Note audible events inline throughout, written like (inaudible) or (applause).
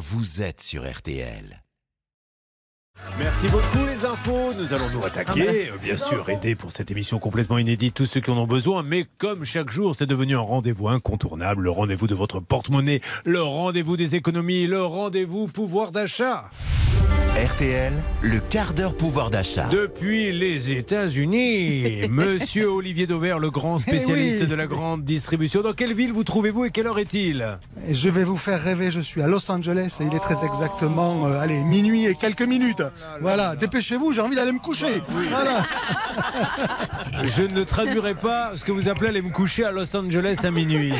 vous êtes sur RTL. Merci beaucoup les infos. Nous allons nous attaquer, euh, bien sûr, aider pour cette émission complètement inédite tous ceux qui en ont besoin. Mais comme chaque jour, c'est devenu un rendez-vous incontournable, le rendez-vous de votre porte-monnaie, le rendez-vous des économies, le rendez-vous pouvoir d'achat. RTL, le quart d'heure pouvoir d'achat. Depuis les États-Unis, (laughs) Monsieur Olivier Dauvert, le grand spécialiste Eh oui. de la grande distribution. Dans quelle ville vous trouvez-vous et quelle heure est-il? Je vais vous faire rêver, je suis à Los Angeles et il est très exactement, euh, allez, minuit et quelques minutes. Voilà, dépêchez-vous, j'ai envie d'aller me coucher. Voilà. (laughs) Je ne traduirai pas ce que vous appelez aller me coucher à Los Angeles à minuit.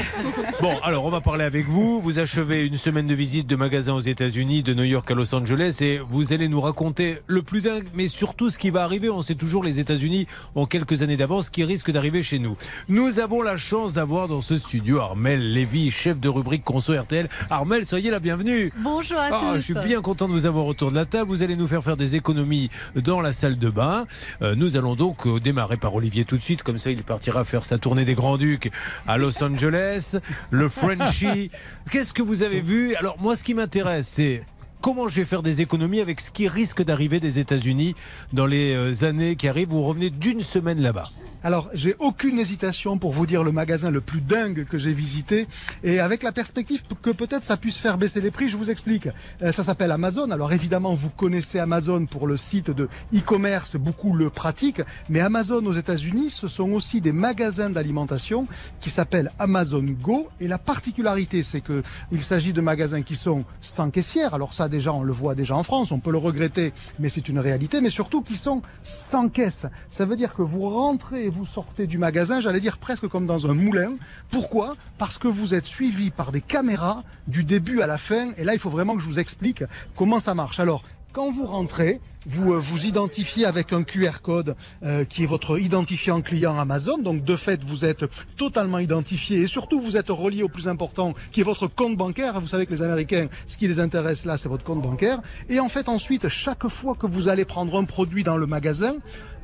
Bon, alors on va parler avec vous. Vous achevez une semaine de visite de magasins aux États-Unis, de New York à Los Angeles, et vous allez nous raconter le plus dingue, mais surtout ce qui va arriver. On sait toujours les États-Unis ont quelques années d'avance, ce qui risque d'arriver chez nous. Nous avons la chance d'avoir dans ce studio Armel Lévy, chef de rubrique Conso RTL. Armel, soyez la bienvenue. Bonjour à Ah, tous. je suis bien content de vous avoir autour de la table. Vous allez nous faire faire des économies dans la salle de bain. Euh, nous allons donc euh, démarrer par Olivier tout de suite. Comme ça, il partira faire sa tournée des Grands-Ducs à Los Angeles. Le Frenchie. (laughs) Qu'est-ce que vous avez vu? Alors, moi, ce qui m'intéresse, c'est comment je vais faire des économies avec ce qui risque d'arriver des États-Unis dans les euh, années qui arrivent. Vous revenez d'une semaine là-bas. Alors, j'ai aucune hésitation pour vous dire le magasin le plus dingue que j'ai visité. Et avec la perspective que peut-être ça puisse faire baisser les prix, je vous explique. Euh, ça s'appelle Amazon. Alors évidemment, vous connaissez Amazon pour le site de e-commerce, beaucoup le pratiquent. Mais Amazon aux États-Unis, ce sont aussi des magasins d'alimentation qui s'appellent Amazon Go. Et la particularité, c'est que il s'agit de magasins qui sont sans caissière. Alors ça, déjà, on le voit déjà en France. On peut le regretter, mais c'est une réalité. Mais surtout, qui sont sans caisse. Ça veut dire que vous rentrez vous sortez du magasin, j'allais dire presque comme dans un moulin. Pourquoi? Parce que vous êtes suivi par des caméras du début à la fin. Et là, il faut vraiment que je vous explique comment ça marche. Alors, quand vous rentrez, vous euh, vous identifiez avec un QR code euh, qui est votre identifiant client Amazon. Donc de fait, vous êtes totalement identifié et surtout vous êtes relié au plus important qui est votre compte bancaire. Vous savez que les Américains, ce qui les intéresse là, c'est votre compte bancaire. Et en fait, ensuite, chaque fois que vous allez prendre un produit dans le magasin,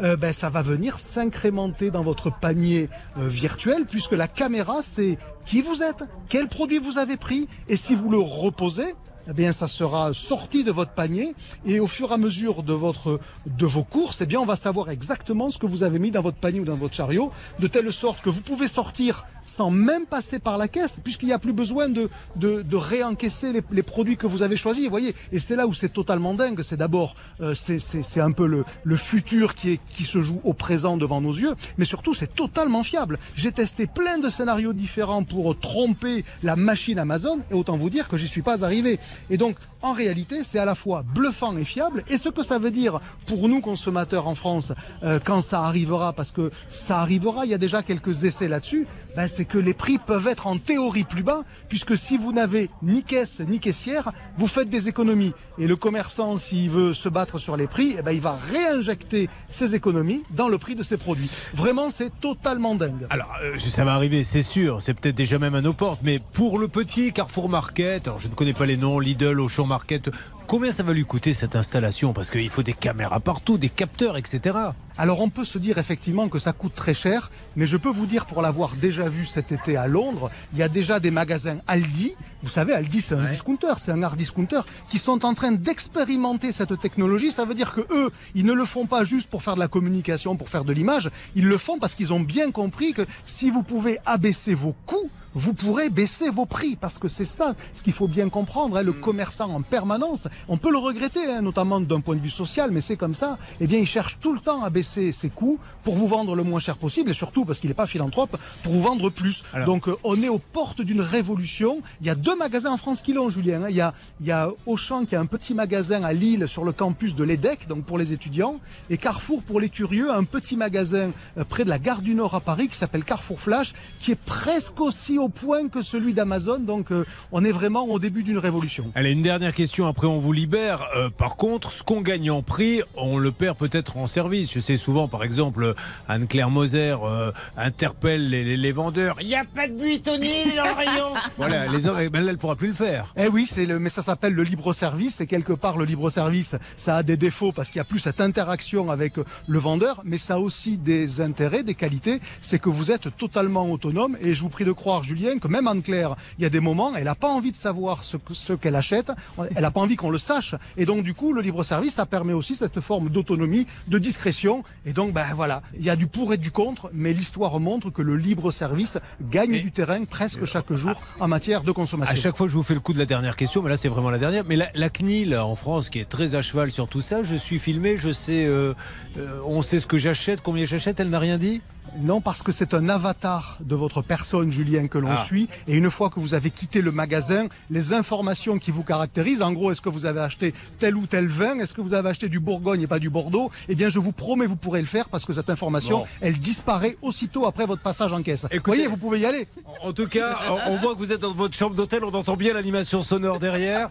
euh, ben, ça va venir s'incrémenter dans votre panier euh, virtuel puisque la caméra, c'est qui vous êtes, quel produit vous avez pris et si vous le reposez, eh bien, ça sera sorti de votre panier et au fur et à mesure de votre, de vos courses, eh bien, on va savoir exactement ce que vous avez mis dans votre panier ou dans votre chariot, de telle sorte que vous pouvez sortir sans même passer par la caisse, puisqu'il n'y a plus besoin de, de, de réencaisser les, les produits que vous avez choisis, vous voyez. Et c'est là où c'est totalement dingue. C'est d'abord, euh, c'est, c'est, un peu le, le futur qui, est, qui se joue au présent devant nos yeux, mais surtout, c'est totalement fiable. J'ai testé plein de scénarios différents pour tromper la machine Amazon, et autant vous dire que j'y suis pas arrivé. Et donc, en réalité, c'est à la fois bluffant et fiable. Et ce que ça veut dire pour nous consommateurs en France, euh, quand ça arrivera, parce que ça arrivera, il y a déjà quelques essais là-dessus, ben, c'est que les prix peuvent être en théorie plus bas, puisque si vous n'avez ni caisse ni caissière, vous faites des économies. Et le commerçant, s'il veut se battre sur les prix, eh ben, il va réinjecter ses économies dans le prix de ses produits. Vraiment, c'est totalement dingue. Alors, euh, ça va arriver, c'est sûr. C'est peut-être déjà même à nos portes. Mais pour le petit Carrefour Market, alors je ne connais pas les noms, Lidl, Auchan Market, combien ça va lui coûter cette installation? Parce qu'il faut des caméras partout, des capteurs, etc. Alors on peut se dire effectivement que ça coûte très cher, mais je peux vous dire pour l'avoir déjà vu cet été à Londres, il y a déjà des magasins Aldi, vous savez Aldi c'est un discounter, c'est un art discounter, qui sont en train d'expérimenter cette technologie. Ça veut dire que eux, ils ne le font pas juste pour faire de la communication, pour faire de l'image, ils le font parce qu'ils ont bien compris que si vous pouvez abaisser vos coûts, vous pourrez baisser vos prix parce que c'est ça ce qu'il faut bien comprendre. hein, le commerçant en permanence, on peut le regretter, hein, notamment d'un point de vue social, mais c'est comme ça. Eh bien, il cherche tout le temps à baisser ses coûts pour vous vendre le moins cher possible et surtout parce qu'il n'est pas philanthrope pour vous vendre plus. Alors- Donc, euh, on est aux portes d'une révolution. Il y a deux magasins en France qui l'ont, Julien. hein. Il y a, il y a Auchan qui a un petit magasin à Lille sur le campus de l'EDEC, donc pour les étudiants, et Carrefour pour les curieux, un petit magasin euh, près de la gare du Nord à Paris qui s'appelle Carrefour Flash, qui est presque aussi au point que celui d'Amazon. Donc, euh, on est vraiment au début d'une révolution. Allez, une dernière question, après on vous libère. Euh, par contre, ce qu'on gagne en prix, on le perd peut-être en service. Je sais souvent, par exemple, Anne-Claire Moser euh, interpelle les, les, vendeurs. Il n'y a pas de buitonnée dans le (laughs) rayon. voilà, les hommes, ben elle ne pourra plus le faire. Eh oui, c'est le, mais ça s'appelle le libre service. Et quelque part, le libre service, ça a des défauts parce qu'il n'y a plus cette interaction avec le vendeur, mais ça a aussi des intérêts, des qualités. C'est que vous êtes totalement autonome. Et je vous prie de croire, Julien, que même Anne-Claire, il y a des moments, elle n'a pas envie de savoir ce, ce qu'elle achète. Elle n'a pas envie qu'on le sache. Et donc, du coup, le libre service, ça permet aussi cette forme d'autonomie, de discrétion. Et donc, ben voilà, il y a du pour et du contre, mais l'histoire montre que le libre service gagne du terrain presque chaque jour en matière de consommation. À chaque fois, je vous fais le coup de la dernière question, mais là, c'est vraiment la dernière. Mais la, CNIL en France, qui est très à cheval sur tout ça, je suis filmé, je sais, euh, euh, on sait ce que j'achète, combien j'achète, elle n'a rien dit? Non, parce que c'est un avatar de votre personne, Julien, que l'on ah. suit. Et une fois que vous avez quitté le magasin, les informations qui vous caractérisent, en gros, est-ce que vous avez acheté tel ou tel vin Est-ce que vous avez acheté du Bourgogne et pas du Bordeaux Eh bien, je vous promets, vous pourrez le faire parce que cette information, elle disparaît aussitôt après votre passage en caisse. vous voyez, vous pouvez y aller. En tout cas, on voit que vous êtes dans votre chambre d'hôtel, on entend bien l'animation sonore derrière.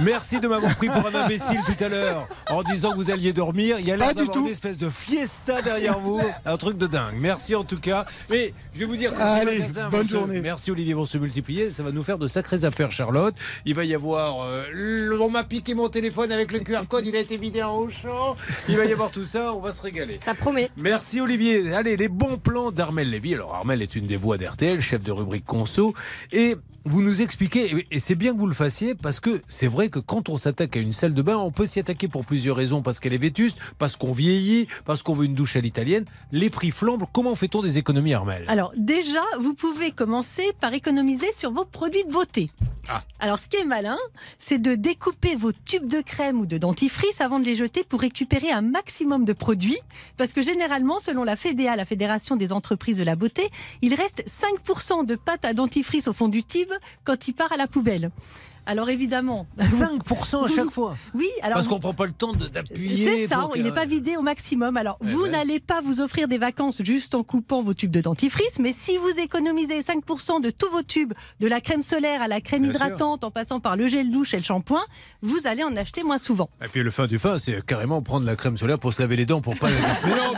Merci de m'avoir pris pour un imbécile tout à l'heure en disant que vous alliez dormir. Il y a l'air d'avoir une espèce de fiesta derrière vous, un truc de dingue. Merci. En tout cas. Mais je vais vous dire Allez, bonne journée. merci Olivier vont se multiplier. Ça va nous faire de sacrées affaires, Charlotte. Il va y avoir. Euh, on m'a piqué mon téléphone avec le QR code, il a été vidé en haut champ. Il va y avoir tout ça, on va se régaler. Ça promet. Merci Olivier. Allez, les bons plans d'Armel Lévy. Alors Armel est une des voix d'RTL, chef de rubrique Conso. Et vous nous expliquez, et c'est bien que vous le fassiez, parce que c'est vrai que quand on s'attaque à une salle de bain, on peut s'y attaquer pour plusieurs raisons, parce qu'elle est vétuste, parce qu'on vieillit, parce qu'on veut une douche à l'italienne. Les prix flambent. Comment fait-on des économies, Armel? Alors déjà, vous pouvez commencer par économiser sur vos produits de beauté. Ah. Alors ce qui est malin, c'est de découper vos tubes de crème ou de dentifrice avant de les jeter pour récupérer un maximum de produits, parce que généralement, selon la FEBA, la Fédération des entreprises de la beauté, il reste 5% de pâte à dentifrice au fond du tube quand il part à la poubelle. Alors évidemment. 5% à chaque fois Oui. Alors Parce qu'on ne prend pas le temps d'appuyer. C'est ça, il n'est pas vidé au maximum. Alors eh vous ben. n'allez pas vous offrir des vacances juste en coupant vos tubes de dentifrice, mais si vous économisez 5% de tous vos tubes, de la crème solaire à la crème hydratante, en passant par le gel douche et le shampoing, vous allez en acheter moins souvent. Et puis le fin du fin, c'est carrément prendre la crème solaire pour se laver les dents pour pas. mais non,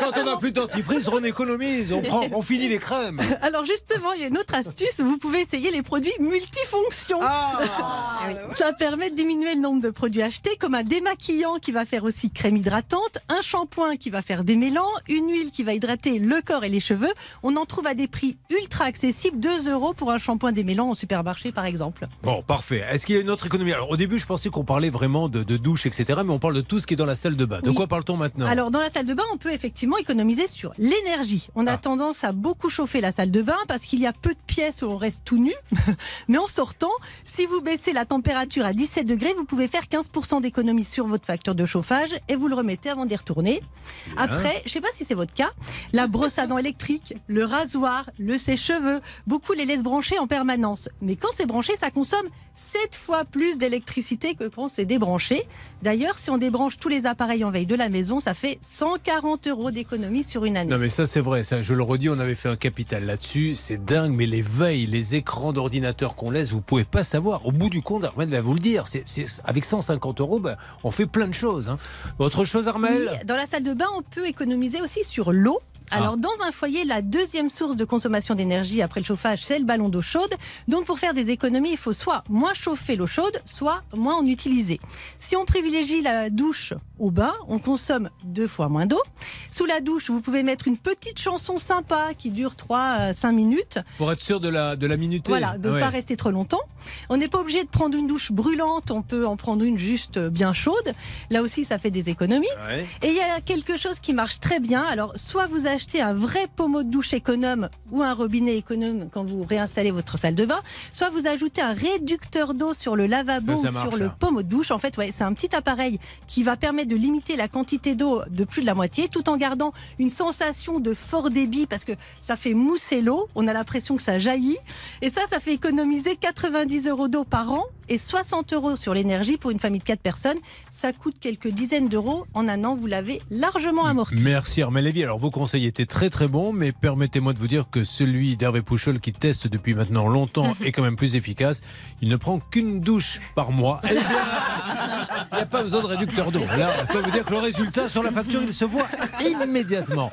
quand on n'a plus de dentifrice, on économise, on, prend, on finit les crèmes. (laughs) Alors justement, il y a une autre astuce, vous pouvez essayer les produits multifonctions. Ah ah, Ça permet de diminuer le nombre de produits achetés, comme un démaquillant qui va faire aussi crème hydratante, un shampoing qui va faire démêlant, une huile qui va hydrater le corps et les cheveux. On en trouve à des prix ultra accessibles, 2 euros pour un shampoing démêlant au supermarché par exemple. Bon, parfait. Est-ce qu'il y a une autre économie? Alors au début, je pensais qu'on parlait vraiment de, douche, etc. Mais on parle de tout ce qui est dans la salle de bain. De quoi parle-t-on maintenant? Alors dans la salle de bain, on peut effectivement économiser sur l'énergie. On a ah. tendance à beaucoup chauffer la salle de bain parce qu'il y a peu de pièces où on reste tout nu. (laughs) Mais en sortant, si vous baissez la température à 17 degrés, vous pouvez faire 15% d'économie sur votre facture de chauffage et vous le remettez avant d'y retourner. Après, je ne sais pas si c'est votre cas, la brosse à dents électrique, le rasoir, le sèche-cheveux, beaucoup les laissent brancher en permanence. Mais quand c'est branché, ça consomme 7 fois plus d'électricité que quand c'est débranché. D'ailleurs, si on débranche tous les appareils en veille de la maison, ça fait 140 euros d'économie sur une année. Non mais ça c'est vrai, ça, je le redis, on avait fait un capital là-dessus, c'est dingue, mais les veilles, les écrans d'ordinateur qu'on laisse, vous pouvez pas savoir. Au bout du compte, Armel va vous le dire, c'est, avec 150 euros, ben, on fait plein de choses. Hein. Autre chose, Armel? Dans la salle de bain, on peut économiser aussi sur l'eau. Alors, ah. dans un foyer, la deuxième source de consommation d'énergie après le chauffage, c'est le ballon d'eau chaude. Donc, pour faire des économies, il faut soit moins chauffer l'eau chaude, soit moins en utiliser. Si on privilégie la douche au bain, on consomme deux fois moins d'eau. Sous la douche, vous pouvez mettre une petite chanson sympa qui dure 3 5 minutes. Pour être sûr de la, de la minuté. Voilà, de ne pas rester trop longtemps. On n'est pas obligé de prendre une douche brûlante, on peut en prendre une juste bien chaude. Là aussi, ça fait des économies. Et il y a quelque chose qui marche très bien. Alors, soit vous achetez un vrai pommeau de douche économe ou un robinet économe quand vous réinstallez votre salle de bain, soit vous ajoutez un réducteur d'eau sur le lavabo ou sur le pommeau de douche. En fait, ouais, c'est un petit appareil qui va permettre de limiter la quantité d'eau de plus de la moitié tout en gardant une sensation de fort débit parce que ça fait mousser l'eau. On a l'impression que ça jaillit. Et ça, ça fait économiser 90 euros d'eau par an et 60 euros sur l'énergie pour une famille de 4 personnes. Ça coûte quelques dizaines d'euros. En un an, vous l'avez largement amorti. Merci Armel Lévy. Alors vos conseils étaient très très bons, mais permettez-moi de vous dire que celui d'Hervé Pouchol qui teste depuis maintenant longtemps est quand même plus efficace. Il ne prend qu'une douche par mois. (laughs) Il n'y a pas besoin de réducteur d'eau. Là, je peux vous dire que le résultat sur la facture, il se voit immédiatement.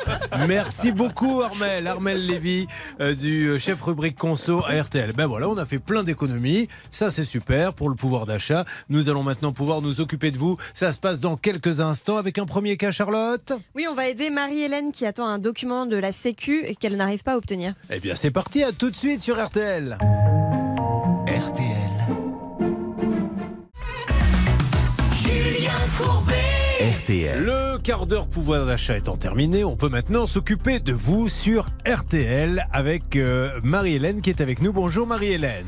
Merci beaucoup, Armel. Armel Lévy, euh, du euh, chef rubrique conso à RTL. Ben voilà, on a fait plein d'économies. Ça, c'est super pour le pouvoir d'achat. Nous allons maintenant pouvoir nous occuper de vous. Ça se passe dans quelques instants avec un premier cas, Charlotte. Oui, on va aider Marie-Hélène qui attend un document de la Sécu et qu'elle n'arrive pas à obtenir. Eh bien, c'est parti. À tout de suite sur RTL. RTL. RTL. Le quart d'heure pouvoir d'achat étant terminé, on peut maintenant s'occuper de vous sur RTL avec euh, Marie-Hélène qui est avec nous. Bonjour Marie-Hélène.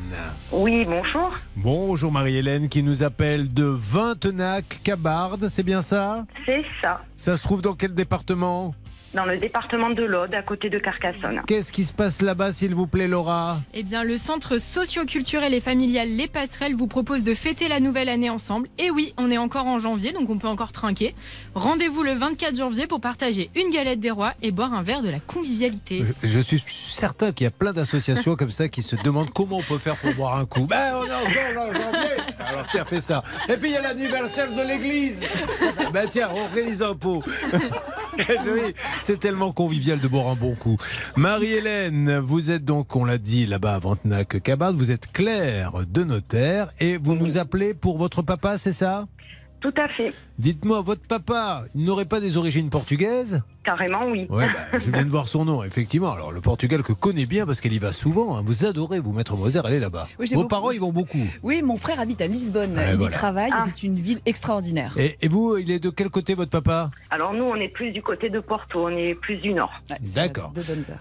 Oui, bonjour. Bonjour Marie-Hélène qui nous appelle de Vintenac, Cabarde, c'est bien ça? C'est ça. Ça se trouve dans quel département? Dans le département de l'Aude, à côté de Carcassonne. Qu'est-ce qui se passe là-bas s'il vous plaît Laura Eh bien, le centre socio-culturel et familial Les Passerelles vous propose de fêter la nouvelle année ensemble. Et oui, on est encore en janvier, donc on peut encore trinquer. Rendez-vous le 24 janvier pour partager une galette des rois et boire un verre de la convivialité. je, je suis certain qu'il y a plein d'associations comme ça qui se demandent comment on peut faire pour boire un coup. Ben on est encore en janvier Alors tiens, fais ça. Et puis il y a l'anniversaire de l'église Ben tiens, on organise un pot (laughs) oui, c'est tellement convivial de boire un bon coup. Marie-Hélène, vous êtes donc, on l'a dit là-bas à Ventenac, Cabane, vous êtes Claire de notaire et vous nous appelez pour votre papa, c'est ça? Tout à fait. Dites-moi, votre papa, il n'aurait pas des origines portugaises? Carrément, oui. Ouais, bah, je viens de voir son nom, effectivement. Alors, le Portugal que connaît bien parce qu'elle y va souvent. hein. Vous adorez, vous, Maître Moser, aller là-bas. Oui, Vos beaucoup- parents, ils vont beaucoup. Oui, mon frère habite à Lisbonne. Ouais, il voilà. y travaille. Ah. C'est une ville extraordinaire. Et, et vous, il est de quel côté, votre papa? Alors nous, on est plus du côté de Porto, on est plus du nord. Ouais, D'accord.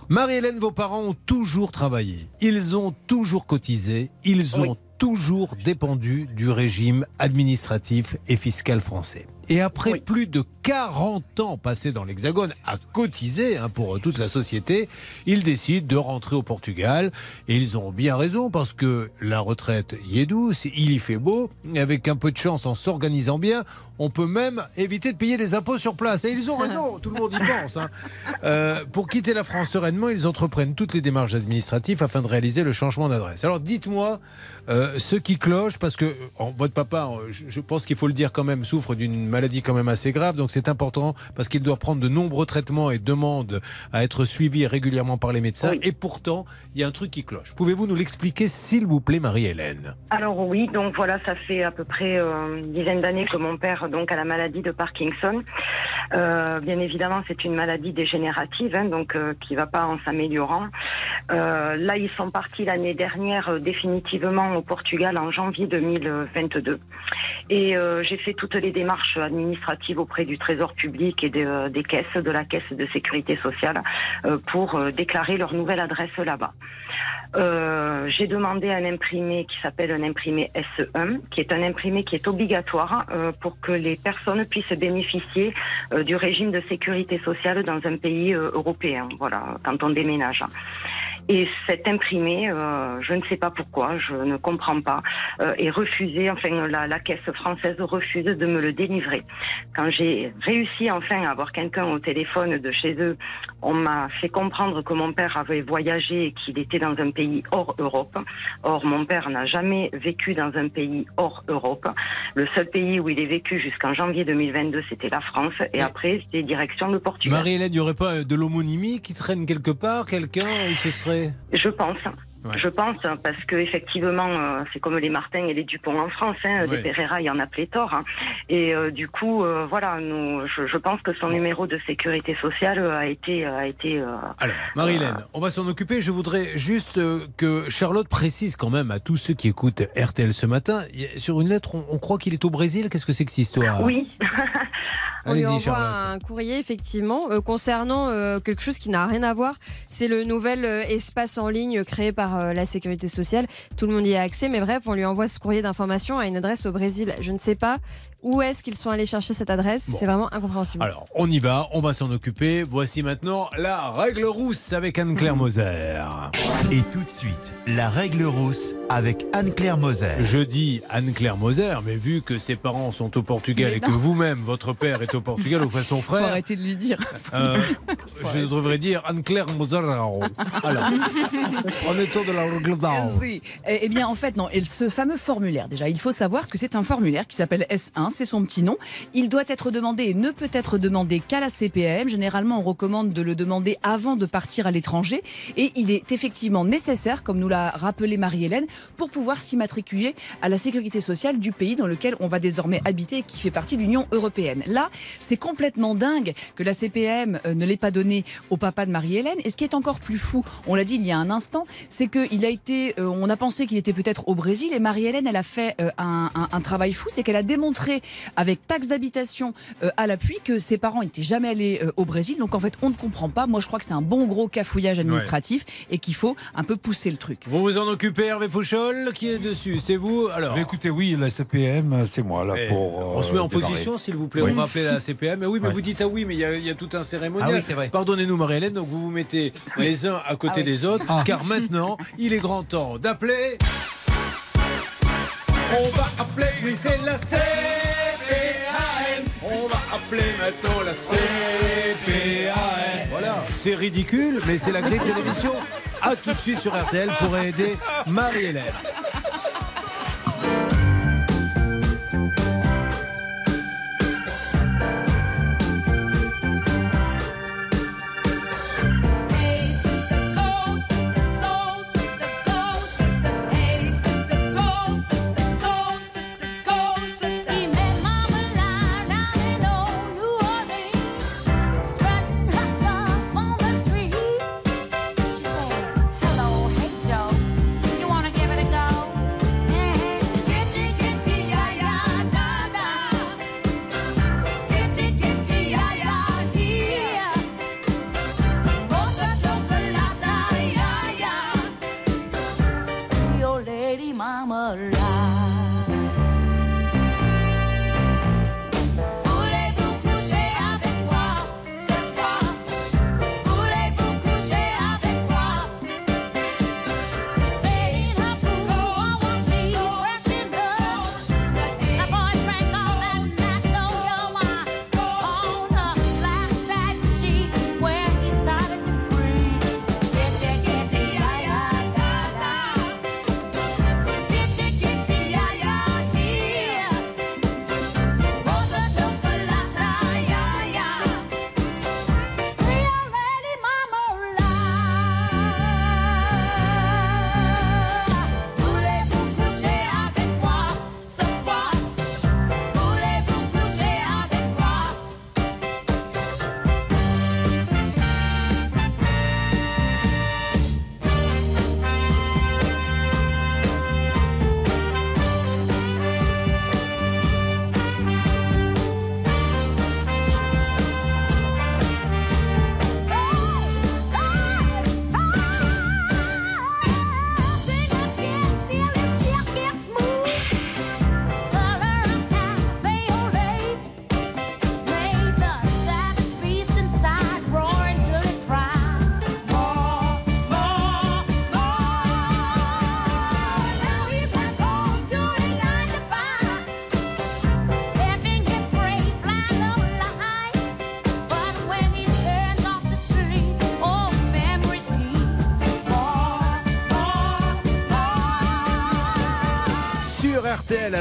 Marie-Hélène, vos parents ont toujours travaillé. Ils ont toujours cotisé. Ils ont Oui. Toujours dépendu du régime administratif et fiscal français. Et après Oui. plus de 40 ans passés dans l'Hexagone à cotiser hein, pour toute la société, ils décident de rentrer au Portugal. Et ils ont bien raison parce que la retraite y est douce, il y fait beau. Et avec un peu de chance, en s'organisant bien, on peut même éviter de payer des impôts sur place. Et ils ont raison, (laughs) tout le monde y pense. hein. Euh, pour quitter la France sereinement, ils entreprennent toutes les démarches administratives afin de réaliser le changement d'adresse. Alors dites-moi euh, ce qui cloche, parce que euh, votre papa, euh, je, je pense qu'il faut le dire quand même, souffre d'une maladie quand même assez grave, donc c'est important parce qu'il doit prendre de nombreux traitements et demande à être suivi régulièrement par les médecins. Oui. Et pourtant, il y a un truc qui cloche. Pouvez-vous nous l'expliquer, s'il vous plaît, Marie-Hélène? Alors oui, donc voilà, ça fait à peu près euh, une dizaine d'années que mon père donc a la maladie de Parkinson. Euh, bien évidemment, c'est une maladie dégénérative, hein, donc euh, qui va pas en s'améliorant. Euh, là, ils sont partis l'année dernière euh, définitivement au Portugal en janvier 2022. Et euh, j'ai fait toutes les démarches administratives auprès du Trésor public et de- des caisses, de la caisse de sécurité sociale, euh, pour euh, déclarer leur nouvelle adresse là-bas. Euh, j'ai demandé un imprimé qui s'appelle un imprimé SE1, qui est un imprimé qui est obligatoire euh, pour que les personnes puissent bénéficier euh, du régime de sécurité sociale dans un pays euh, européen. Voilà, quand on déménage. Et cet imprimé, euh, je ne sais pas pourquoi, je ne comprends pas, euh, est refusé, enfin la, la caisse française refuse de me le délivrer. Quand j'ai réussi enfin à avoir quelqu'un au téléphone de chez eux, on m'a fait comprendre que mon père avait voyagé et qu'il était dans un pays hors Europe. Or, mon père n'a jamais vécu dans un pays hors Europe. Le seul pays où il est vécu jusqu'en janvier 2022, c'était la France. Et Mais- après, c'était direction le Portugal. Marie-Hélène, il n'y aurait pas de l'homonymie qui traîne quelque part Quelqu'un où ce serait Je pense. Ouais. Je pense parce que effectivement, euh, c'est comme les Martins et les Dupont en France. Hein, Ouais. Des Pereira, il y en a pléthore. hein. Et euh, du coup, euh, voilà, nous, je, je pense que son numéro de sécurité sociale euh, a été, a été. Alors, Marie-Hélène, on va s'en occuper. Je voudrais juste que Charlotte précise quand même à tous ceux qui écoutent RTL ce matin. Sur une lettre, on, on croit qu'il est au Brésil. Qu'est-ce que c'est que cette histoire? Oui. (laughs) On lui envoie Charlotte. un courrier, effectivement, euh, concernant euh, quelque chose qui n'a rien à voir. C'est le nouvel euh, espace en ligne créé par la Sécurité sociale. Tout le monde y a accès, mais bref, on lui envoie ce courrier d'information à une adresse au Brésil. Je ne sais pas où est-ce qu'ils sont allés chercher cette adresse. Bon. C'est vraiment incompréhensible. Alors, on y va, on va s'en occuper. Voici maintenant la règle rousse avec Anne-Claire Moser. Et tout de suite, la règle rousse avec Anne-Claire Moser. Je dis Anne-Claire Moser, mais vu que ses parents sont au Portugal et que vous-même, votre père est au Portugal ou façon Faut frère. arrêter de lui dire. Euh, je devrais dire Anne-Claire Mozararo. Alors, (laughs) en étant de la Global. Oui. Eh eh bien, en fait, non. Et ce fameux formulaire, déjà, il faut savoir que c'est un formulaire qui s'appelle S1, c'est son petit nom. Il doit être demandé et ne peut être demandé qu'à la CPAM. Généralement, on recommande de le demander avant de partir à l'étranger. Et il est effectivement nécessaire, comme nous l'a rappelé Marie-Hélène, pour pouvoir s'immatriculer à la sécurité sociale du pays dans lequel on va désormais habiter et qui fait partie de l'Union européenne. Là, c'est complètement dingue que la CPM euh, ne l'ait pas donné au papa de Marie-Hélène. Et ce qui est encore plus fou, on l'a dit il y a un instant, c'est qu'il a été, euh, on a pensé qu'il était peut-être au Brésil et Marie-Hélène, elle a fait euh, un- un travail fou, c'est qu'elle a démontré avec taxe d'habitation euh, à l'appui que ses parents n'étaient jamais allés euh, au Brésil. Donc en fait, on ne comprend pas. Moi, je crois que c'est un bon gros cafouillage administratif et qu'il faut un peu pousser le truc. Vous vous en occupez, Hervé Pouchol Qui est dessus C'est vous Alors, Mais écoutez, oui, la CPM, c'est moi là eh, pour. euh, on se met en démarrer. position, s'il vous plaît. Oui. On va appeler la CPM. Mais oui, mais Ouais. vous dites ah oui, mais il y, a- il y a tout un cérémonial. Ah oui, c'est vrai. Pardonnez-nous, Marie-Hélène. Donc vous vous mettez les uns à côté Ah oui. des autres, Ah. car maintenant, il est grand temps d'appeler. On va appeler, oui, c'est la CPAM. On va appeler maintenant la CPAM. Voilà, c'est ridicule, mais c'est la grille de l'émission. À tout de suite sur RTL pour aider Marie-Hélène. Mama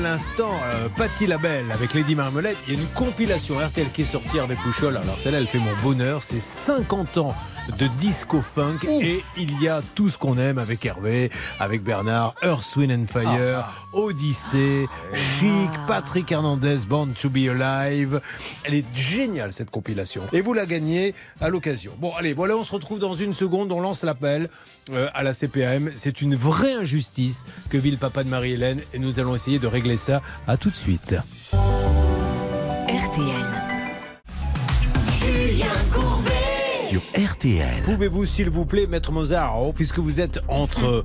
l'instant, euh, Patti Labelle avec Lady Marmelette. Il y a une compilation RTL qui est sortie Hervé Pouchol. Alors celle-là, elle fait mon bonheur. C'est 50 ans de disco funk et il y a tout ce qu'on aime avec Hervé, avec Bernard, Earth, Wind and Fire, Odyssée, Chic, Patrick Hernandez, Born to be Alive. Elle est géniale cette compilation. Et vous la gagnez à l'occasion. Bon, allez, voilà, on se retrouve dans une seconde. On lance l'appel euh, à la CPM. C'est une vraie injustice que vit le papa de Marie-Hélène et nous allons essayer de régler ça. À tout de suite. RTL. Sur RTL. Pouvez-vous, s'il vous plaît, Maître Mozart, oh, puisque vous êtes entre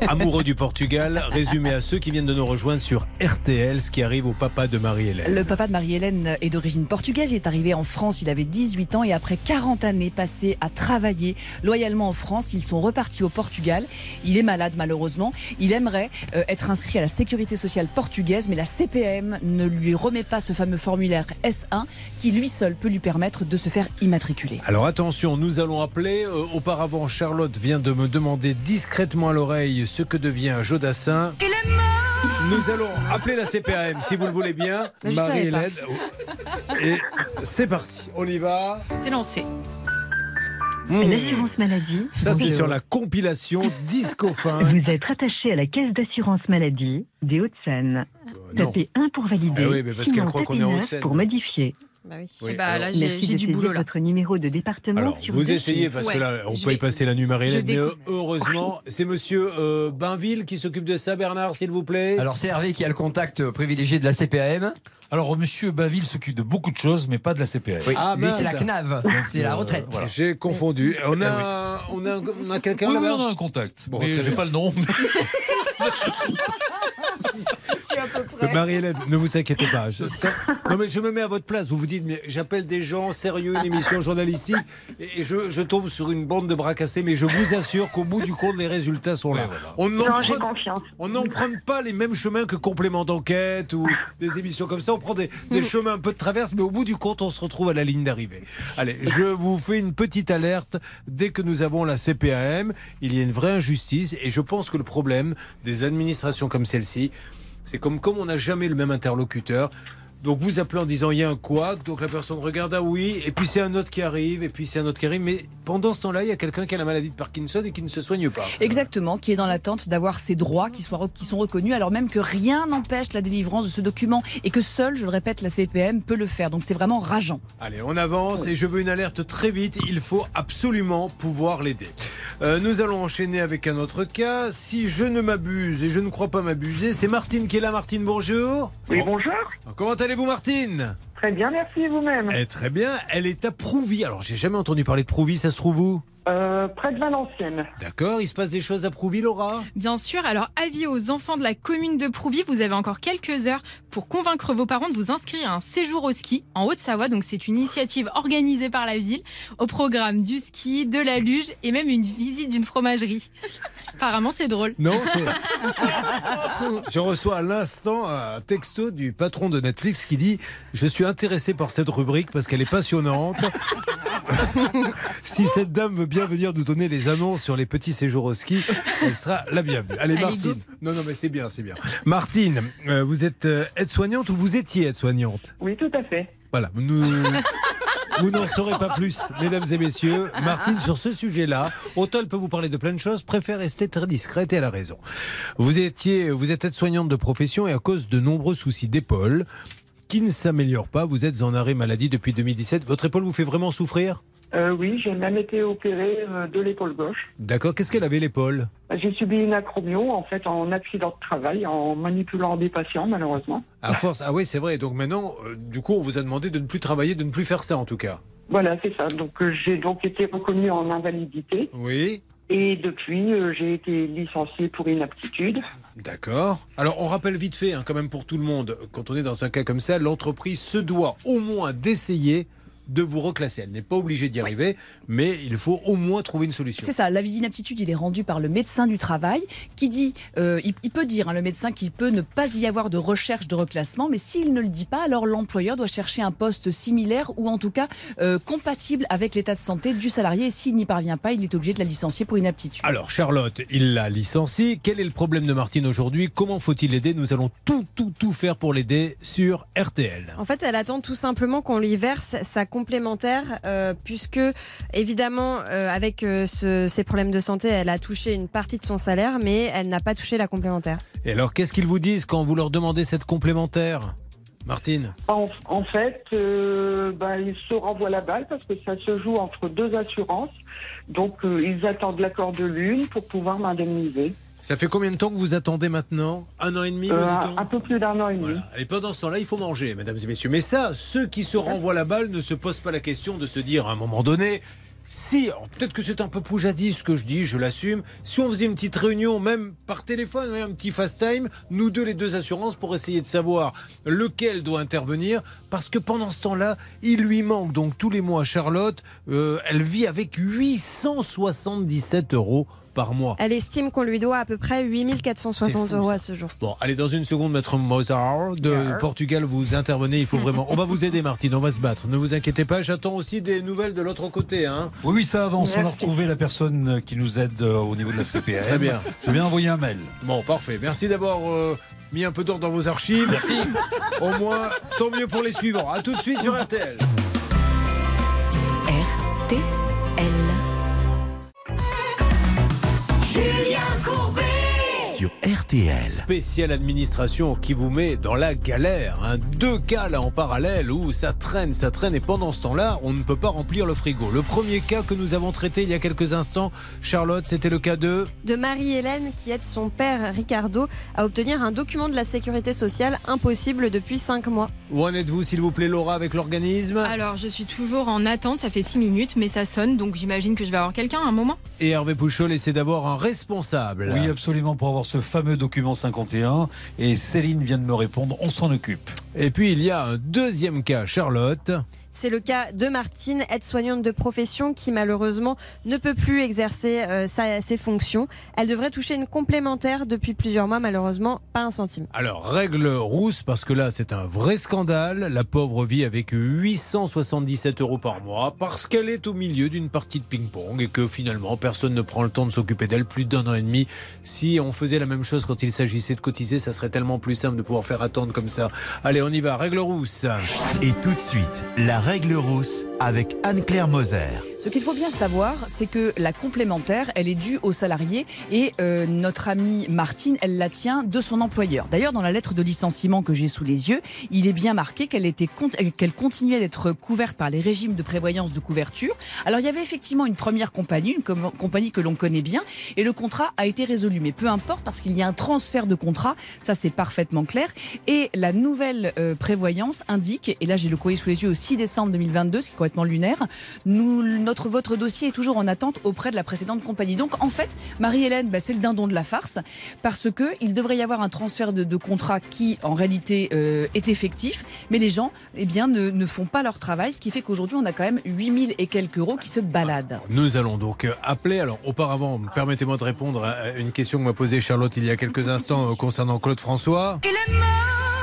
(laughs) amoureux du Portugal, résumé à ceux qui viennent de nous rejoindre sur RTL, ce qui arrive au papa de Marie-Hélène. Le papa de Marie-Hélène est d'origine portugaise. Il est arrivé en France, il avait 18 ans et après 40 années passées à travailler loyalement en France, ils sont repartis au Portugal. Il est malade malheureusement. Il aimerait euh, être inscrit à la sécurité sociale portugaise, mais la CPM ne lui remet pas ce fameux formulaire S1 qui lui seul peut lui permettre de se faire immatriculer. Alors attention, nous allons appeler. Euh, auparavant, Charlotte vient de me demander discrètement à l'oreille ce que devient Jodassin. Il est mort Nous allons appeler la CPAM si vous le voulez bien. Marie-Hélène. Et c'est parti, on y va. C'est lancé. Mmh. L'assurance maladie. Ça, c'est sur la compilation Discofin. Vous êtes attaché à la caisse d'assurance maladie des Hauts-de-Seine. Tapez 1 pour valider. Eh oui, mais parce qu'elle croit qu'on est. Pour modifier. Bah oui. Oui, bah, alors- là, j'ai du boulot là. votre numéro de département Alors, sur vous essayez parce que là, on peut y passer la nuit, Marie-Hélène, je mais heureusement, c'est monsieur euh, Bainville qui s'occupe de ça, Bernard, s'il vous plaît. Alors c'est Hervé qui a le contact privilégié de la CPAM. Alors, monsieur Baville s'occupe de beaucoup de choses, mais pas de la CPAM. Oui, Ah, mince. c'est la CNAV, c'est la euh, retraite. voilà. J'ai confondu. On Eh a, on a, on a quelqu'un Oui, oui, là-bas on a un contact. Bon, mais j'ai pas le nom. (laughs) Je suis à peu près. Marie-Hélène, ne vous inquiétez pas. Je- quand- non mais je me mets à votre place. Vous vous dites, mais j'appelle des gens sérieux, une émission journalistique, et je, je tombe sur une bande de bras cassés. Mais je vous assure qu'au bout du compte, les résultats sont là. Ouais, voilà. On n'emprunte confiance. on n'emprunte pas les mêmes chemins que complément d'enquête ou des émissions comme ça. On prend des, des chemins un peu de traverse, mais au bout du compte, on se retrouve à la ligne d'arrivée. Allez, je vous fais une petite alerte. Dès que nous avons la CPAM, il y a une vraie injustice et je pense que le problème des administrations comme celle-ci, c'est comme comme on n'a jamais le même interlocuteur. Donc vous appelez en disant il y a un couac, donc la personne regarde ah oui, et puis c'est un autre qui arrive, et puis c'est un autre qui arrive, mais pendant ce temps-là, il y a quelqu'un qui a la maladie de Parkinson et qui ne se soigne pas. Exactement, qui est dans l'attente d'avoir ses droits qui, soient, qui sont reconnus, alors même que rien n'empêche la délivrance de ce document et que seul, je le répète, la CPM peut le faire. Donc c'est vraiment rageant. Allez, on avance et je veux une alerte très vite. Il faut absolument pouvoir l'aider. Euh, nous allons enchaîner avec un autre cas. Si je ne m'abuse et je ne crois pas m'abuser, c'est Martine qui est là. Martine, bonjour. Oui, Bon. bonjour. Comment allez-vous, Martine? Très bien, merci vous-même. Eh, Très bien. Elle est à Prouvy. Alors, j'ai jamais entendu parler de Prouvy. Ça se trouve où? Euh, près de Valenciennes. D'accord. Il se passe des choses à Prouvy, Laura? Bien sûr, alors avis aux enfants de la commune de Prouvy, vous avez encore quelques heures pour convaincre vos parents de vous inscrire à un séjour au ski en Haute-Savoie. Donc c'est une initiative organisée par la ville au programme du ski, de la luge et même une visite d'une fromagerie. (laughs) Apparemment c'est drôle. Non, c'est. (laughs) Je reçois à l'instant un texto du patron de Netflix qui dit Je suis intéressé par cette rubrique parce qu'elle est passionnante. (laughs) si cette dame veut bien venir nous donner les annonces sur les petits séjours au ski, elle sera la bienvenue. Allez, Allez, Martine. go. Non, non, mais c'est bien, c'est bien. Martine, euh, vous êtes euh, aide-soignante ou vous étiez aide-soignante? Oui, tout à fait. Voilà, nous. Vous n'en saurez pas plus, mesdames et messieurs. Martine, sur ce sujet-là, autant elle peut vous parler de plein de choses, préfère rester très discrète et elle a raison. Vous étiez, vous êtes aide-soignante de profession et à cause de nombreux soucis d'épaule qui ne s'améliorent pas, vous êtes en arrêt maladie depuis 2017. Votre épaule vous fait vraiment souffrir? Euh, oui, j'ai même été opéré euh, de l'épaule gauche. D'accord. Qu'est-ce qu'elle avait l'épaule? J'ai subi une acromio, en fait, en accident de travail, en manipulant des patients, malheureusement. À force. Ah oui, c'est vrai. Donc maintenant, euh, du coup, on vous a demandé de ne plus travailler, de ne plus faire ça en tout cas. Voilà, c'est ça. Donc, euh, j'ai donc été reconnu en invalidité. Oui. Et depuis, euh, j'ai été licencié pour inaptitude. D'accord. Alors, on rappelle vite fait, hein, quand même pour tout le monde, quand on est dans un cas comme ça, l'entreprise se doit au moins d'essayer de vous reclasser. Elle n'est pas obligée d'y arriver, mais il faut au moins trouver une solution. C'est ça, l'avis d'inaptitude, il est rendu par le médecin du travail qui dit, euh, il, il peut dire, hein, le médecin, qu'il peut ne pas y avoir de recherche de reclassement, mais s'il ne le dit pas, alors l'employeur doit chercher un poste similaire ou en tout cas euh, compatible avec l'état de santé du salarié. Et s'il n'y parvient pas, il est obligé de la licencier pour inaptitude. Alors, Charlotte, il l'a licencié. Quel est le problème de Martine aujourd'hui? Comment faut-il l'aider? Nous allons tout, tout, tout faire pour l'aider sur RTL. En fait, elle attend tout simplement qu'on lui verse sa complémentaire, euh, puisque évidemment, euh, avec euh, ce- ces problèmes de santé, elle a touché une partie de son salaire, mais elle n'a pas touché la complémentaire. Et alors, qu'est-ce qu'ils vous disent quand vous leur demandez cette complémentaire Martine? En, en fait, euh, ben, ils se renvoient la balle parce que ça se joue entre deux assurances. Donc, euh, ils attendent l'accord de l'une pour pouvoir m'indemniser. Ça fait combien de temps que vous attendez maintenant Un an et demi, Euh, un peu plus d'un an et demi. Et pendant ce temps-là, il faut manger, mesdames et messieurs. Mais ça, ceux qui se renvoient la balle ne se posent pas la question de se dire à un moment donné, si, peut-être que c'est un peu poujadis ce que je dis, je l'assume, si on faisait une petite réunion, même par téléphone, un petit fast time, nous deux, les deux assurances, pour essayer de savoir lequel doit intervenir, parce que pendant ce temps-là, il lui manque donc tous les mois Charlotte, euh, elle vit avec 877 euros par mois. Elle estime qu'on lui doit à peu près 8460 C'est fou, euros ça. à ce jour. Bon, allez, dans une seconde, maître Mozart de Portugal, vous intervenez, il faut vraiment... On va vous aider, Martine, on va se battre. Ne vous inquiétez pas, j'attends aussi des nouvelles de l'autre côté. Hein. Oui, oui, ça avance. On a retrouvé la personne qui nous aide euh, au niveau de la CPM. Très bien. Je viens envoyer un mail. Bon, parfait. Merci d'avoir euh, mis un peu d'ordre dans vos archives. Merci. Au moins, tant mieux pour les suivants. À tout de suite sur. RTL. Julien Courbet sur RTL. Spéciale administration qui vous met dans la galère. hein. Deux cas là en parallèle où ça traîne, ça traîne et pendant ce temps-là, on ne peut pas remplir le frigo. Le premier cas que nous avons traité il y a quelques instants, Charlotte, c'était le cas de... De Marie-Hélène qui aide son père Ricardo à obtenir un document de la sécurité sociale impossible depuis 5 mois. Où en êtes-vous, s'il vous plaît, Laura, avec l'organisme? Alors, je suis toujours en attente, ça fait 6 minutes, mais ça sonne, donc j'imagine que je vais avoir quelqu'un à un moment. Et Hervé Pouchol essaie d'avoir un responsable. Oui, absolument, pour avoir ce fameux document 51. Et Céline vient de me répondre, on s'en occupe. Et puis il y a un deuxième cas, Charlotte. C'est le cas de Martine, aide-soignante de profession qui malheureusement ne peut plus exercer euh, sa- ses fonctions. Elle devrait toucher une complémentaire depuis plusieurs mois, malheureusement pas un centime. Alors, règle rousse, parce que là, c'est un vrai scandale. La pauvre vit avec 877 euros par mois, parce qu'elle est au milieu d'une partie de ping-pong et que finalement, personne ne prend le temps de s'occuper d'elle plus d'un an et demi. Si on faisait la même chose quand il s'agissait de cotiser, ça serait tellement plus simple de pouvoir faire attendre comme ça. Allez, on y va. Règle rousse. Et tout de suite, la règle rousse avec Anne-Claire Moser. Ce qu'il faut bien savoir, c'est que la complémentaire, elle est due aux salariés et euh, notre amie Martine, elle la tient de son employeur. D'ailleurs, dans la lettre de licenciement que j'ai sous les yeux, il est bien marqué qu'elle était qu'elle continuait d'être couverte par les régimes de prévoyance de couverture. Alors, il y avait effectivement une première compagnie, une com- compagnie que l'on connaît bien, et le contrat a été résolu. Mais peu importe, parce qu'il y a un transfert de contrat, ça c'est parfaitement clair. Et la nouvelle euh, prévoyance indique, et là j'ai le courrier sous les yeux au 6 décembre 2022, ce qui complètement lunaire, nous, notre, votre dossier est toujours en attente auprès de la précédente compagnie. Donc en fait, Marie-Hélène, bah, c'est le dindon de la farce, parce que il devrait y avoir un transfert de, de contrat qui en réalité euh, est effectif, mais les gens eh bien, ne, ne font pas leur travail, ce qui fait qu'aujourd'hui on a quand même 8000 et quelques euros qui se baladent. Nous allons donc euh, appeler. Alors, auparavant, permettez-moi de répondre à une question que m'a posée Charlotte il y a quelques instants euh, concernant Claude François. Il est mort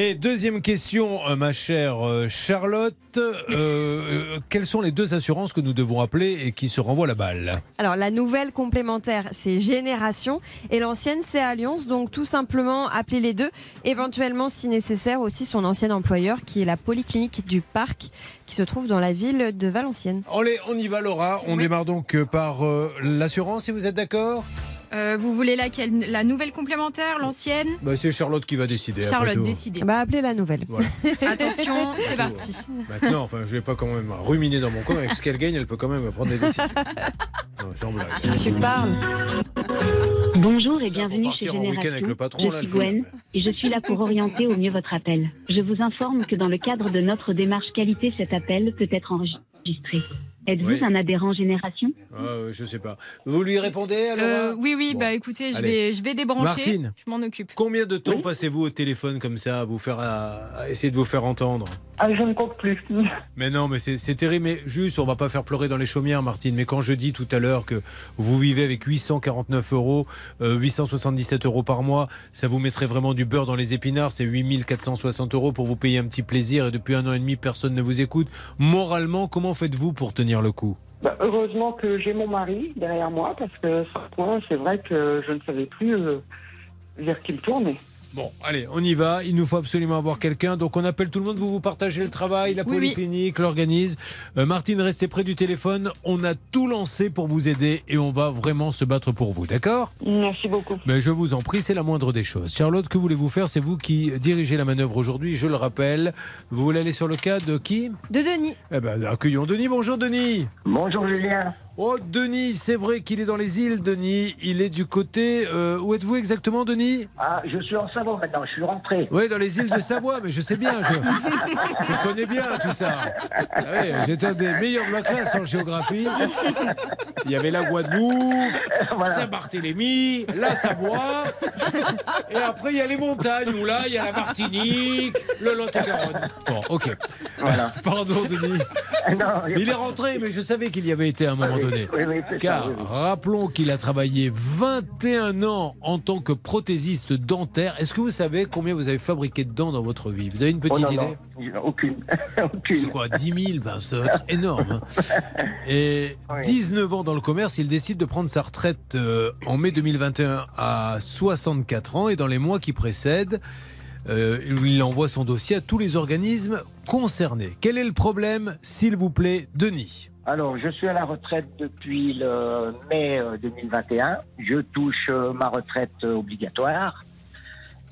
Et deuxième question, euh, ma chère euh, Charlotte, euh, quelles sont les deux assurances que nous devons appeler et qui se renvoient la balle Alors la nouvelle complémentaire, c'est Génération et l'ancienne, c'est Alliance. Donc tout simplement appeler les deux. Éventuellement, si nécessaire, aussi son ancien employeur qui est la polyclinique du Parc qui se trouve dans la ville de Valenciennes. Allez, on y va Laura. On démarre donc par euh, l'assurance, si vous êtes d'accord? Euh, vous voulez laquelle La nouvelle complémentaire, l'ancienne? Bah, C'est Charlotte qui va décider. Charlotte, tout. décidez. Bah appelez la nouvelle. (laughs) Attention, c'est parti. Maintenant, enfin, je vais pas quand même ruminer dans mon coin. Avec ce qu'elle gagne, elle peut quand même prendre des décisions. (laughs) Non, sans blague. Tu parles. Bonjour et Ça, bienvenue chez Génération. avec le patron, je là, suis. Gwen et je suis là pour orienter au mieux votre appel. Je vous informe que dans le cadre de notre démarche qualité, cet appel peut être enregistré. Êtes-vous Oui. un adhérent Génération Ah, ouais, je sais pas. Vous lui répondez alors Euh, oui, oui, Bon. bah écoutez, je vais, je vais débrancher. Martine. Je m'en occupe. Combien de temps passez-vous au téléphone comme ça à vous faire à, à essayer de vous faire entendre? Ah, je ne compte plus. (laughs) Mais non, mais c'est c'est terrible. Mais juste, on va pas faire pleurer dans les chaumières, Martine. Mais quand je dis tout à l'heure que vous vivez avec 849 euros, euh, 877 euros par mois, ça vous mettrait vraiment du beurre dans les épinards. C'est 8460 euros pour vous payer un petit plaisir. Et depuis un an et demi, personne ne vous écoute. Moralement, comment faites-vous pour tenir le coup Bah, heureusement que j'ai mon mari derrière moi parce que sans point, c'est vrai que je ne savais plus euh, vers qui me tourner. Bon, allez, on y va. Il nous faut absolument avoir quelqu'un. Donc, on appelle tout le monde. Vous vous partagez le travail, la Oui, oui. polyclinique, l'organisme. Euh, Martine, restez près du téléphone. On a tout lancé pour vous aider et on va vraiment se battre pour vous. D'accord? Merci beaucoup. Mais je vous en prie, c'est la moindre des choses. Charlotte, que voulez-vous faire? C'est vous qui dirigez la manœuvre aujourd'hui, je le rappelle. Vous voulez aller sur le cas de qui? De Denis. Eh ben, accueillons Denis. Bonjour Denis. Bonjour Julien. Oh, Denis, c'est vrai qu'il est dans les îles, Denis. Il est du côté. euh, où êtes-vous exactement, Denis? Ah, je suis en Savoie maintenant, je suis rentré. Oui, dans les îles de Savoie, mais je sais bien, je, je connais bien tout ça. Ah oui, J'étais un des meilleurs de ma classe en géographie. Il y avait la Guadeloupe, Saint-Barthélemy, la Savoie, et après il y a les montagnes où là il y a la Martinique, le Lot-et-Garonne. Bon, ok. Pardon, Denis. il est rentré, mais je savais qu'il y avait été à un moment donné. Oui, oui, c'est ça, Car oui, rappelons qu'il a travaillé 21 ans en tant que prothésiste dentaire. Est-ce que vous savez combien vous avez fabriqué de dents dans votre vie? Vous avez une petite Oh non, idée? non, aucune. (laughs) aucune. C'est quoi 10 000 ben, Ça va être énorme. hein. (laughs) Et 19 ans dans le commerce, il décide de prendre sa retraite euh, en mai 2021 à 64 ans. Et dans les mois qui précèdent, euh, il envoie son dossier à tous les organismes concernés. Quel est le problème, s'il vous plaît, Denis Alors, je suis à la retraite depuis le mai euh, 2021. Je touche euh, ma retraite euh, obligatoire.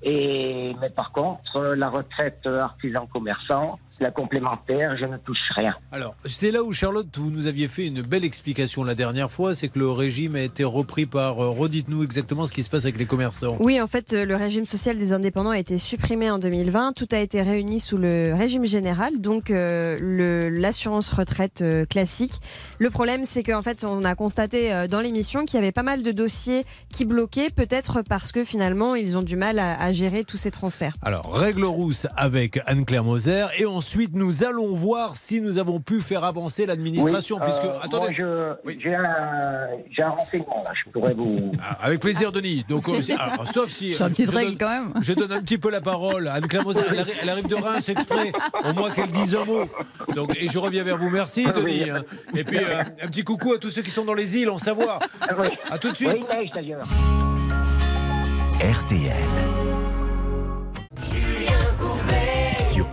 Et, mais par contre, la retraite euh, artisan-commerçant, la complémentaire, je ne touche rien. Alors, c'est là où Charlotte, vous nous aviez fait une belle explication la dernière fois, c'est que le régime a été repris par. euh, Redites-nous exactement ce qui se passe avec les commerçants. Oui, en fait, euh, le régime social des indépendants a été supprimé en 2020. Tout a été réuni sous le régime général, donc euh, l'assurance retraite euh, classique. Le problème, c'est qu'en fait, on a constaté euh, dans l'émission qu'il y avait pas mal de dossiers qui bloquaient, peut-être parce que finalement, ils ont du mal à, à gérer tous ces transferts. Alors, règle rousse avec Anne-Claire Moser. Et ensuite, nous allons voir si nous avons pu faire avancer l'administration. Oui, puisque, euh, attendez. moi, je- j'ai un, j'ai un renseignement là, je pourrais vous. Ah, Avec plaisir, Denis. Donc, euh, si- alors, sauf si. J'ai une petite je règle donne- quand même. Je donne un petit peu la parole. Anne-Claire Moser, elle, arri- elle arrive de Reims exprès, au moins qu'elle dise un mot. Donc, et je reviens vers vous. Merci, Denis. hein. Et puis, euh, un petit coucou à tous ceux qui sont dans les îles, en Savoie. À tout de suite. Oui, il neige d'ailleurs. RTL.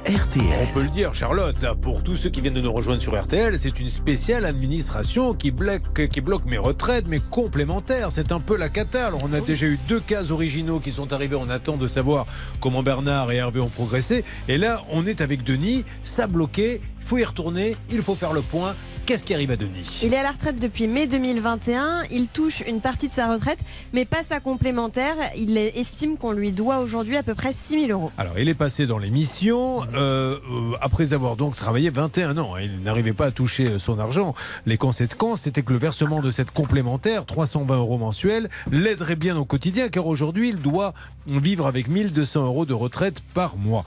On peut le dire, Charlotte, pour tous ceux qui viennent de nous rejoindre sur RTL, c'est une spéciale administration qui bloque, qui bloque mes retraites, mes complémentaires. C'est un peu la cata. Alors, on a déjà eu deux cas originaux qui sont arrivés. On attend de savoir comment Bernard et Hervé ont progressé. Et là, on est avec Denis. Ça bloqué. Il faut y retourner. Il faut faire le point. Qu'est-ce qui arrive à Denis? Il est à la retraite depuis mai 2021. Il touche une partie de sa retraite, mais pas sa complémentaire. Il estime qu'on lui doit aujourd'hui à peu près 6 000 euros. Alors, il est passé dans l'émission euh, euh, après avoir donc travaillé 21 ans. Il n'arrivait pas à toucher son argent. Les conséquences, c'était que le versement de cette complémentaire, 320 euros mensuels, l'aiderait bien au quotidien, car aujourd'hui, il doit vivre avec 1200 euros de retraite par mois.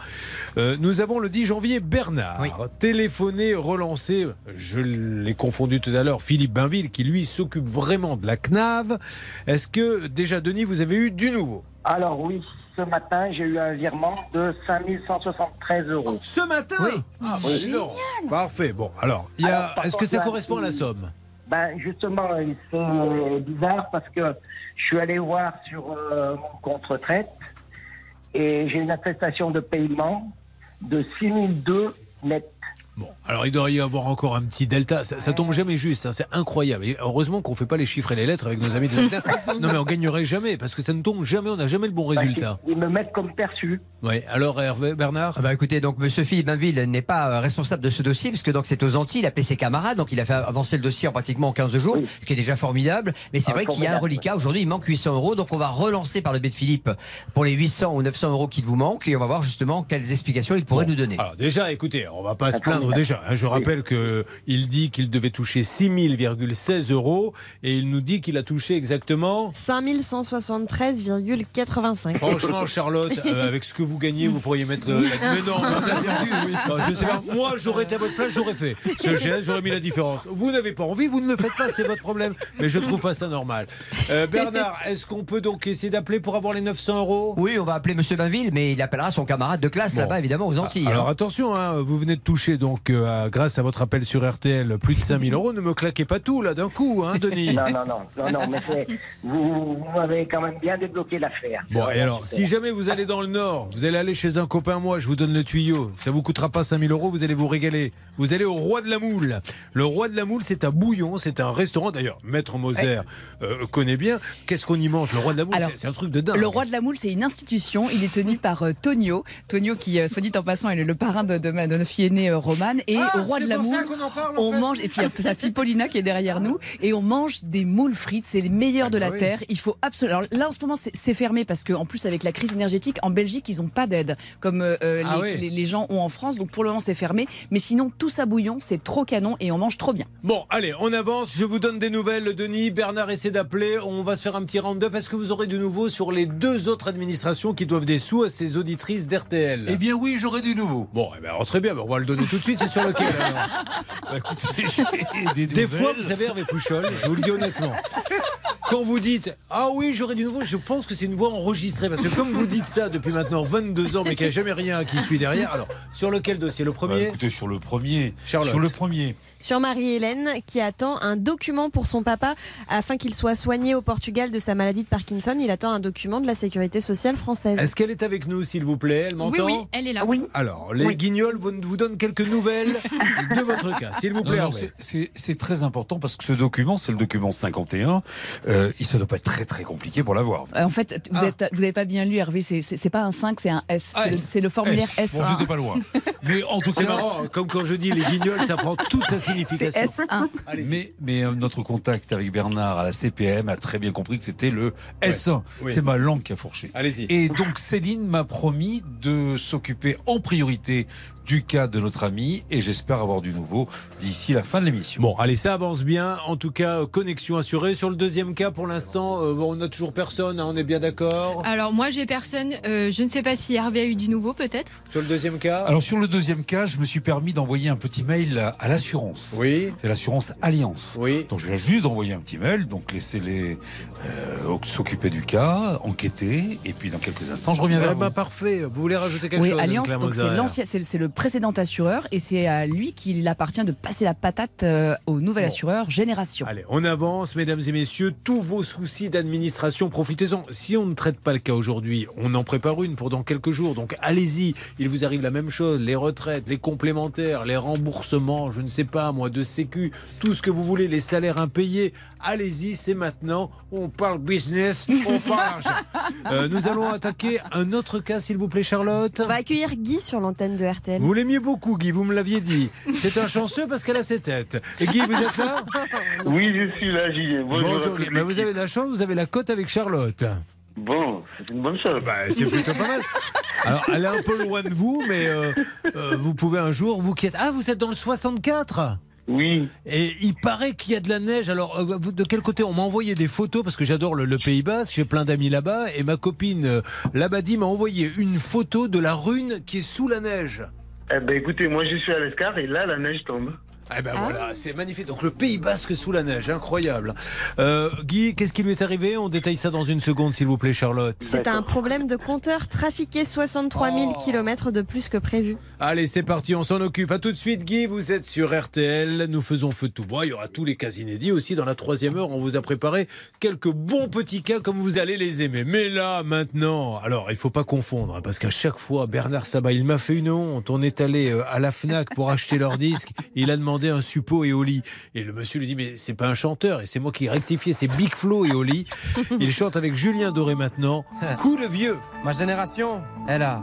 Euh, nous avons le 10 janvier Bernard, téléphoné, relancé, je l'ai confondu tout à l'heure, Philippe Bainville, qui lui s'occupe vraiment de la CNAV. Est-ce que déjà, Denis, vous avez eu du nouveau? Alors oui, ce matin, j'ai eu un virement de 5173 euros. Ce matin? Oui. Ah. Parfait. Bon, alors, il y a... Alors, par est-ce que ça correspond à la somme? Ben justement, c'est bizarre parce que je suis allé voir sur euh, mon compte retraite et j'ai une attestation de paiement de 6002 net. Bon, alors il doit y avoir encore un petit delta. Ça, ça tombe jamais juste, hein, c'est incroyable. Et heureusement qu'on fait pas les chiffres et les lettres avec nos amis de la (laughs) Non, mais on gagnerait jamais parce que ça ne tombe jamais, on n'a jamais le bon résultat. Ils me mettent comme perçu. Oui, alors Hervé, Bernard Ah bah écoutez, donc Monsieur Philippe Bainville n'est pas euh, responsable de ce dossier puisque donc c'est aux Antilles, il a appelé ses camarades, donc il a fait avancer le dossier en pratiquement 15 jours, ce qui est déjà formidable. Mais c'est Ah, vrai qu'il y a un reliquat. Aujourd'hui, il manque 800 euros, donc on va relancer par le biais de Philippe pour les 800 ou 900 euros qu'il vous manque et on va voir justement quelles explications il pourrait nous donner. Alors déjà, écoutez, on va pas se plaindre déjà. hein. Je rappelle que il dit qu'il devait toucher 6000,16 euros et il nous dit qu'il a touché exactement 5173,85. Franchement, Charlotte, (laughs) euh, avec ce que vous gagnez, vous pourriez mettre le. la- Mais non, mais on a perdu, oui. Non, je sais pas. Moi, j'aurais été à votre place, j'aurais fait ce geste, j'aurais mis la différence. Vous n'avez pas envie, vous ne le faites pas, c'est votre problème. Mais je trouve pas ça normal. Euh, Bernard, (laughs) est-ce qu'on peut donc essayer d'appeler pour avoir les 900 euros? Oui, on va appeler Monsieur Bainville, mais il appellera son camarade de classe Bon. là-bas, évidemment, aux Antilles. Alors hein. attention, hein, vous venez de toucher donc euh, grâce à votre appel sur RTL plus de 5000 euros. Ne me claquez pas tout là d'un coup, hein, (laughs) Denis. Non, non, non, non, non, mais vous, vous m'avez quand même bien débloqué l'affaire. Bon, et alors, si jamais vous allez dans le Nord, Vous allez aller chez un copain, moi, je vous donne le tuyau. Ça vous coûtera pas 5000 euros, vous allez vous régaler. Vous allez au Roi de la Moule. Le Roi de la Moule, c'est un bouillon, c'est un restaurant. D'ailleurs, Maître Moser euh, connaît bien. Qu'est-ce qu'on y mange Le Roi de la Moule, c'est- un truc de dingue. Le roi de la moule, c'est une institution. Il est tenu par euh, Tonio. Tonio, qui, euh, soit dit en passant, est le, parrain de, de ma de notre fille aînée euh, Romane. Et Ah, au roi de c'est la pour ça moule, qu'on en parle, en on fait. mange. Et puis il y a sa fille Paulina qui est derrière nous. Et on mange des moules frites. C'est les meilleurs de la Ah oui. terre. Il faut absolument. Alors là, en ce moment, c'est fermé parce qu'en plus, avec la crise énergétique, en Belgique, ils n'ont pas d'aide comme euh, euh, Ah les, oui. les- les gens ont en France. Donc pour le moment, c'est fermé. Mais sinon, tout ça bouillon, c'est trop canon et on mange trop bien. Bon, allez, on avance. Je vous donne des nouvelles, Denis. Bernard essaie d'appeler. On va se faire un petit round-up. Est-ce que vous aurez du nouveau sur les deux autres administrations qui doivent des sous à ces auditrices d'RTL Eh bien oui, j'aurai du nouveau. Bon, eh ben, alors, très bien. On va le donner tout de suite. C'est sur lequel alors Bah, écoutez, des, Des fois, vous savez, Hervé Pouchol, je vous le dis honnêtement. Quand vous dites Ah oui, j'aurais du nouveau, je pense que c'est une voix enregistrée. Parce que comme vous dites ça depuis maintenant 22 ans, mais qu'il n'y a jamais rien qui suit derrière, alors sur lequel dossier? Le Bah, premier écoutez, sur le premier. Charlotte. Sur le premier. Sur Marie-Hélène qui attend un document pour son papa afin qu'il soit soigné au Portugal de sa maladie de Parkinson. Il attend un document de la sécurité sociale française. Est-ce qu'elle est avec nous, s'il vous plaît? Elle Oui, m'entend? oui, elle est là. Oui. Alors, les guignols vous, vous donnent quelques nouvelles de votre cas, s'il vous plaît. c'est- très important parce que ce document, c'est le document 51. Euh, il ne doit pas être très très compliqué pour l'avoir. Euh, En fait, vous Ah. n'avez pas bien lu, Hervé. C'est pas un 5, c'est un S. Ah, C'est le- S. Formulaire S. Bon, j'étais pas loin. Mais en tout C'est cas, marrant, comme quand je dis les guignols, ça prend toute sa signification. S1. Allez-y. mais, mais euh, notre contact avec Bernard à la CPM a très bien compris que c'était le S1. Oui. C'est ma langue qui a fourché. Allez-y. Et donc Céline m'a promis de s'occuper en priorité du cas de notre ami et j'espère avoir du nouveau d'ici la fin de l'émission. Bon, allez, ça avance bien. En tout cas, euh, connexion assurée. Sur le deuxième cas, pour l'instant, euh, on n'a toujours personne, hein, on est bien d'accord. Alors moi j'ai personne, Euh, je ne sais pas si Hervé a eu du nouveau peut-être. Sur le deuxième cas Alors sur le deuxième cas, je me suis permis d'envoyer un petit mail à, l'assurance. Oui. C'est l'assurance Alliance. Oui. Donc je viens juste d'envoyer un petit mail, donc laissez-les euh, s'occuper du cas, enquêter, et puis dans quelques instants, je reviens Eh vers ben, vous. parfait. Vous voulez rajouter quelque Oui, chose Alliance, donc c'est l'ancien, c'est le précédent assureur et c'est à lui qu'il appartient de passer la patate euh, au nouvel Bon. assureur Génération. Allez, on avance, mesdames et messieurs. Tous vos soucis d'administration, profitez-en. Si on ne traite pas le cas aujourd'hui, on en prépare une pour dans quelques jours. Donc allez-y. Il vous arrive la même chose les retraites, les complémentaires, les remboursements, je ne sais pas, moi, de sécu, tout ce que vous voulez, les salaires impayés. Allez-y, c'est maintenant. On parle business, on parle argent. (laughs) Euh, nous allons attaquer un autre cas, s'il vous plaît, Charlotte. On va accueillir Guy sur l'antenne de RTL. Vous l'aimiez beaucoup, Guy, vous me l'aviez dit. C'est un chanceux parce qu'elle a ses têtes. Et Guy, vous êtes là (laughs) Oui, je suis là, ai. Bonjour. Bonjour, Guy. Bah, vous avez de la chance, vous avez la cote avec Charlotte. Bon, c'est une bonne chose. Bah, c'est plutôt pas mal. Alors, elle est un peu loin de vous, mais euh, euh, vous pouvez un jour, vous qui êtes. Ah, vous êtes dans le 64 Oui. Et il paraît qu'il y a de la neige. Alors, euh, de quel côté? On m'a envoyé des photos parce que j'adore le, le Pays Basque. J'ai plein d'amis là-bas. Et ma copine euh, Labadi m'a envoyé une photo de la rune qui est sous la neige. Eh ben, écoutez, moi, je suis à l'escar et là, la neige tombe. Eh ben voilà, c'est magnifique. Donc le Pays Basque sous la neige, incroyable. Euh, Guy, qu'est-ce qui lui est arrivé? On détaille ça dans une seconde, s'il vous plaît, Charlotte. C'est un problème de compteur trafiqué 63 000 Oh. km de plus que prévu. Allez, c'est parti, on s'en occupe. À tout de suite, Guy. Vous êtes sur RTL. Nous faisons feu de tout bois. Il y aura tous les cas inédits aussi. Dans la troisième heure, on vous a préparé quelques bons petits cas comme vous allez les aimer. Mais là, maintenant, alors, il faut pas confondre hein, parce qu'à chaque fois, Bernard Sabat, il m'a fait une honte. On est allé euh, à la Fnac pour acheter leur disque. Il a demandé un suppôt et Oli. Et le monsieur lui dit mais c'est pas un chanteur. Et c'est moi qui ai rectifié. C'est Big Flo et Oli. (laughs) Il chante avec Julien Doré maintenant. (laughs) Coup de vieux. Ma génération, elle a,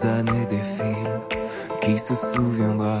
Les années défilent, qui se souviendra?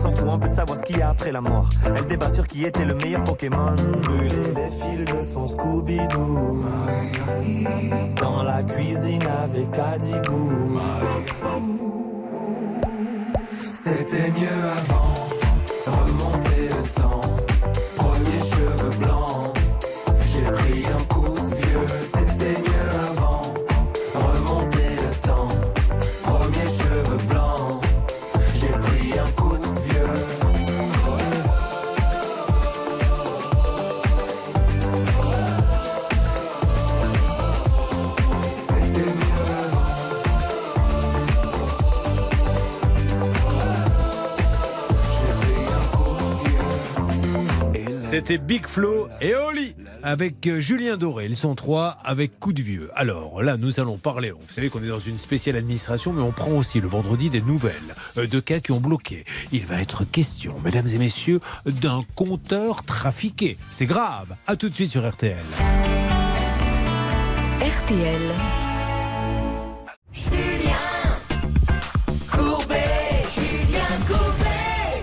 S'en fout un peu de savoir ce qu'il y a après la mort. Elle débat sur qui était le meilleur Pokémon. Brûler les fils de son Scooby-Doo. Dans la cuisine avec Adibou. C'était mieux avant, remonter le temps. C'était Big Flo et Oli avec euh, Julien Doré. Ils sont trois avec Coup de Vieux. Alors là, nous allons parler. Vous savez qu'on est dans une spéciale administration, mais on prend aussi le vendredi des nouvelles euh, de cas qui ont bloqué. Il va être question, mesdames et messieurs, d'un compteur trafiqué. C'est grave. À tout de suite sur RTL. RTL.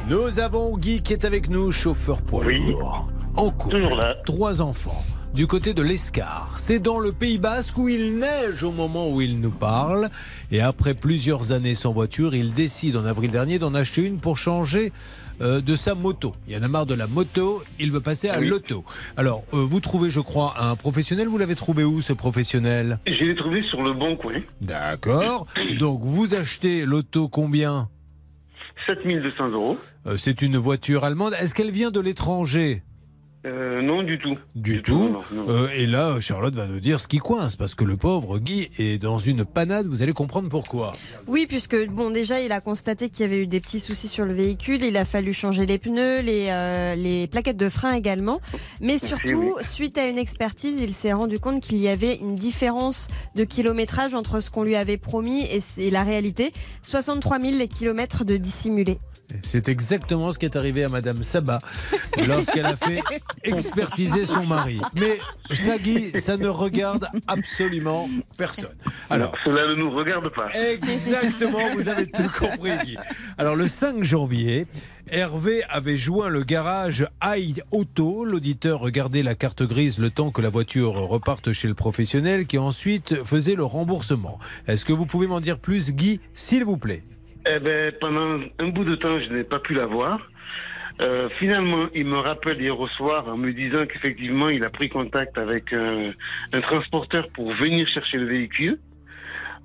Nous avons Guy qui est avec nous, chauffeur poids lourd. En couple, trois enfants. Du côté de l'Escar, c'est dans le Pays Basque où il neige au moment où il nous parle. Et après plusieurs années sans voiture, il décide en avril dernier d'en acheter une pour changer euh, de sa moto. Il y en a marre de la moto, il veut passer à Oui. l'auto. Alors, euh, vous trouvez, je crois, un professionnel. Vous l'avez trouvé où, ce professionnel? Je l'ai trouvé sur le bon coin. D'accord. Donc, vous achetez l'auto combien? 7200 euros. Euh, C'est une voiture allemande. Est-ce qu'elle vient de l'étranger? Euh, non, du tout. Du tout. Euh, et là, Charlotte va nous dire ce qui coince, parce que le pauvre Guy est dans une panade. Vous allez comprendre pourquoi. Oui, puisque bon, déjà, il a constaté qu'il y avait eu des petits soucis sur le véhicule. Il a fallu changer les pneus, les, euh, les plaquettes de frein également. Mais surtout, suite à une expertise, il s'est rendu compte qu'il y avait une différence de kilométrage entre ce qu'on lui avait promis et, et la réalité. 63 000 les kilomètres de dissimulés. C'est exactement ce qui est arrivé à Madame Sabat lorsqu'elle a fait (laughs) expertiser son mari. Mais ça, Guy, ça ne regarde absolument personne. Alors, Cela ne nous regarde pas. Exactement, vous avez tout compris, Guy. Alors, le 5 janvier, Hervé avait joint le garage Hyde Auto. L'auditeur regardait la carte grise le temps que la voiture reparte chez le professionnel qui ensuite faisait le remboursement. Est-ce que vous pouvez m'en dire plus, Guy, s'il vous plaît? Eh ben, pendant un bout de temps, je n'ai pas pu la voir. Euh, finalement, il me rappelle hier au soir en me disant qu'effectivement, il a pris contact avec un, un transporteur pour venir chercher le véhicule.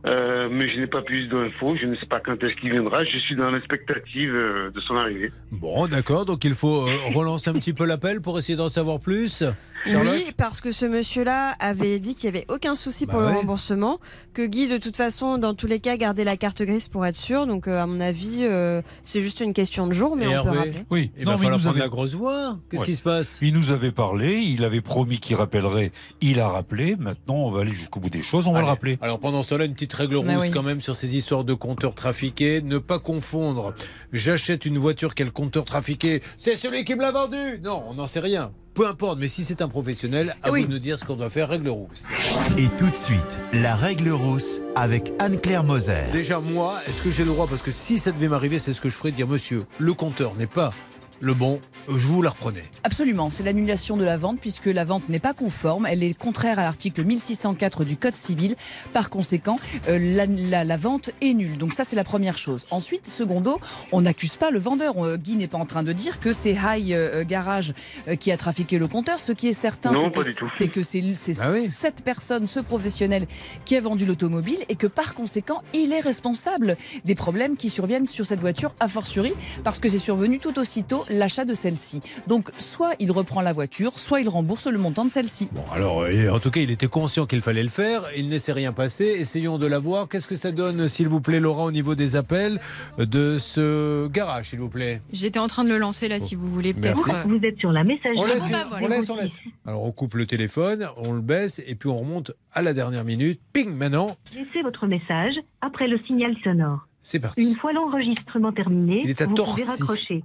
Euh, mais je n'ai pas plus d'infos. Je ne sais pas quand est-ce qu'il viendra. Je suis dans l'expectative euh, de son arrivée. Bon, d'accord, donc il faut euh, (laughs) relancer un petit peu l'appel pour essayer d'en savoir plus. Charlotte Oui, parce que ce monsieur-là avait dit qu'il n'y avait aucun souci pour Bah le remboursement, que Guy, de toute façon, dans tous les cas, gardait la carte grise pour être sûr. Donc, euh, à mon avis, euh, c'est juste une question de jour, mais Et on peut Hervé rappeler. Oui, Il va falloir nous prendre avait- la grosse voix. Qu'est-ce Ouais. qui se passe? Il nous avait parlé, il avait promis qu'il rappellerait, il a rappelé. Maintenant, on va aller jusqu'au bout des choses, on va le rappeler. Alors pendant cela, une petite règle rouge oui. quand même sur ces histoires de compteurs trafiqués. Ne pas confondre. J'achète une voiture quel compteur trafiqué? C'est celui qui me l'a vendu Non, on n'en sait rien. Peu importe, mais si c'est un professionnel, à Oui. vous de nous dire ce qu'on doit faire. Règle rousse. Et tout de suite, la règle rousse avec Anne-Claire Moser. Déjà, moi, est-ce que j'ai le droit? Parce que si ça devait m'arriver, c'est ce que je ferais dire Monsieur, le compteur n'est pas le bon, je vous la reprenez. Absolument, c'est l'annulation de la vente puisque la vente n'est pas conforme, elle est contraire à l'article 1604 du Code civil. Par conséquent, euh, la, la- la vente est nulle. Donc ça, c'est la première chose. Ensuite, secondo, on n'accuse pas le vendeur. Euh, Guy n'est pas en train de dire que c'est High euh, Garage euh, qui a trafiqué le compteur. Ce qui est certain, c'est que c'est Ah oui. cette personne, ce professionnel, qui a vendu l'automobile et que par conséquent, il est responsable des problèmes qui surviennent sur cette voiture, a fortiori, parce que c'est survenu tout aussitôt l'achat de celle-ci. Donc soit il reprend la voiture, soit il rembourse le montant de celle-ci. Alors, euh, en tout cas, il était conscient qu'il fallait le faire. Il ne s'est rien passé. Essayons de la voir. Qu'est-ce que ça donne, s'il vous plaît, Laurent, au niveau des appels de ce garage, s'il vous plaît? J'étais en train de le lancer là, si vous voulez peut-être. Merci. euh, Vous êtes sur la messagerie. On laisse, Bon, bah, voilà. on laisse, on laisse. Alors, on coupe le téléphone, on le baisse et puis on remonte à la dernière minute. Ping, maintenant, Laissez votre message après le signal sonore. c'est parti. Une fois l'enregistrement terminé, Il est à vous pouvez raccrocher.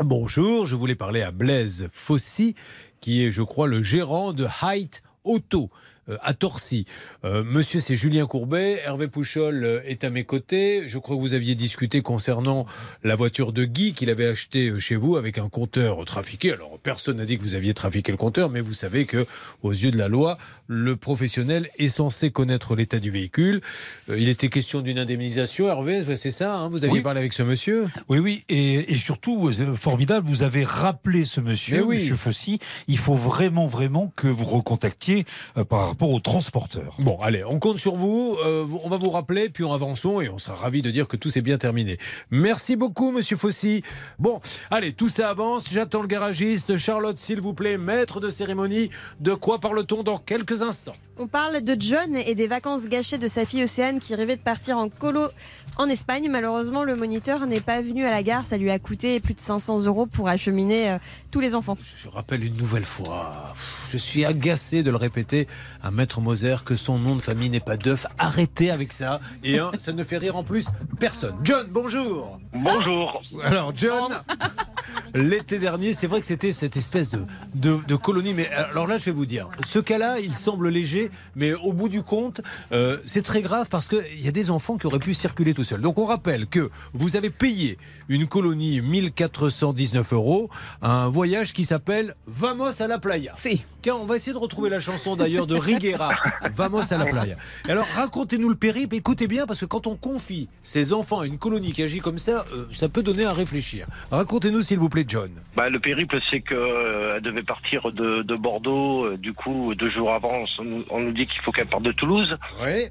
Bonjour, je voulais parler à Blaise Fossy, qui est, je crois, le gérant de Height Auto. euh, à Torcy. Euh, monsieur, c'est Julien Courbet. Hervé Pouchol euh, est à mes côtés. Je crois que vous aviez discuté concernant la voiture de Guy qu'il avait achetée chez vous avec un compteur trafiqué. Alors, personne n'a dit que vous aviez trafiqué le compteur, mais vous savez que, aux yeux de la loi, le professionnel est censé connaître l'état du véhicule. Euh, il était question d'une indemnisation. Hervé, c'est ça hein Vous aviez Oui. parlé avec ce monsieur? Oui, oui, et, et surtout, euh, formidable, vous avez rappelé ce monsieur, oui. monsieur Fossy. Il faut vraiment, vraiment que vous recontactiez euh, par rapport au transporteur. Bon, allez, on compte sur vous. Euh, on va vous rappeler, puis on avançons et on sera ravis de dire que tout s'est bien terminé. Merci beaucoup, monsieur Fossy. Bon, allez, tout ça avance. J'attends le garagiste. Charlotte, s'il vous plaît, maître de cérémonie. De quoi parle-t-on dans quelques instants On parle de John et des vacances gâchées de sa fille Océane qui rêvait de partir en colo en Espagne. Malheureusement, le moniteur n'est pas venu à la gare. Ça lui a coûté plus de 500 euros pour acheminer euh, tous les enfants. Je rappelle une nouvelle fois, pff, je suis agacé de le répéter à Maître Moser que son nom de famille n'est pas d'œuf. Arrêtez avec ça. Et un, ça ne fait rire en plus personne. John, bonjour. Bonjour. Alors, John, l'été dernier, c'est vrai que c'était cette espèce de, de, de colonie. Mais alors là, je vais vous dire, ce cas-là, il semble léger, mais au bout du compte, euh, c'est très grave parce qu'il y a des enfants qui auraient pu circuler tout seuls. Donc, on rappelle que vous avez payé une colonie 1419 euros, un voyage qui s'appelle Vamos à la playa. Si. Tiens, on va essayer de retrouver la chanson d'ailleurs de Riguera, Vamos à la playa. Et alors, racontez-nous le périple, écoutez bien, parce que quand on confie ses enfants à une colonie qui agit comme ça, euh, ça peut donner à réfléchir. Racontez-nous, s'il vous plaît, John. Bah, le périple, c'est qu'elle devait partir de, de Bordeaux. euh, Du coup, deux jours avant, on nous, on nous dit qu'il faut qu'elle parte de Toulouse. Oui.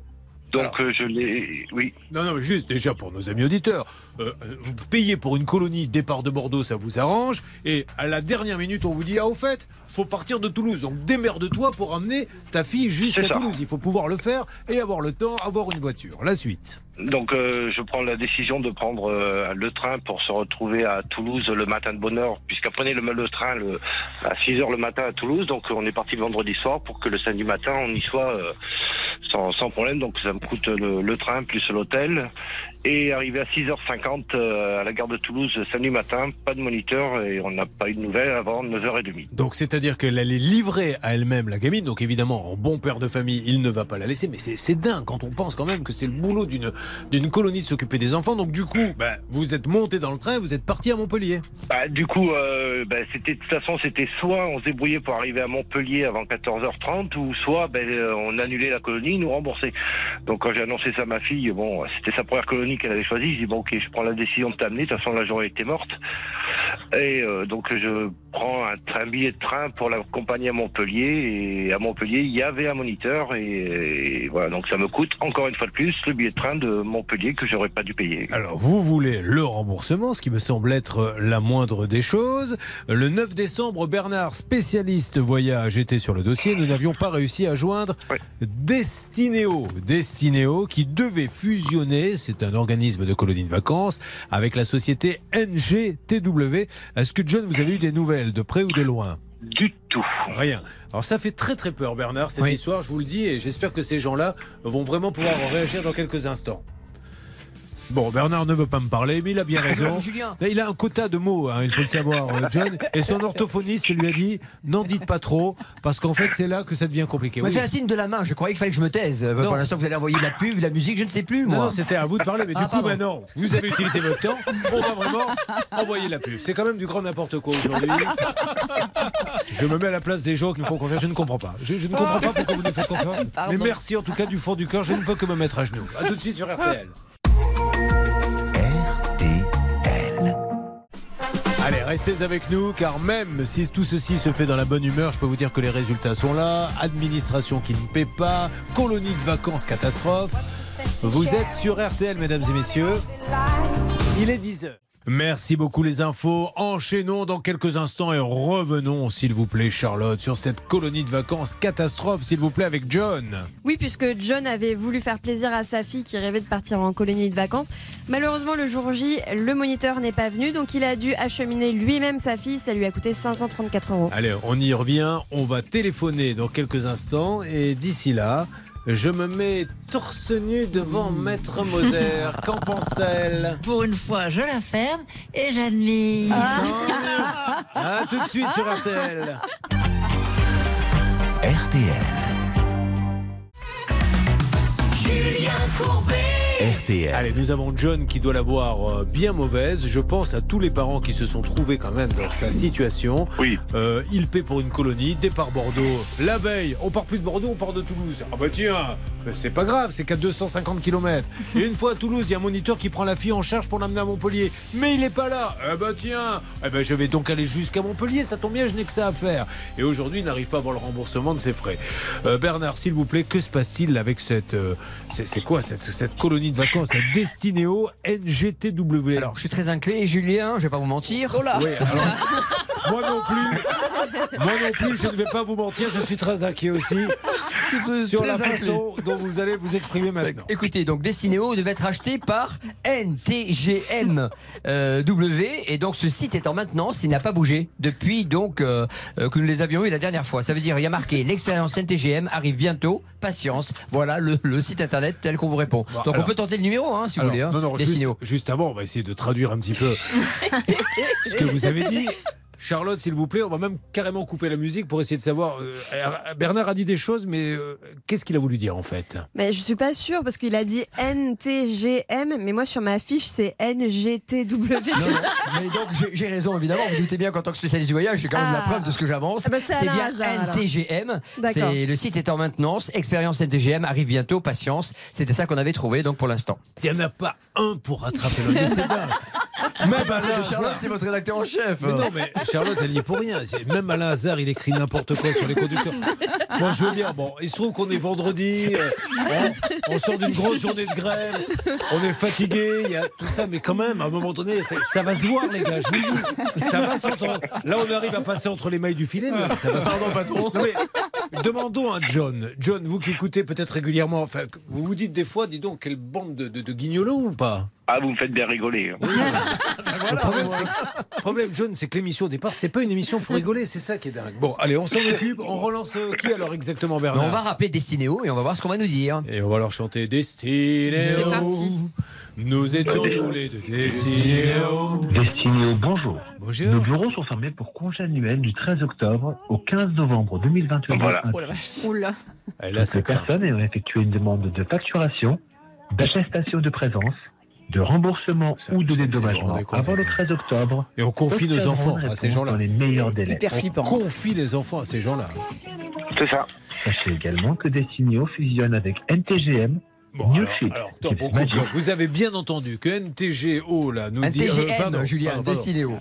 Donc, euh, je l'ai. Oui. Non, non, mais juste déjà pour nos amis auditeurs, euh, euh, vous payez pour une colonie départ de Bordeaux, ça vous arrange, et à la dernière minute, on vous dit ah au fait, faut partir de Toulouse, donc démerde-toi pour emmener ta fille jusqu'à. Toulouse. Il faut pouvoir le faire et avoir le temps, avoir une voiture. La suite. Donc, euh, je prends la décision de prendre euh, le train pour se retrouver à Toulouse le matin de bonne heure, puisqu'elle prenait le, le train le, à 6 heures le matin à Toulouse. Donc, on est parti le vendredi soir pour que le samedi matin, on y soit euh, sans, sans problème. Donc, ça me coûte le, le train plus l'hôtel. Et arrivé à 6h50 euh, à la gare de Toulouse samedi matin, pas de moniteur et on n'a pas eu de nouvelles avant 9h30. Donc c'est-à-dire qu'elle allait livrer à elle-même la gamine. Donc évidemment, en bon père de famille, il ne va pas la laisser. Mais c'est dingue quand on pense quand même que c'est le boulot d'une colonie de s'occuper des enfants. Donc du coup, bah, vous êtes monté dans le train, vous êtes parti à Montpellier. Bah, du coup, euh, bah, c'était de toute façon, c'était soit on se débrouillait pour arriver à Montpellier avant 14h30, ou soit ben, euh, on annulait la colonie, nous rembourser. Donc quand j'ai annoncé ça à ma fille, bon, c'était sa première colonie qu'elle avait choisie. Je dis bon, ok, je prends la décision de t'amener. De toute façon, la journée était morte. Et euh, donc je prends un, train- un billet de train pour l'accompagner à Montpellier. Et à Montpellier, il y avait un moniteur. Et, et voilà, donc ça me coûte encore une fois de plus le billet de train de Montpellier que j'aurais pas dû payer. Alors vous voulez le remboursement, ce qui me semble être la moindre des choses. Le 9 décembre, Bernard, spécialiste voyage, était sur le dossier. Nous n'avions pas réussi à joindre Destinéo. Destinéo qui devait fusionner, c'est un organisme de colonies de vacances, avec la société NGTW. Est-ce que John, vous avez eu des nouvelles de près ou de loin? Du tout. Rien. Alors ça fait très très peur Bernard cette histoire, je vous le dis, et j'espère que ces gens-là vont vraiment pouvoir réagir dans quelques instants. Bon, Bernard ne veut pas me parler, mais il a bien (laughs) raison. Là, il a un quota de mots, hein, il faut le savoir, euh, John. Et son orthophoniste lui a dit n'en dites pas trop, parce qu'en fait, c'est là que ça devient compliqué. Vous Oui. fait un signe de la main, je croyais qu'il fallait que je me taise. Euh, Non. Pour l'instant, vous allez envoyer la pub, la musique, je ne sais plus, Non, moi. non, c'était à vous de parler, mais Ah, du coup, pardon. maintenant, vous avez utilisé votre temps, on va vraiment envoyer la pub. C'est quand même du grand n'importe quoi aujourd'hui. Je me mets à la place des gens qui me font confiance, je ne comprends pas. Je, je ne comprends pas pourquoi vous nous faites confiance. Pardon. Mais merci en tout cas du fond du cœur, je ne peux que me mettre à genoux. A tout de suite sur RTL. Allez, restez avec nous car même si tout ceci se fait dans la bonne humeur, je peux vous dire que les résultats sont là. Administration qui ne paie pas, colonie de vacances catastrophe. Vous êtes sur RTL, mesdames et messieurs. Il est 10h. Merci beaucoup les infos. Enchaînons dans quelques instants et revenons, s'il vous plaît, Charlotte, sur cette colonie de vacances catastrophe, s'il vous plaît, avec John. Oui, puisque John avait voulu faire plaisir à sa fille qui rêvait de partir en colonie de vacances. Malheureusement, le jour J, le moniteur n'est pas venu, donc il a dû acheminer lui-même sa fille. Ça lui a coûté 534 euros. Allez, on y revient. On va téléphoner dans quelques instants et d'ici là, je me mets torse nu devant Maître Moser. Qu'en pense-t-elle? Pour une fois, je la ferme et j'admire. À tout de suite sur RTL. RTL. Julien Courbet. RTL. Allez, nous avons John qui doit l'avoir euh, bien mauvaise. Je pense à tous les parents qui se sont trouvés quand même dans sa situation. Oui. Euh, il paie pour une colonie, départ Bordeaux. La veille, on part plus de Bordeaux, on part de Toulouse. Ah bah tiens, mais c'est pas grave, c'est qu'à 250 km. (laughs) Et une fois à Toulouse, il y a un moniteur qui prend la fille en charge pour l'amener à Montpellier. Mais il est pas là. Eh bah tiens, eh ben je vais donc aller jusqu'à Montpellier. Ça tombe bien, je n'ai que ça à faire. Et aujourd'hui, il n'arrive pas à avoir le remboursement de ses frais. Euh, Bernard, s'il vous plaît, que se passe-t-il avec cette, euh, c'est c'est quoi cette, cette colonie de vacances, cette Destinéo NGTW Alors, je suis très inquiet, Julien, je vais pas vous mentir. Oui, alors, (laughs) moi non plus. Moi non plus, je ne vais pas vous mentir, je suis très inquiet aussi (laughs) sur la façon dont vous allez vous exprimer maintenant. Écoutez, donc Destinéo devait être acheté par NTGM euh, et donc ce site est en maintenance, il n'a pas bougé depuis donc euh, euh, que nous les avions eu la dernière fois. Ça veut dire il y a marqué l'expérience NTGM arrive bientôt, patience. Voilà le, le site internet tel qu'on vous répond. Bon, donc alors- on peut tenter le numéro hein, si Alors, vous voulez. Hein, non, non, juste, juste avant, on va essayer de traduire un petit peu (laughs) ce que vous avez dit. Charlotte, s'il vous plaît, on va même carrément couper la musique pour essayer de savoir. euh, Bernard a dit des choses, mais euh, qu'est-ce qu'il a voulu dire en fait? Mais je suis pas sûre parce qu'il a dit NTGM, mais moi sur ma fiche c'est NGTW. Mais donc j'ai- raison évidemment, vous doutez bien qu'en tant que spécialiste du voyage, j'ai quand même la Ah. preuve de ce que j'avance. Ah bah, c'est bien alors. NTGM. Le site est en maintenance, expérience NTGM arrive bientôt, patience. C'était ça qu'on avait trouvé donc pour l'instant. Il n'y en a pas un pour rattraper le Mais c'est (laughs) Charlotte, c'est votre rédacteur en chef. Mais non, mais Charlotte, elle y est pour rien. Même Alain Hazard, il écrit n'importe quoi sur les conducteurs. Moi, je veux bien. Bon, il se trouve qu'on est vendredi, euh, on, on sort d'une grosse journée de grève, on est fatigué, il y a tout ça, mais quand même, à un moment donné, ça- va se voir, les gars, je vous le dis. Ça va s'entendre. Là, on arrive à passer entre les mailles du filet, mais ça va s'entendre. Non, mais demandons à John. John, vous qui écoutez peut-être régulièrement, enfin, vous vous dites des fois, dis donc, quelle bande de, de, de guignolos ou pas? Ah, vous me faites bien rigoler. (laughs) le problème, c'est- le problème, John, c'est que l'émission au départ, c'est pas une émission pour rigoler, c'est ça qui est dingue. Bon, allez, on s'en occupe, on relance euh, qui alors exactement, Mais Bernard? On va rappeler Destinéo et on va voir ce qu'on va nous dire. Et on va leur chanter Destinéo. C'est parti. Nous étions tous les deux Destinéo. Destinéo, bonjour. Bonjour. Nos bureaux sont fermés pour congé annuel du 13 octobre au 15 novembre 2021. Voilà. Oh la vache. Oula. Et là, Ces personnes ayant effectué une demande de facturation, d'attestation de présence, de remboursement ou de dédommagement avant le 13 octobre. Et on confie nos enfants à ces gens-là. Dans les meilleurs délais. On confie les enfants à ces gens-là. C'est ça. Sachez également que Destinéo fusionne avec NTGM. Bon, alors, alors, attends, on coupe. vous avez bien entendu que NTGO là nous dit. Euh, pardon, Julien, pardon, pardon. Destinéo.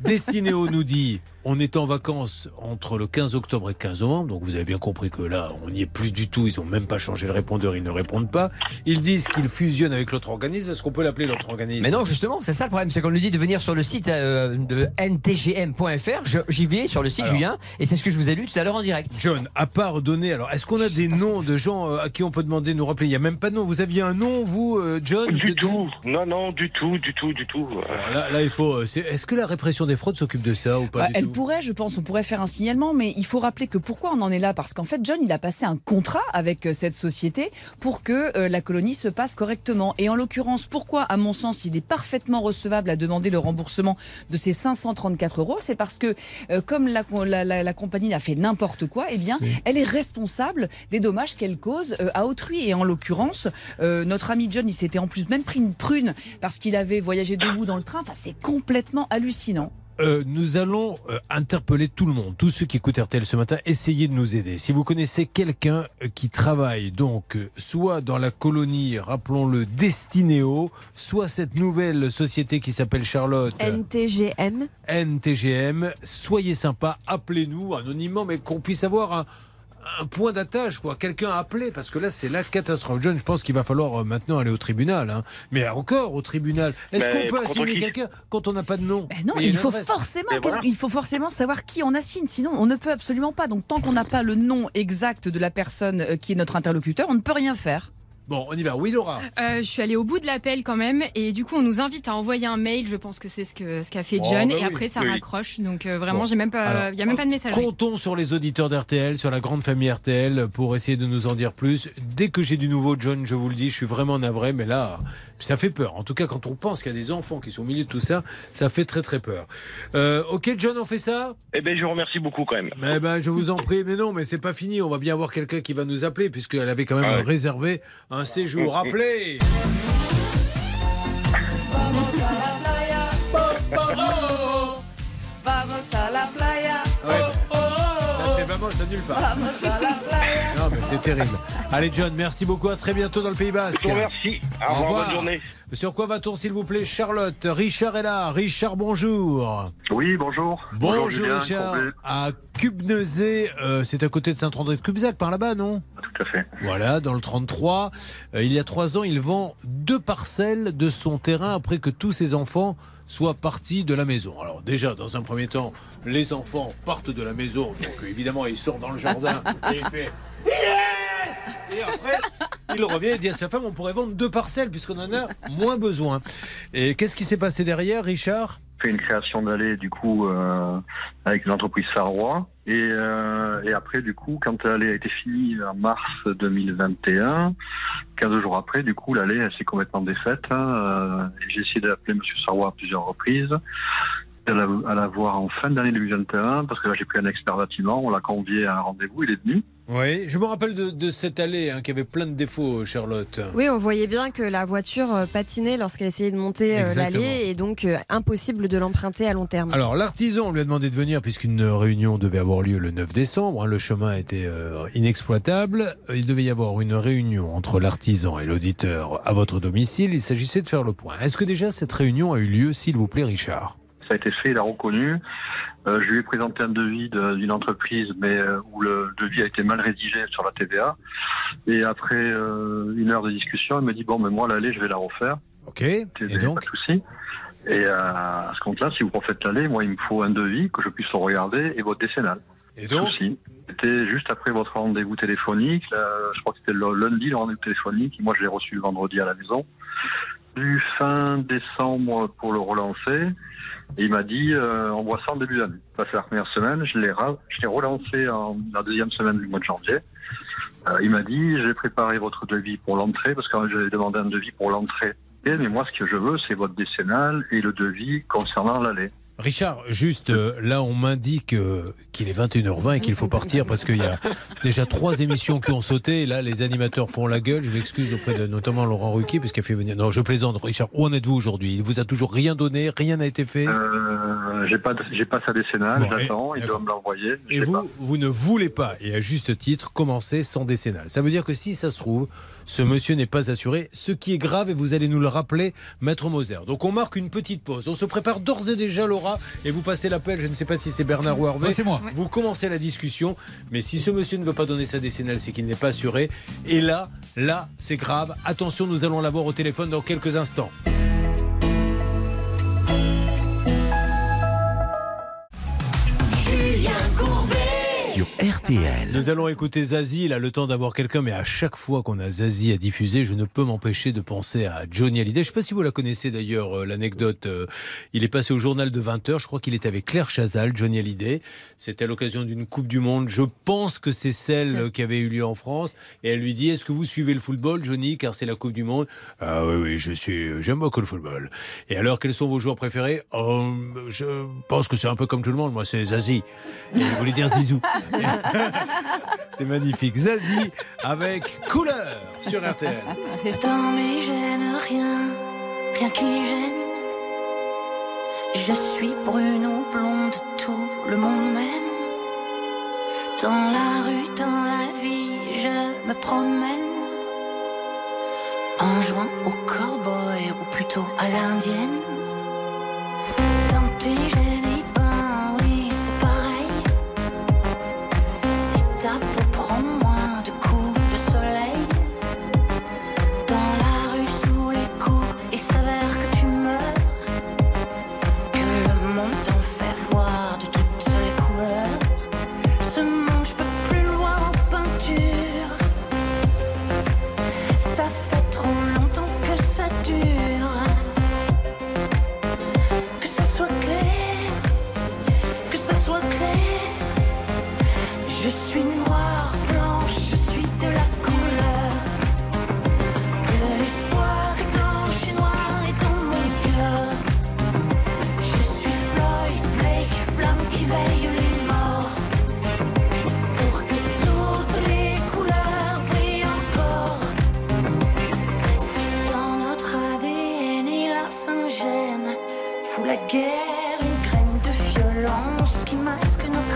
Destinéo nous dit on est en vacances entre le 15 octobre et le 15 novembre, donc vous avez bien compris que là, on n'y est plus du tout. Ils n'ont même pas changé le répondeur, ils ne répondent pas. Ils disent qu'ils fusionnent avec l'autre organisme. Est-ce qu'on peut l'appeler l'autre organisme? Mais non, justement, c'est ça le problème, c'est qu'on nous dit de venir sur le site euh, de ntgm.fr. J'y vais sur le site, Alors. Julien, et c'est ce que je vous ai lu tout à l'heure en direct. John, à part donner, alors est-ce qu'on a des noms de gens euh, à qui on peut demander de nous rappeler? Il n'y a même pas de nom. Vous aviez un nom, vous, euh, John Du de- tout. Non, non, du tout, du tout, du tout. Là, là, il faut. Est-ce que la répression des fraudes s'occupe de ça ou pas Bah, du tout? Pourrait, je pense, on pourrait faire un signalement, mais il faut rappeler que pourquoi on en est là? Parce qu'en fait, John, il a passé un contrat avec euh, cette société pour que euh, la colonie se passe correctement. Et en l'occurrence, pourquoi, à mon sens, il est parfaitement recevable à demander le remboursement de ces 534 euros? C'est parce que, euh, comme la, la, la- la compagnie a fait n'importe quoi, eh bien, elle est responsable des dommages qu'elle cause euh, à autrui. Et en l'occurrence, euh, notre ami John, il s'était en plus même pris une prune parce qu'il avait voyagé debout dans le train. Enfin, c'est complètement hallucinant. Euh, nous allons euh, interpeller tout le monde, tous ceux qui écoutent RTL ce matin, essayez de nous aider. Si vous connaissez quelqu'un euh, qui travaille donc euh, soit dans la colonie, rappelons-le, Destinéo, soit cette nouvelle société qui s'appelle Charlotte. NTGM. NTGM, soyez sympa, appelez-nous anonymement, mais qu'on puisse avoir un, un point d'attache, quoi. Quelqu'un a appelé, parce que là, c'est la catastrophe. John, je pense qu'il va falloir euh, maintenant aller au tribunal. hein. Mais encore au tribunal. Est-ce qu'on peut assigner quelqu'un quand on n'a pas de nom Ben non, Mais il faut forcément, voilà. il faut forcément savoir qui on assigne. Sinon, on ne peut absolument pas. Donc, tant qu'on n'a pas le nom exact de la personne euh, qui est notre interlocuteur, on ne peut rien faire. Bon, on y va. Oui, Laura. Euh, je suis allée au bout de l'appel quand même et du coup on nous invite à envoyer un mail. Je pense que c'est ce que ce qu'a fait Oh, John bah et oui. après ça Oui. raccroche. Donc euh, vraiment Bon. j'ai même pas, Alors, il y a même pas de message. Comptons sur les auditeurs d'RTL, sur la grande famille RTL, pour essayer de nous en dire plus. Dès que j'ai du nouveau, John, je vous le dis, je suis vraiment navré, mais là, ça fait peur. En tout cas, quand on pense qu'il y a des enfants qui sont au milieu de tout ça, ça fait très très peur. Euh, ok, John, on fait ça? Eh ben, je vous remercie beaucoup quand même. Eh ben, je vous en prie, mais non, mais c'est pas fini. On va bien avoir quelqu'un qui va nous appeler, puisqu'elle avait quand même Ah réservé un séjour. (laughs) Appelez Vamos à la playa. Là, c'est vraiment ça nulle part. Vamos à la playa. Non, mais c'est terrible. Allez, John, merci beaucoup. À très bientôt dans le Pays Basque. Remercie. Au revoir, bonne journée. Sur quoi va-t-on, s'il vous plaît, Charlotte Richard est là. Richard, bonjour. Oui, bonjour. Bonjour, Julien, Richard. À Cubnezé, euh, c'est à côté de Saint-André de Cubzac, par là-bas, non? Tout à fait. Voilà, dans le 33. Euh, il y a trois ans, il vend deux parcelles de son terrain après que tous ses enfants soient partis de la maison. Alors déjà, dans un premier temps, les enfants partent de la maison, donc évidemment, il sort dans le jardin et il fait Yes Et après, il revient et dit à sa femme, on pourrait vendre deux parcelles puisqu'on en a moins besoin. Et qu'est-ce qui s'est passé derrière, Richard? Une création d'allée du coup euh, avec l'entreprise Sarrois et, euh, et après du coup quand l'allée a été finie en mars 2021 15 jours après du coup l'allée s'est complètement défaite hein, euh, j'ai essayé d'appeler Monsieur Sarrois à plusieurs reprises à à la voir en fin d'année 2021 parce que là j'ai pris un expert bâtiment on l'a convié à un rendez-vous il est venu Oui, je me rappelle de, de cette allée hein, qui avait plein de défauts, Charlotte. Oui, on voyait bien que la voiture euh, patinait lorsqu'elle essayait de monter euh, l'allée et donc euh, impossible de l'emprunter à long terme. Alors, l'artisan lui a demandé de venir puisqu'une réunion devait avoir lieu le 9 décembre. hein, le chemin était euh, inexploitable. Euh, Il devait y avoir une réunion entre l'artisan et l'auditeur à votre domicile. Il s'agissait de faire le point. Est-ce que déjà cette réunion a eu lieu, s'il vous plaît, Richard? Ça a été fait, il a reconnu. Euh, je lui ai présenté un devis de- d'une entreprise, mais euh, où le devis a été mal rédigé sur la TVA. Et après euh, une heure de discussion, il me dit bon, mais moi l'allée, je vais la refaire. Ok. Et donc Pas de souci. Et euh, à ce compte-là, si vous refaites l'allée, moi, il me faut un devis que je puisse regarder et votre décennale. Et donc. C'était juste après votre rendez-vous téléphonique. là, je crois que c'était le lundi le rendez-vous téléphonique. Moi, je l'ai reçu le vendredi à la maison. Du fin décembre pour le relancer. Et il m'a dit, euh, on voit ça en début d'année. Fait la première semaine. Je l'ai, relancé en la deuxième semaine du mois de janvier. Euh, il m'a dit, j'ai préparé votre devis pour l'entrée, parce que j'avais demandé un devis pour l'entrée. Mais moi, ce que je veux, c'est votre décennale et le devis concernant l'allée. Richard, juste euh, là, on m'indique euh, qu'il est 21h20 et qu'il faut partir parce qu'il y a (laughs) déjà trois émissions qui ont sauté. Et là, les animateurs font la gueule. Je m'excuse auprès de notamment Laurent Ruquier, puisqu'il a fait venir. Non, je plaisante, Richard. Où en êtes-vous aujourd'hui? Il vous a toujours rien donné Rien n'a été fait? Euh, j'ai pas, j'ai pas sa décennale, Bon, j'attends, il doit me l'envoyer. Et vous, pas. vous ne voulez pas, et à juste titre, commencer sans décennale. Ça veut dire que si ça se trouve, ce monsieur n'est pas assuré, ce qui est grave, et vous allez nous le rappeler, Maître Moser. Donc on marque une petite pause. On se prépare d'ores et déjà, Laura, et vous passez l'appel. Je ne sais pas si c'est Bernard ou Hervé. C'est moi. Vous commencez la discussion, mais si ce monsieur ne veut pas donner sa décennale, c'est qu'il n'est pas assuré. Et là, là, c'est grave. Attention, nous allons l'avoir au téléphone dans quelques instants. Sur RTL. Nous allons écouter Zazie, il a le temps d'avoir quelqu'un, mais à chaque fois qu'on a Zazie à diffuser, je ne peux m'empêcher de penser à Johnny Hallyday. Je ne sais pas si vous la connaissez d'ailleurs, euh, l'anecdote. euh, il est passé au journal de 20h, je crois qu'il était avec Claire Chazal, Johnny Hallyday. C'était à l'occasion d'une Coupe du Monde. Je pense que c'est celle euh, qui avait eu lieu en France. Et elle lui dit, est-ce que vous suivez le football, Johnny, car c'est la Coupe du Monde Ah oui, oui, je suis, j'aime beaucoup le football. Et alors, quels sont vos joueurs préférés? Oh, Je pense que c'est un peu comme tout le monde, moi c'est Zazie. Et il voulait dire Zizou? (laughs) (laughs) C'est magnifique. Zazie avec couleur sur RTL. Dans mes gènes, rien, rien qui gêne. Je suis brune ou blonde, tout le monde m'aime. Dans la rue, dans la vie, je me promène. En jouant au cowboy ou plutôt à l'indienne. haine, fout la guerre, une graine de violence qui masque nos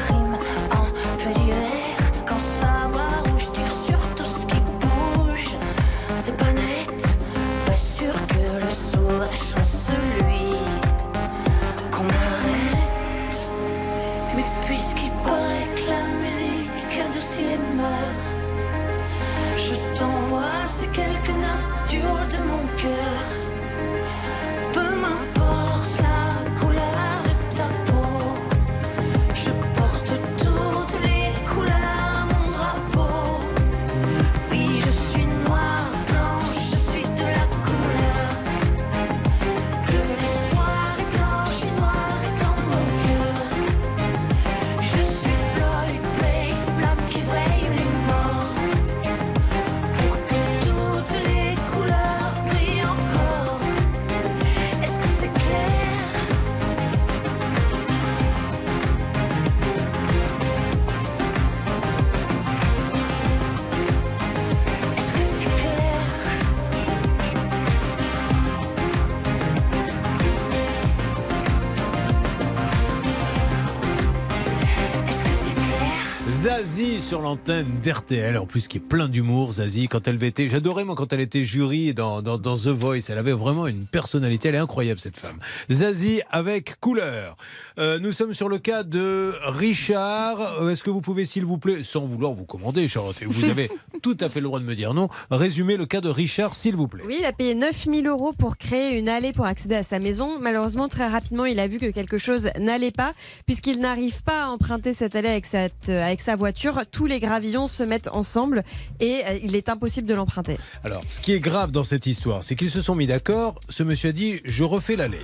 sur l'antenne d'RTL, en plus qui est plein d'humour, Zazie, quand elle était, j'adorais moi quand elle était jury dans, dans, dans The Voice, elle avait vraiment une personnalité, elle est incroyable cette femme. Zazie avec couleur. Euh, nous sommes sur le cas de Richard, Euh, est-ce que vous pouvez s'il vous plaît, sans vouloir vous commander Charlotte, et vous avez (laughs) tout à fait le droit de me dire non, résumer le cas de Richard s'il vous plaît. Oui, il a payé 9000 euros pour créer une allée pour accéder à sa maison. Malheureusement, très rapidement, il a vu que quelque chose n'allait pas, puisqu'il n'arrive pas à emprunter cette allée avec, cette, euh, avec sa voiture. Tous les gravillons se mettent ensemble et euh, il est impossible de l'emprunter. Alors, ce qui est grave dans cette histoire, c'est qu'ils se sont mis d'accord. Ce monsieur a dit Je refais l'allée.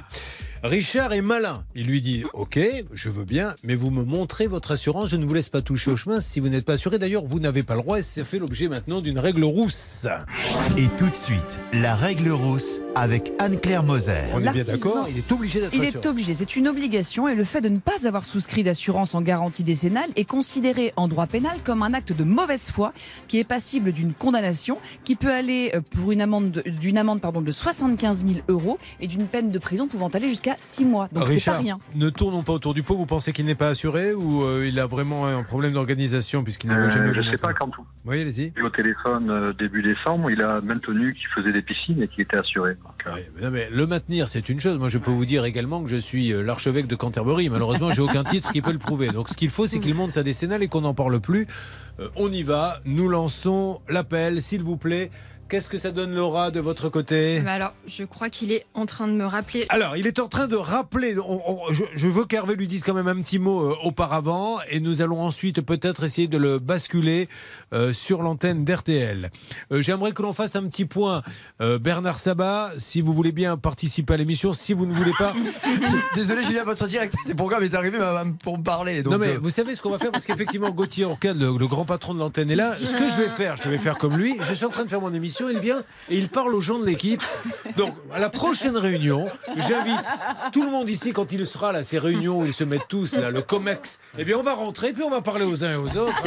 Richard est malin. Il lui dit Ok, je veux bien, mais vous me montrez votre assurance. Je ne vous laisse pas toucher au chemin si vous n'êtes pas assuré. D'ailleurs, vous n'avez pas le droit et ça fait l'objet maintenant d'une règle rousse. Et tout de suite, la règle rousse avec Anne-Claire Moser. On est bien d'accord Il est obligé d'être Il est obligé, c'est une obligation et le fait de ne pas avoir souscrit d'assurance en garantie décennale est considéré en droit pénal comme un acte de mauvaise foi qui est passible d'une condamnation qui peut aller euh, pour une amende de- d'une amende pardon de 75 000 euros et d'une peine de prison pouvant aller jusqu'à 6 mois. Donc c'est pas rien. ne tournons pas autour du pot. Vous pensez qu'il n'est pas assuré ou euh, il a vraiment un problème d'organisation puisqu'il ne jamais Euh, vous je sais montrer pas quand tout. Oui, allez-y. Au téléphone euh, début décembre, il a maintenu qu'il faisait des piscines et qu'il était assuré. Non, mais le maintenir, c'est une chose. Moi, je peux vous dire également que je suis euh, l'archevêque de Canterbury. Malheureusement, j'ai aucun titre qui peut le prouver. Donc, ce qu'il faut, c'est qu'il monte sa décennale et qu'on n'en parle plus. Euh, on y va. Nous lançons l'appel, s'il vous plaît. Qu'est-ce que ça donne, Laura, de votre côté? Bah alors, je crois qu'il est en train de me rappeler. alors, il est en train de rappeler. on- on- je, je veux qu'Hervé lui dise quand même un petit mot euh, auparavant, et nous allons ensuite peut-être essayer de le basculer euh, sur l'antenne d'RTL. Euh, J'aimerais que l'on fasse un petit point. Euh, Bernard Sabat, si vous voulez bien participer à l'émission, si vous ne voulez pas. (laughs) Désolé, Julien, votre directeur des programmes est arrivé pour me parler. Donc, non mais vous savez ce qu'on va faire parce qu'effectivement Gauthier Orcade, le, le grand patron de l'antenne est là. Ce que je vais faire, je vais faire comme lui. Je suis en train de faire mon émission. Il vient et il parle aux gens de l'équipe. Donc à la prochaine réunion, j'invite tout le monde ici quand il sera là ces réunions où ils se mettent tous là, le Comex. Eh bien on va rentrer puis on va parler aux uns et aux autres.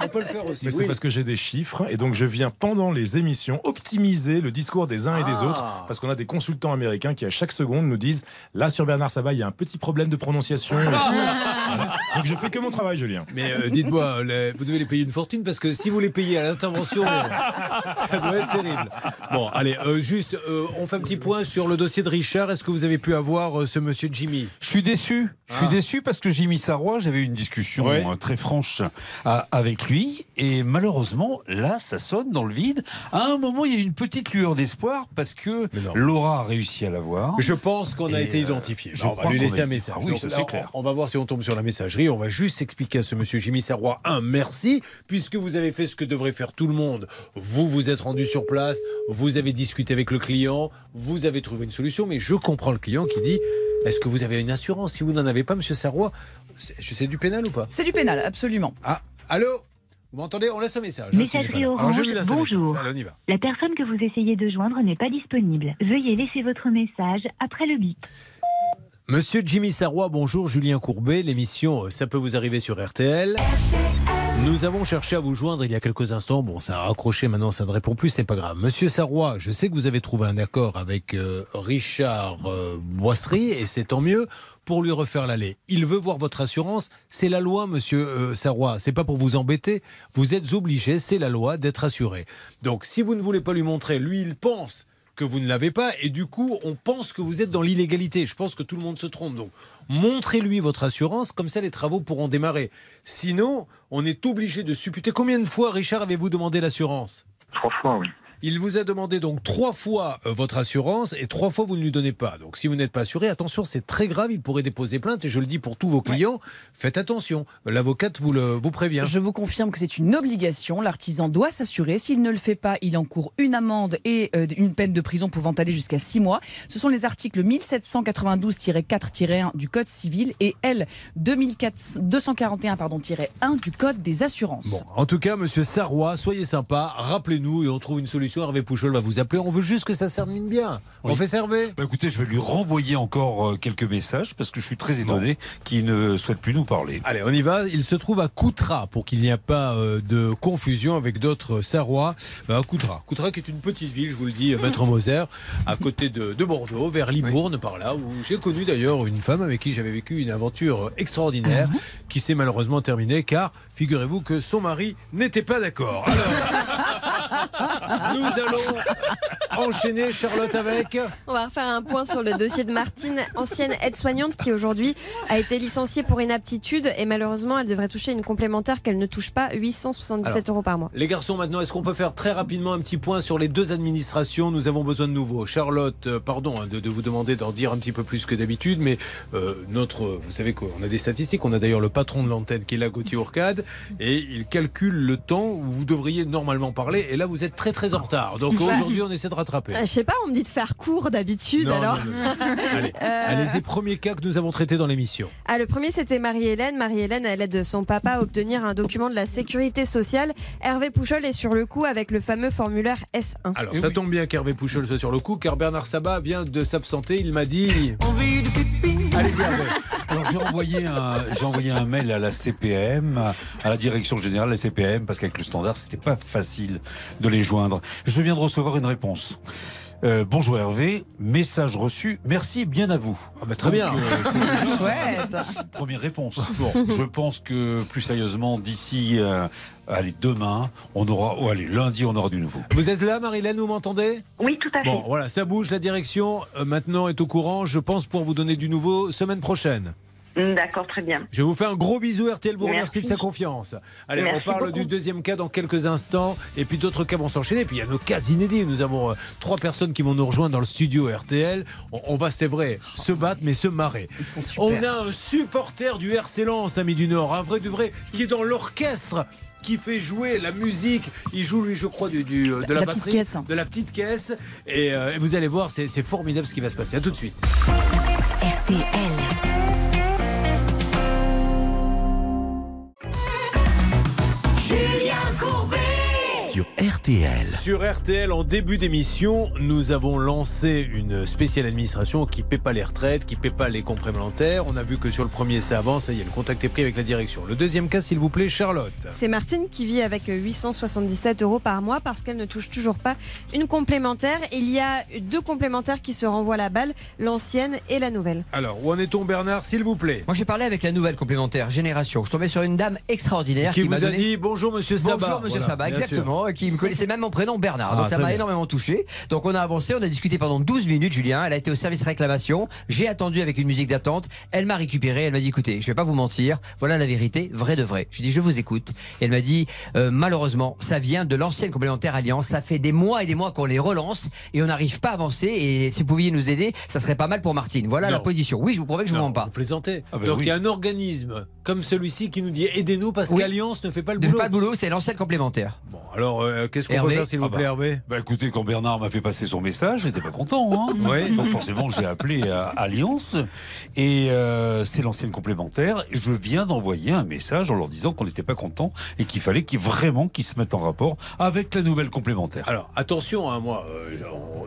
On peut le faire aussi. Mais c'est parce que j'ai des chiffres et donc je viens pendant les émissions optimiser le discours des uns et des Ah. autres parce qu'on a des consultants américains qui à chaque seconde nous disent là sur Bernard Sabat il y a un petit problème de prononciation. (laughs) Donc je fais que mon travail Julien. Mais euh, dites-moi, les- vous devez les payer une fortune parce que si vous les payez à l'intervention, (laughs) ça doit être terrible. Bon, allez, euh, juste, euh, on fait un petit point sur le dossier de Richard. Est-ce que vous avez pu avoir euh, ce monsieur Jimmy? Je suis déçu. Je suis Ah. déçu parce que Jimmy Sarrois, j'avais eu une discussion Ouais. très franche avec lui. Et malheureusement, là, ça sonne dans le vide. À un moment, il y a une petite lueur d'espoir parce que Laura a réussi à l'avoir. Je pense qu'on a été identifié. je Non, on va lui laisser un message. Ah oui, Donc ça, là, on- clair. On, va voir si on tombe sur la messagerie. On va juste expliquer à ce monsieur Jimmy Serrois un merci, puisque vous avez fait ce que devrait faire tout le monde. Vous vous êtes rendu sur place, vous avez discuté avec le client, vous avez trouvé une solution, mais je comprends le client qui dit est-ce que vous avez une assurance? Si vous n'en avez pas, monsieur Serrois, c'est c'est du pénal ou pas? C'est du pénal, absolument. Ah, allô? Vous m'entendez? On laisse un message. hein, Messagerie. Alors, orange, je lui laisse un bonjour. message. Allez, on y va. La personne que vous essayez de joindre n'est pas disponible. Veuillez laisser votre message après le bip. Monsieur Jimmy Sarrois, bonjour. Julien Courbet, l'émission euh, Ça peut vous arriver sur RTL. Nous avons cherché à vous joindre il y a quelques instants. Bon, ça a raccroché, maintenant ça ne répond plus, c'est pas grave. Monsieur Sarrois, je sais que vous avez trouvé un accord avec euh, Richard euh, Boisserie, et c'est tant mieux pour lui refaire l'aller. Il veut voir votre assurance, c'est la loi, monsieur euh, Sarrois. C'est pas pour vous embêter. Vous êtes obligé, c'est la loi, d'être assuré. Donc, si vous ne voulez pas lui montrer, lui, il pense que vous ne l'avez pas, et du coup, on pense que vous êtes dans l'illégalité. Je pense que tout le monde se trompe. Donc, montrez-lui votre assurance, comme ça les travaux pourront démarrer. Sinon, on est obligé de supputer. Combien de fois, Richard, avez-vous demandé l'assurance? Trois fois, oui. Il vous a demandé donc trois fois euh, votre assurance et trois fois vous ne lui donnez pas. Donc si vous n'êtes pas assuré, attention, c'est très grave, il pourrait déposer plainte et je le dis pour tous vos clients, faites attention. L'avocate vous, le, vous prévient. Je vous confirme que c'est une obligation. L'artisan doit s'assurer. S'il ne le fait pas, il encourt une amende et euh, une peine de prison pouvant aller jusqu'à 6 mois. Ce sont les articles 1792-4-1 du Code civil et L 241 pardon, 1 du Code des assurances. Bon, en tout cas, monsieur Sarrois, soyez sympa, rappelez-nous et on trouve une solution. Hervé Pouchol va vous appeler. On veut juste que ça se termine bien. On fait Hervé Bah, écoutez, je vais lui renvoyer encore euh, quelques messages parce que je suis très étonné qu'il ne souhaite plus nous parler. Allez, on y va. Il se trouve à Coutras pour qu'il n'y ait pas euh, de confusion avec d'autres Sarrois. Euh, à Coutras. Coutras qui est une petite ville, je vous le dis, euh, Maître Moser, à côté de, de Bordeaux, vers Libourne, par là, où j'ai connu d'ailleurs une femme avec qui j'avais vécu une aventure extraordinaire qui s'est malheureusement terminée car figurez-vous que son mari n'était pas d'accord. Alors, nous allons enchaîner, Charlotte, avec. On va refaire un point sur le dossier de Martine, ancienne aide-soignante qui aujourd'hui a été licenciée pour inaptitude et malheureusement elle devrait toucher une complémentaire qu'elle ne touche pas, 877 Alors, euros par mois. Les garçons, maintenant, est-ce qu'on peut faire très rapidement un petit point sur les deux administrations? Nous avons besoin de nouveau. Charlotte, euh, pardon hein, de, de vous demander d'en dire un petit peu plus que d'habitude, mais euh, notre, vous savez qu'on a des statistiques. On a d'ailleurs le patron de l'antenne qui est là, Gauthier Ourcade, et il calcule le temps où vous devriez normalement parler. Et là, vous êtes très très en retard. Donc Bah, aujourd'hui, on essaie de rattraper. euh, Je sais pas, on me dit de faire court d'habitude alors. non, non, Allez, Euh, allez-y, premier cas que nous avons traité dans l'émission. Ah, le premier, c'était Marie-Hélène. Marie-Hélène, elle aide son papa à obtenir un document de la sécurité sociale. Hervé Pouchol est sur le coup avec le fameux formulaire S1. Alors, ça tombe bien qu'Hervé Pouchol soit sur le coup, car Bernard Sabat vient de s'absenter. Il m'a dit. Allez-y. Alors j'ai envoyé un j'ai envoyé un mail à la CPM, à la direction générale de la CPM, parce qu'avec le standard c'était pas facile de les joindre. Je viens de recevoir une réponse. Euh, bonjour Hervé, message reçu, merci bien à vous. très bien. (laughs) c'est déjà Chouette. Première réponse. (laughs) Bon, je pense que plus sérieusement, d'ici, euh, allez, demain, on aura, ou allez, lundi, on aura du nouveau. Vous êtes là, Marilène, vous m'entendez? Oui, tout à fait. Bon, voilà, ça bouge, la direction euh, maintenant est au courant. Je pense pour vous donner du nouveau semaine prochaine. Mm, D'accord, très bien. Je vous fais un gros bisou, RTL vous Merci. remercie de sa confiance. Allez, Merci on parle beaucoup. du deuxième cas dans quelques instants, et puis d'autres cas vont s'enchaîner. Puis il y a nos cas inédits. Nous avons euh, trois personnes qui vont nous rejoindre dans le studio RTL. On, on va, c'est vrai, se battre, mais se marrer. On a un supporter du RC Lens, Amis du Nord, un vrai du vrai, qui est dans l'orchestre qui fait jouer la musique. Il joue, lui, je crois, du, du, euh, de la, batterie, caisse. de la petite caisse. Et, euh, et vous allez voir, c'est c'est formidable ce qui va se passer. À tout de suite. RTL. Julien Courbet. Sur RTL. Sur RTL, en début d'émission, nous avons lancé une spéciale administration qui ne paie pas les retraites, qui ne paie pas les complémentaires. On a vu que sur le premier, ça avance. Ça y est, le contact est pris avec la direction. Le deuxième cas, s'il vous plaît, Charlotte. C'est Martine qui vit avec 877 euros par mois parce qu'elle ne touche toujours pas une complémentaire. Il y a deux complémentaires qui se renvoient la balle, l'ancienne et la nouvelle. Alors, où en est-on, Bernard, s'il vous plaît? Moi, j'ai parlé avec la nouvelle complémentaire Génération. Je tombais sur une dame extraordinaire Qui qui, m'a vous a donné... dit bonjour, monsieur Sabat. Bonjour, monsieur Voilà, Sabat, Qui me connaissait même mon prénom, Bernard. Ah, Donc, ça m'a énormément touché. Donc, on a avancé, on a discuté pendant 12 minutes, Julien. Elle a été au service réclamation. J'ai attendu avec une musique d'attente. Elle m'a récupéré. Elle m'a dit écoutez, je vais pas vous mentir. Voilà la vérité, vrai de vrai. Je dis je vous écoute. Et elle m'a dit euh, malheureusement, ça vient de l'ancienne complémentaire Alliance. Ça fait des mois et des mois qu'on les relance et on n'arrive pas à avancer. Et si vous pouviez nous aider, ça serait pas mal pour Martine. Voilà Non. la position. Oui, je vous promets que je vous Non, mens pas. Vous plaisantez. Ah ben Donc, oui. il y a un organisme comme celui-ci qui nous dit aidez-nous parce Oui. qu'Alliance ne fait pas le Ne fait boulot. pas de boulot, c'est l'ancienne complémentaire. Bon, alors, euh, qu'est-ce qu'on peut faire, s'il vous Ah bah. plaît, Hervé Bah écoutez, quand Bernard m'a fait passer son message, j'étais pas content. Hein (laughs) Oui. Donc forcément, j'ai appelé à Alliance et euh, c'est l'ancienne complémentaire. Je viens d'envoyer un message en leur disant qu'on n'était pas content et qu'il fallait qu'ils vraiment qu'ils se mettent en rapport avec la nouvelle complémentaire. Alors attention, hein, moi, euh,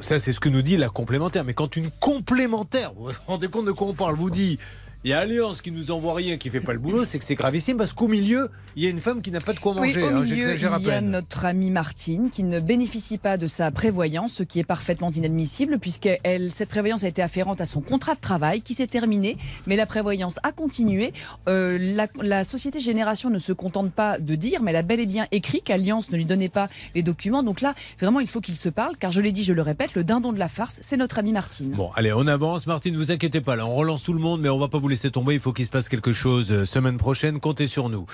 ça c'est ce que nous dit la complémentaire. Mais quand une complémentaire, vous vous rendez compte de quoi on parle, vous dit Il y a Alliance qui nous envoie rien, qui fait pas le boulot, c'est que c'est gravissime parce qu'au milieu, il y a une femme qui n'a pas de quoi Oui, manger. au hein, milieu, il y a notre amie Martine qui ne bénéficie pas de sa prévoyance, ce qui est parfaitement inadmissible puisque elle, cette prévoyance a été afférente à son contrat de travail qui s'est terminé, mais la prévoyance a continué. Euh, la, la société Génération ne se contente pas de dire, mais elle a bel et bien écrit qu'Alliance ne lui donnait pas les documents. Donc là, vraiment, il faut qu'il se parle, car je l'ai dit, je le répète, le dindon de la farce, c'est notre amie Martine. Bon, allez, on avance. Martine, ne vous inquiétez pas, là, on relance tout le monde, mais on va pas vous laisser tomber. Il faut qu'il se passe quelque chose euh, semaine prochaine. Comptez sur nous.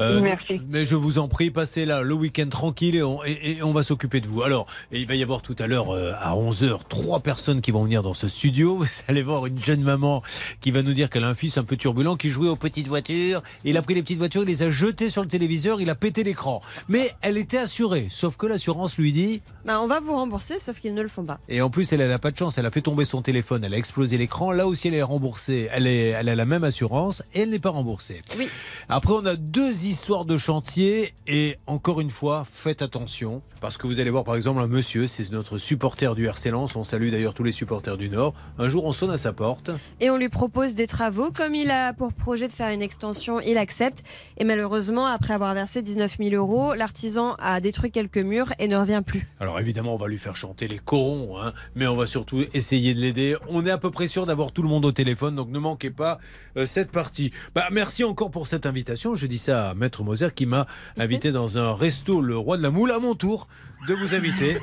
Euh, Merci. Mais je vous en prie, passez là le week-end tranquille et on, et- et on va s'occuper de vous. Alors, et il va y avoir tout à l'heure euh, à 11h trois personnes qui vont venir dans ce studio. (laughs) Vous allez voir une jeune maman qui va nous dire qu'elle a un fils un peu turbulent qui jouait aux petites voitures. Il a pris les petites voitures, il les a jetées sur le téléviseur, il a pété l'écran. Mais elle était assurée, sauf que l'assurance lui dit Bah, on va vous rembourser, sauf qu'ils ne le font pas. et en plus, elle n'a pas de chance. Elle a fait tomber son téléphone, elle a explosé l'écran. Là aussi, elle est remboursée. Elle, est, elle a la même assurance et elle n'est pas remboursée. Oui. Après, on a deux histoires de chantier. Et encore une fois, faites attention. Parce que vous allez voir, par exemple, un monsieur, c'est notre supporter du RC Lens. On salue d'ailleurs tous les supporters du Nord. Un jour, on sonne à sa porte. Et on lui propose des travaux. Comme il a pour projet de faire une extension, il accepte. Et malheureusement, après avoir versé 19 000 euros, l'artisan a détruit quelques murs et ne revient plus. Alors évidemment, on va lui faire chanter les corons, hein, mais on va surtout essayer de l'aider. On est à peu près sûr d'avoir tout le monde au téléphone, donc ne manquez pas euh, cette partie. Bah, merci encore pour cette invitation. Je dis ça à Maître Moser qui m'a invité dans un resto, le Roi de la Moule, à mon tour de vous inviter.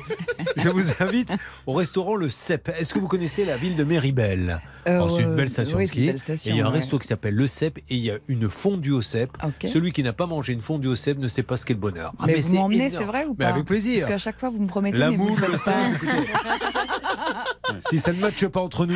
Je vous invite au restaurant Le Cep. Est-ce que vous connaissez la ville de Méribel Euh, Alors, C'est une belle station oui, de ski. belle station, et il y a un ouais. resto qui s'appelle Le Cep et il y a une fondue au cep. Celui qui n'a pas mangé une fondue au cep ne sait pas ce qu'est le bonheur. Ah, mais, mais vous m'emmenez, c'est vrai ou Mais pas avec plaisir. Parce qu'à chaque fois, vous me promettez, La mais vous moule, le. Si ça ne matche pas entre nous,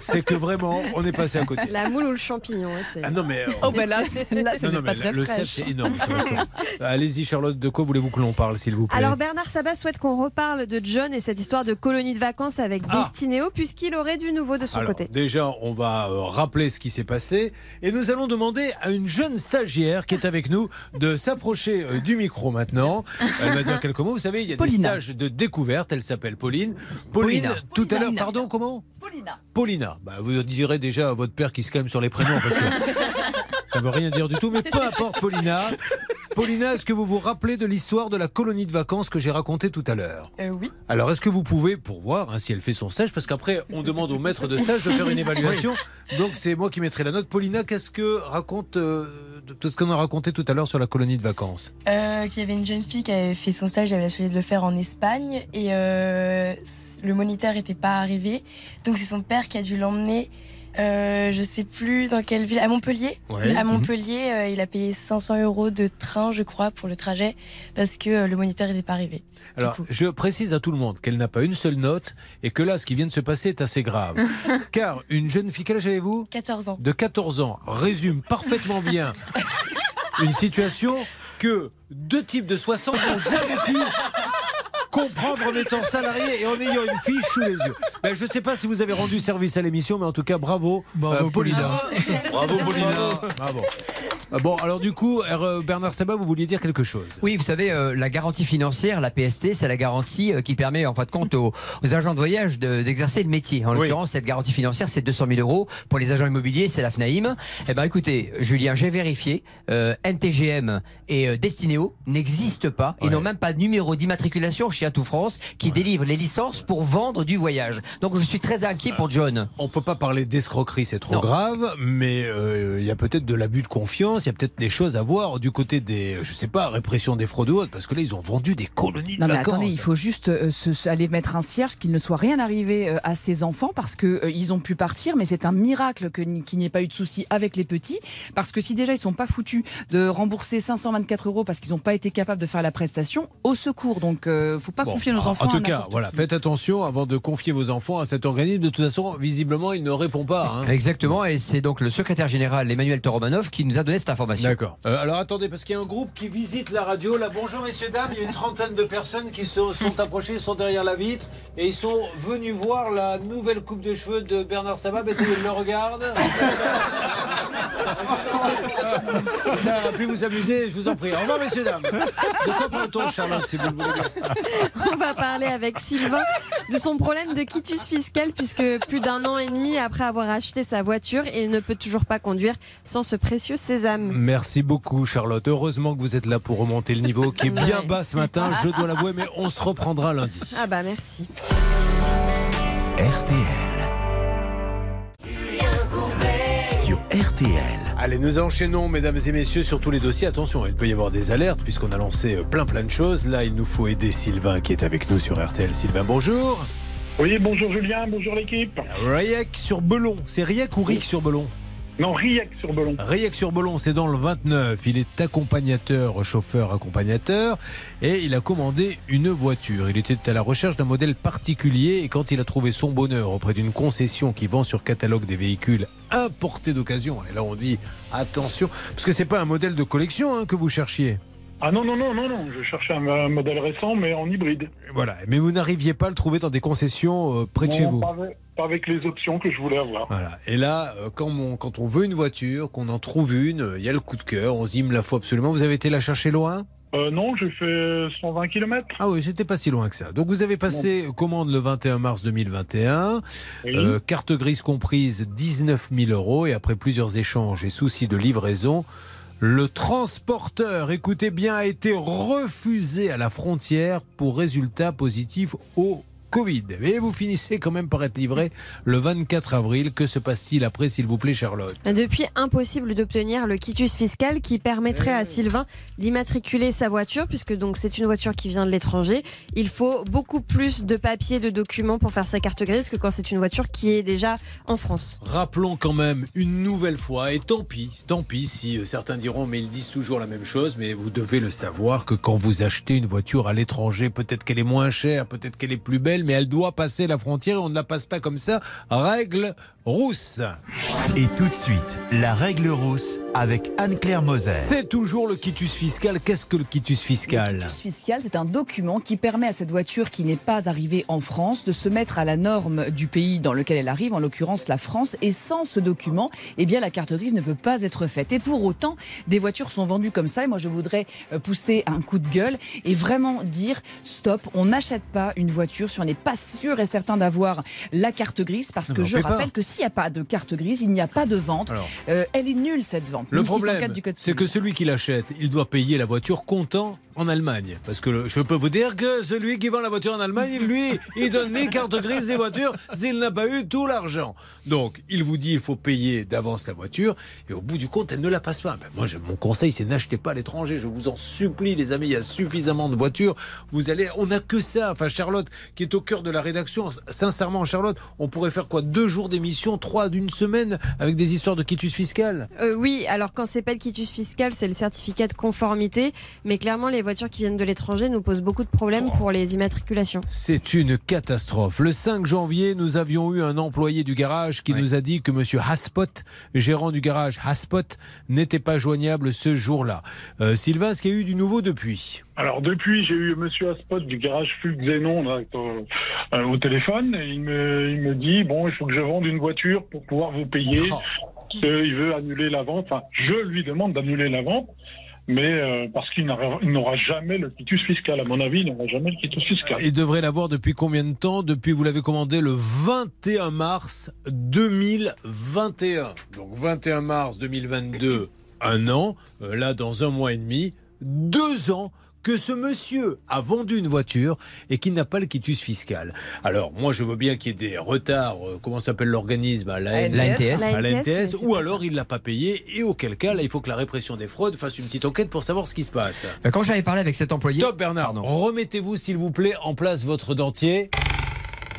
c'est que vraiment, on est passé à côté. La moule ou le champignon. ouais, c'est- Ah non, mais. Oh, ben là, celle-là, c'est Non, non, pas mais très le cep, c'est énorme. (laughs) Allez-y, Charlotte, de quoi voulez-vous que l'on parle, s'il vous plaît? Alors Bernard Sabat souhaite qu'on reparle de John et cette histoire de colonie de vacances avec Destinéo puisqu'il aurait du nouveau de son Alors, côté. déjà, on va euh, rappeler ce qui s'est passé et nous allons demander à une jeune stagiaire qui est avec nous de s'approcher euh, du micro maintenant. Elle va dire quelques mots. Vous savez, il y a Paulina. des stages de découverte. Elle s'appelle Pauline. Pauline, Paulina. tout à l'heure, pardon, comment Paulina. Paulina. Bah, vous direz déjà à votre père qui se calme sur les prénoms parce que (laughs) ça veut rien dire du tout. Mais peu importe, Paulina. Paulina, est-ce que vous vous rappelez de l'histoire de la colonie de vacances que j'ai racontée tout à l'heure? Euh, oui. alors, est-ce que vous pouvez, pour voir hein, si elle fait son stage, parce qu'après, on demande au maître de stage de faire une évaluation. Donc, c'est moi qui mettrai la note. Paulina, qu'est-ce que raconte euh, tout ce qu'on a raconté tout à l'heure sur la colonie de vacances? Euh, qu'il y avait une jeune fille qui avait fait son stage, elle avait choisi de le faire en Espagne et euh, le moniteur n'était pas arrivé. Donc c'est son père qui a dû l'emmener, euh, je sais plus dans quelle ville, à Montpellier. Ouais. À Mhm. Montpellier, euh, il a payé 500 euros de train, je crois, pour le trajet parce que euh, le moniteur n'était pas arrivé. Alors, je précise à tout le monde qu'elle n'a pas une seule note et que là, ce qui vient de se passer est assez grave. (laughs) Car une jeune fille, quel âge avez-vous? 14 ans. De 14 ans résume parfaitement bien (laughs) une situation que deux types de 60 n'ont jamais pu comprendre en étant salariés et en ayant une fiche sous les yeux. Ben, je ne sais pas si vous avez rendu service à l'émission, mais en tout cas, bravo, euh, Paulina. Bravo, Paulina. Bravo. Ah Bon, alors du coup, euh, Bernard Sabat, vous vouliez dire quelque chose? Oui, vous savez, euh, la garantie financière, la PST, c'est la garantie euh, qui permet en fin de compte aux, aux agents de voyage de- d'exercer le métier. En Oui. l'occurrence, cette garantie financière, c'est 200 000 euros. Pour les agents immobiliers, c'est la FNAIM. Eh ben, écoutez, Julien, j'ai vérifié. Euh, NTGM et euh, Destinéo n'existent pas. Ils n'ont même pas de numéro d'immatriculation chez Atout France qui délivre les licences pour vendre du voyage. Donc, je suis très inquiet pour John. On peut pas parler d'escroquerie, c'est trop Non. grave, mais euh, il y a peut-être de l'abus de confiance, il y a peut-être des choses à voir du côté des, je sais pas, répression des fraudes ou autres, parce que là, ils ont vendu des colonies de Non mais vacances. attendez, il faut juste euh, se- aller mettre un cierge, qu'il ne soit rien arrivé euh, à ces enfants parce que euh, ils ont pu partir, mais c'est un miracle qu'il n'y ait pas eu de souci avec les petits, parce que si déjà ils sont pas foutus de rembourser 524 euros parce qu'ils n'ont pas été capables de faire la prestation, au secours. Donc euh, faut pas Bon, confier nos en- enfants. En tout cas, voilà, faites attention avant de confier vos enfants à cet organisme. De toute façon, visiblement, il ne répond pas. hein. Exactement, et c'est donc le secrétaire général Emmanuel Toromanov qui nous a donné cette information. D'accord. Euh, alors attendez, parce qu'il y a un groupe qui visite la radio. Là, bonjour messieurs, dames. Il y a une trentaine de personnes qui se sont (laughs) approchées, sont derrière la vitre et ils sont venus voir la nouvelle coupe de cheveux de Bernard Sabat. Ben, ça ils le regardent. (laughs) Ça a pu vous amuser, je vous en prie. Au revoir, messieurs, dames. De quoi parle-t-on, Charlotte, si vous le voulez bien? On va parler avec Sylvain de son problème de quitus fiscal puisque plus d'un an et demi après avoir acheté sa voiture, il ne peut toujours pas conduire sans ce précieux sésame. Merci beaucoup, Charlotte. Heureusement que vous êtes là pour remonter le niveau qui est bien bas ce matin, je dois l'avouer, mais on se reprendra lundi. Ah bah merci. Sur RTL. Allez, nous enchaînons, mesdames et messieurs, sur tous les dossiers. Attention, il peut y avoir des alertes puisqu'on a lancé euh, plein plein de choses. Là, il nous faut aider Sylvain qui est avec nous sur RTL. Sylvain, bonjour. Oui, bonjour Julien, bonjour l'équipe. Riec sur Belon. C'est Riec ou Ric sur Belon? Non, Riec sur Belon. Riec sur Belon, c'est dans le 29. Il est accompagnateur, chauffeur accompagnateur, et il a commandé une voiture. Il était à la recherche d'un modèle particulier, et quand il a trouvé son bonheur auprès d'une concession qui vend sur catalogue des véhicules importés d'occasion, et là on dit attention, parce que c'est pas un modèle de collection hein, que vous cherchiez. Ah non, non, non, non, non, je cherchais un, un modèle récent, mais en hybride. Voilà, mais vous n'arriviez pas à le trouver dans des concessions euh, près de Non, chez vous. Pas avec, pas avec les options que je voulais avoir. Voilà. Et là, euh, quand on, quand on veut une voiture, qu'on en trouve une, euh, il y a le coup de cœur, on se dit, il me la faut absolument. Vous avez été la chercher loin? Euh, non, j'ai fait 120 km. Ah oui, c'était pas si loin que ça. Donc vous avez passé commande le 21 mars 2021, Oui. euh, carte grise comprise 19 000 euros et après plusieurs échanges et soucis de livraison, le transporteur, écoutez bien, a été refusé à la frontière pour résultat positif au Covid. Mais vous finissez quand même par être livré le 24 avril. Que se passe-t-il après, s'il vous plaît, Charlotte Depuis, impossible d'obtenir le quitus fiscal qui permettrait à Sylvain d'immatriculer sa voiture, puisque donc c'est une voiture qui vient de l'étranger. Il faut beaucoup plus de papiers, de documents pour faire sa carte grise que quand c'est une voiture qui est déjà en France. Rappelons quand même une nouvelle fois, et tant pis, tant pis si euh, certains diront, mais ils disent toujours la même chose, mais vous devez le savoir que quand vous achetez une voiture à l'étranger, peut-être qu'elle est moins chère, peut-être qu'elle est plus belle, mais elle doit passer la frontière et on ne la passe pas comme ça. Règle rousse. Et tout de suite, la règle rousse avec Anne-Claire Moser. C'est toujours le quitus fiscal. Qu'est-ce que le quitus fiscal Le quitus fiscal, c'est un document qui permet à cette voiture qui n'est pas arrivée en France de se mettre à la norme du pays dans lequel elle arrive, en l'occurrence la France. Et sans ce document, eh bien la carte grise ne peut pas être faite. Et pour autant, des voitures sont vendues comme ça. Et moi, je voudrais euh, pousser un coup de gueule et vraiment dire stop, on n'achète pas une voiture si on n'est pas sûr et certain d'avoir la carte grise, parce que je pas. rappelle que s'il n'y a pas de carte grise, il n'y a pas de vente. Alors. Euh, elle est nulle cette vente. Le 1604 problème, c'est que celui qui l'achète, il doit payer la voiture comptant en Allemagne. Parce que le- je peux vous dire que celui qui vend la voiture en Allemagne, lui, il donne ni carte grise des voitures s'il n'a pas eu tout l'argent. Donc, il vous dit il faut payer d'avance la voiture et au bout du compte, elle ne la passe pas. Ben, moi, je- mon conseil, c'est n'achetez pas à l'étranger. Je vous en supplie, les amis, il y a suffisamment de voitures. Vous allez, on n'a que ça. Enfin, Charlotte, qui est au cœur de la rédaction, sincèrement, Charlotte, on pourrait faire quoi? Deux jours d'émission, trois d'une semaine avec des histoires de quitus fiscal? Euh, oui, alors quand c'est pas le quitus fiscal, c'est le certificat de conformité. Mais clairement, les voitures qui viennent de l'étranger nous posent beaucoup de problèmes pour les immatriculations. C'est une catastrophe. Le 5 janvier, nous avions eu un employé du garage qui nous a dit que Monsieur Haspot, gérant du garage Haspot, n'était pas joignable ce jour-là. Euh, Sylvain, est-ce qu'il y a eu du nouveau depuis? Alors depuis, j'ai eu Monsieur Aspot du garage Flux Xénon là, euh, euh, au téléphone et il me, il me dit bon, il faut que je vende une voiture pour pouvoir vous payer. Euh, il veut annuler la vente. Enfin, je lui demande d'annuler la vente, mais euh, parce qu'il n'aura jamais le quitus fiscal. À mon avis, il n'aura jamais le quitus fiscal. Il devrait l'avoir depuis combien de temps? Depuis, vous l'avez commandé le 21 mars 2021. Donc 21 mars 2022, un an. Euh, là, dans un mois et demi, deux ans que ce monsieur a vendu une voiture et qu'il n'a pas le quitus fiscal. Alors, moi, je veux bien qu'il y ait des retards, euh, comment s'appelle l'organisme à la, La NTS. à la NTS, ou alors il ne l'a pas payé, et auquel cas, là, il faut que la répression des fraudes fasse une petite enquête pour savoir ce qui se passe. Ben, Quand j'avais parlé avec cet employé. Top Bernard, remettez-vous s'il vous plaît en place votre dentier.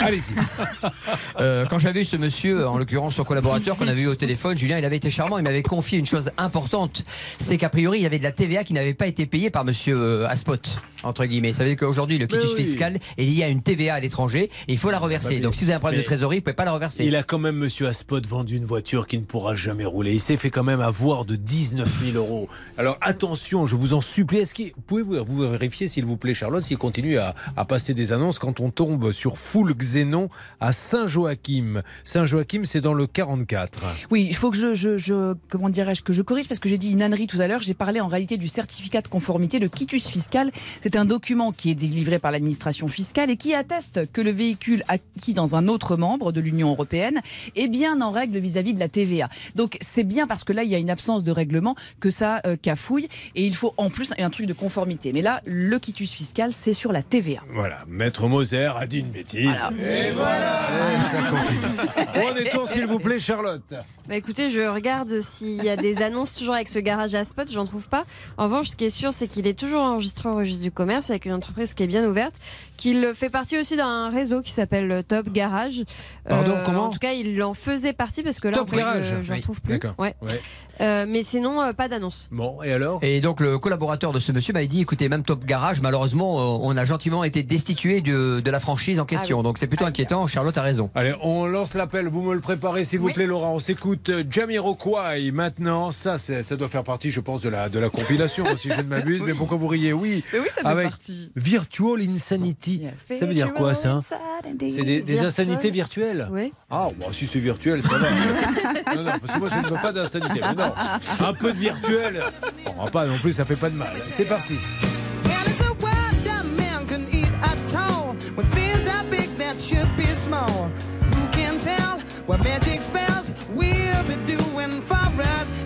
Allez-y. (laughs) Euh, quand j'avais eu ce monsieur, en l'occurrence son collaborateur qu'on avait eu au téléphone, Julien, il avait été charmant, il m'avait confié une chose importante, c'est qu'a priori il y avait de la TVA qui n'avait pas été payée par monsieur euh, Aspot, entre guillemets. Ça veut dire qu'aujourd'hui le quitus oui. fiscal est lié à une TVA à l'étranger et il faut la reverser. Bah, mais- Donc si vous avez un problème mais- de trésorerie, vous pouvez pas la reverser. Il a quand même, monsieur Aspot, vendu une voiture qui ne pourra jamais rouler. Il s'est fait quand même avoir de 19 000 euros. Alors attention, je vous en supplie. Est-ce qu'il pouvez-vous vous vérifier, s'il vous plaît, Charlotte, s'il continue à, à passer des annonces quand on tombe sur Full Xénon à Saint-Joachim. Saint-Joachim, c'est dans le 44. Oui, il faut que je, je, je- comment dirais-je, que je corrige parce que j'ai dit une ânerie tout à l'heure. J'ai parlé en réalité du certificat de conformité, le quitus fiscal. C'est un document qui est délivré par l'administration fiscale et qui atteste que le véhicule acquis dans un autre membre de l'Union européenne est bien en règle vis-à-vis de la TVA. Donc c'est bien parce que là il y a une absence de règlement que ça euh, cafouille et il faut en plus un truc de conformité. Mais là, le quitus fiscal, c'est sur la TVA. Voilà, Maître Moser a dit une bêtise. Et voilà Ça continue. (laughs) On est s'il vous plaît, Charlotte. Bah écoutez, je regarde s'il y a des (laughs) annonces toujours avec ce garage à spot, j'en trouve pas. En revanche, ce qui est sûr, c'est qu'il est toujours enregistré au registre du commerce avec une entreprise qui est bien ouverte, qu'il fait partie aussi d'un réseau qui s'appelle Top Garage. Pardon, comment En tout cas, il en faisait partie parce que là, Top en fait, Garage. je, je Oui, retrouve plus. d'accord. Ouais. Ouais. Euh, mais sinon, euh, pas d'annonce. Bon, et alors? Et donc le collaborateur de ce monsieur m'a dit, écoutez, même Top Garage, malheureusement, euh, on a gentiment été destitué de, de la franchise en question. Ah oui. Donc c'est plutôt inquiétant. Charlotte a raison. Allez, on lance l'appel, vous me le préparez s'il vous plaît Laurent. On s'écoute euh, Jamiroquai maintenant. Ça, ça doit faire partie, je pense, de la, de la compilation, (laughs) si je ne m'abuse. Mais pourquoi vous riez? Oui. Mais oui, ça fait Avec partie. Virtual Insanity. Ça veut dire quoi ça? C'est des, insanités virtuelles? Oui. Ah, bon, si c'est virtuel, ça va. (laughs) non, non, parce que moi, je ne veux pas d'insanité. Mais non, (laughs) un peu de virtuel. Bon, pas non plus, ça fait pas de mal. C'est parti. What magic spells will be doing for us?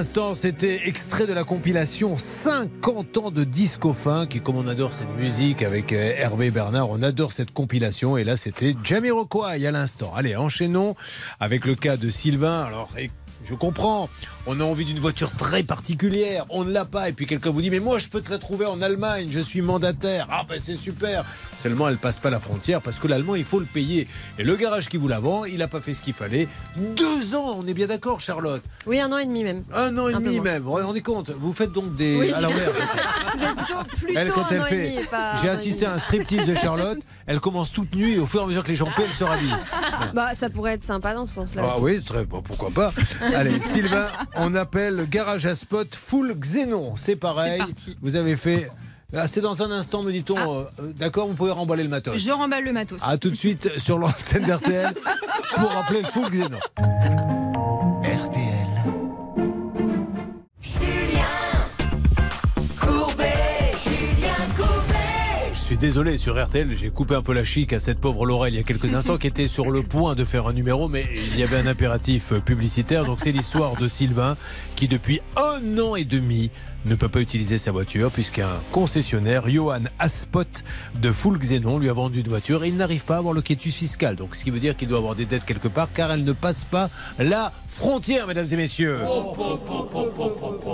L'instant, c'était extrait de la compilation 50 ans de disco funk. Et comme on adore cette musique avec euh, Hervé Bernard, on adore cette compilation. Et là, c'était Jamiroquai à l'instant. Allez, enchaînons avec le cas de Sylvain. Alors, je comprends. On a envie d'une voiture très particulière. On ne l'a pas. Et puis quelqu'un vous dit, mais moi, je peux te la trouver en Allemagne. Je suis mandataire. Ah, ben c'est super. Seulement, elle passe pas la frontière parce que l'allemand, il faut le payer. Et le garage qui vous la vend, il n'a pas fait ce qu'il fallait. Deux ans, on est bien d'accord, Charlotte? Oui, un an et demi même. Un an et Un demi même. Vous vous rendez compte Vous faites donc des. Oui, à l'envers. (laughs) C'était plutôt, plutôt Elle, quand un elle an et fait, demi. et pas j'ai assisté à un striptease de Charlotte. Elle commence toute nue et au fur et à mesure que les gens paient, elle se rhabille. (laughs) Bah, ça pourrait être sympa dans ce sens-là. Ah aussi. oui, très bon, pourquoi pas. (laughs) Allez, Sylvain, on appelle le garage à spot full Xénon. C'est pareil. Vous avez fait. Ah, c'est dans un instant, me dit-on. euh, euh, D'accord, vous pouvez remballer le matos. Je remballe le matos. À tout de suite sur l'antenne d'RTL pour rappeler le full Xénon. Désolé sur RTL, j'ai coupé un peu la chic à cette pauvre Laurel il y a quelques instants qui était sur le point de faire un numéro, mais il y avait un impératif publicitaire. Donc c'est l'histoire de Sylvain qui depuis un an et demi ne peut pas utiliser sa voiture puisqu'un concessionnaire, Johan Aspot de Full Xenon, lui a vendu une voiture et il n'arrive pas à avoir le quitus fiscal. Donc ce qui veut dire qu'il doit avoir des dettes quelque part car elle ne passe pas la frontière, mesdames et messieurs.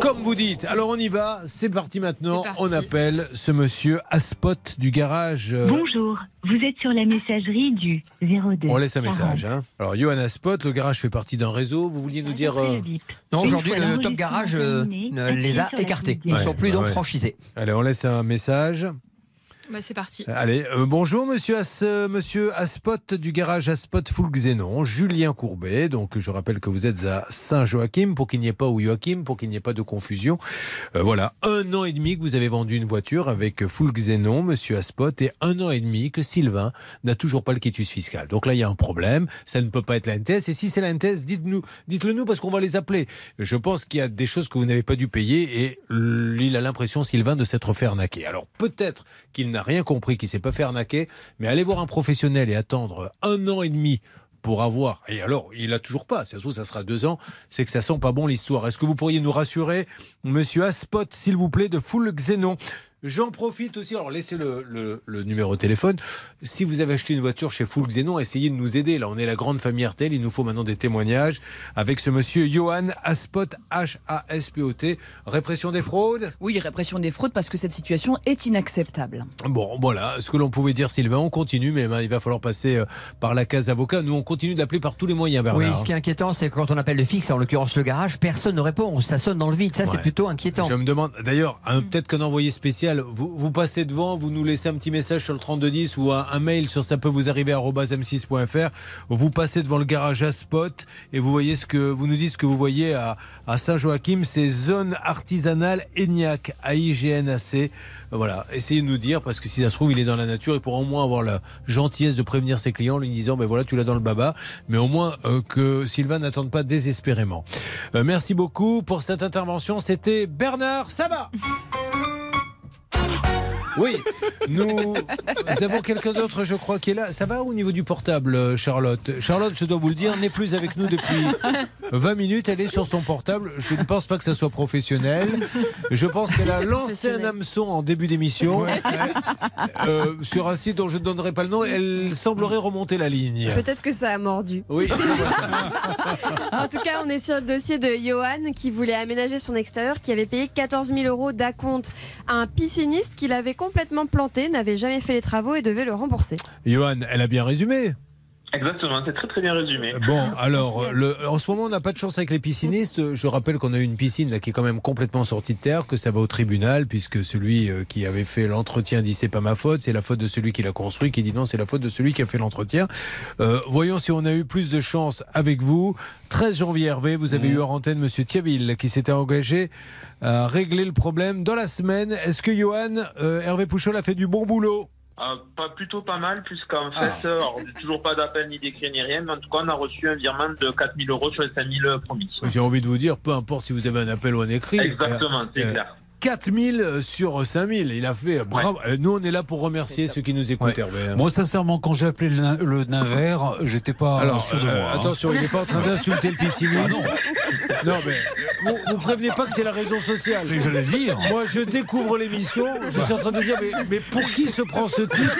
Comme vous dites, alors on y va, c'est parti maintenant. On appelle ce monsieur Aspot du garage. euh, Bonjour, vous êtes sur la messagerie du 02. On laisse un message. Hein. Alors, Johanna Spot, le garage fait partie d'un réseau. Vous vouliez nous dire. euh, Non, aujourd'hui, le Top Garage euh, ne les a la écartés. Ils Ouais, ne sont plus bah donc ouais. franchisés. Allez, on laisse un message. Bah, c'est parti. Allez, euh, bonjour monsieur, As, euh, Aspot du garage Aspot Full Xénon, Julien Courbet. Donc je rappelle que vous êtes à Saint-Joachim pour qu'il n'y ait pas ou Joachim pour qu'il n'y ait pas de confusion. Euh, voilà, un an et demi que vous avez vendu une voiture avec Full Xénon, monsieur Aspot, et un an et demi que Sylvain n'a toujours pas le quitus fiscal. Donc là il y a un problème, ça ne peut pas être la NTS. Et si c'est la NTS, dites-nous, dites-le nous parce qu'on va les appeler. Je pense qu'il y a des choses que vous n'avez pas dû payer et il a l'impression Sylvain de s'être fait arnaquer. Alors peut-être qu'il n'a rien compris, qu'il s'est pas fait arnaquer, mais allez voir un professionnel et attendre un an et demi pour avoir. Et alors, il a toujours pas. Ça se trouve, ça sera deux ans. C'est que ça sent pas bon l'histoire. Est-ce que vous pourriez nous rassurer, Monsieur Aspot, s'il vous plaît, de Full Xénon J'en profite aussi, alors laissez le, le- le numéro de téléphone. Si vous avez acheté une voiture chez Full Xénon, essayez de nous aider. Là, on est la grande famille RTL. Il nous faut maintenant des témoignages avec ce monsieur Johan Aspot, H-A-S-P-O-T. Répression des fraudes? Oui, répression des fraudes parce que cette situation est inacceptable. Bon, voilà ce que l'on pouvait dire, Sylvain. On continue, mais ben, il va falloir passer euh, par la case avocat. Nous, on continue d'appeler par tous les moyens, Bernard. Oui, ce qui est inquiétant, c'est que quand on appelle le fixe, en l'occurrence le garage, personne ne répond. Ça sonne dans le vide. Ça, c'est plutôt inquiétant. Je me demande, d'ailleurs, peut-être qu'un envoyé spécial, vous, passez devant, vous nous laissez un petit message sur le 3210 ou un, mail sur ça peut vous arriver m6.fr. Vous passez devant le garage à spot et vous voyez ce que vous nous dites ce que vous voyez à, Saint-Joachim, c'est zone artisanale ENIAC à IGNAC. Voilà, essayez de nous dire parce que si ça se trouve, il est dans la nature et pour au moins avoir la gentillesse de prévenir ses clients en lui disant ben voilà, tu l'as dans le baba, mais au moins euh, que Sylvain n'attende pas désespérément. Euh, merci beaucoup pour cette intervention. C'était Bernard Sabat. Oui, nous avons quelqu'un d'autre, je crois, qui est là. Ça va au niveau du portable, euh, Charlotte? Charlotte, je dois vous le dire, n'est plus avec nous depuis 20 minutes. Elle est sur son portable. Je ne pense pas que ça soit professionnel. Je pense qu'elle a lancé un hameçon en début d'émission euh, sur un site dont je ne donnerai pas le nom. Elle semblerait remonter la ligne. Peut-être que ça a mordu. Oui, (laughs) En tout cas, on est sur le dossier de Johan qui voulait aménager son extérieur, qui avait payé 14 000 euros d'acompte à un pisciniste qui l'avait complètement planté, n'avait jamais fait les travaux et devait le rembourser. Johan, elle a bien résumé. Exactement, c'est très très bien résumé. Bon, alors, le- en ce moment, on n'a pas de chance avec les piscinistes. Je rappelle qu'on a eu une piscine là, qui est quand même complètement sortie de terre, que ça va au tribunal, puisque celui euh, qui avait fait l'entretien dit c'est pas ma faute, c'est la faute de celui qui l'a construit, qui dit non, c'est la faute de celui qui a fait l'entretien. Euh, voyons si on a eu plus de chance avec vous. 13 janvier, Hervé, vous avez eu en antenne Monsieur Thiaville, qui s'était engagé à régler le problème dans la semaine. Est-ce que Johan, euh, Hervé Pouchol a fait du bon boulot? Euh, pas, plutôt pas mal, puisqu'en fait, euh, alors, toujours pas d'appel ni d'écrit ni rien, mais en tout cas, on a reçu un virement de 4000 euros sur les 5000 promis. J'ai envie de vous dire, peu importe si vous avez un appel ou un écrit. Exactement, c'est Euh, clair. 4000 sur 5000. Il a fait bravo. Euh, Nous, on est là pour remercier ceux qui nous écoutent, Ouais. Hervé. hein. Moi, sincèrement, quand j'ai appelé le, nain- le nain vert, j'étais pas Alors, sûr de euh, moi. hein. attention, il n'est pas en train d'insulter le (laughs) pisciniste. Non. mais vous, vous prévenez pas que c'est la raison sociale. Mais j'allais dire. Moi, je découvre l'émission, je suis en train de dire, mais, mais pour qui se prend ce type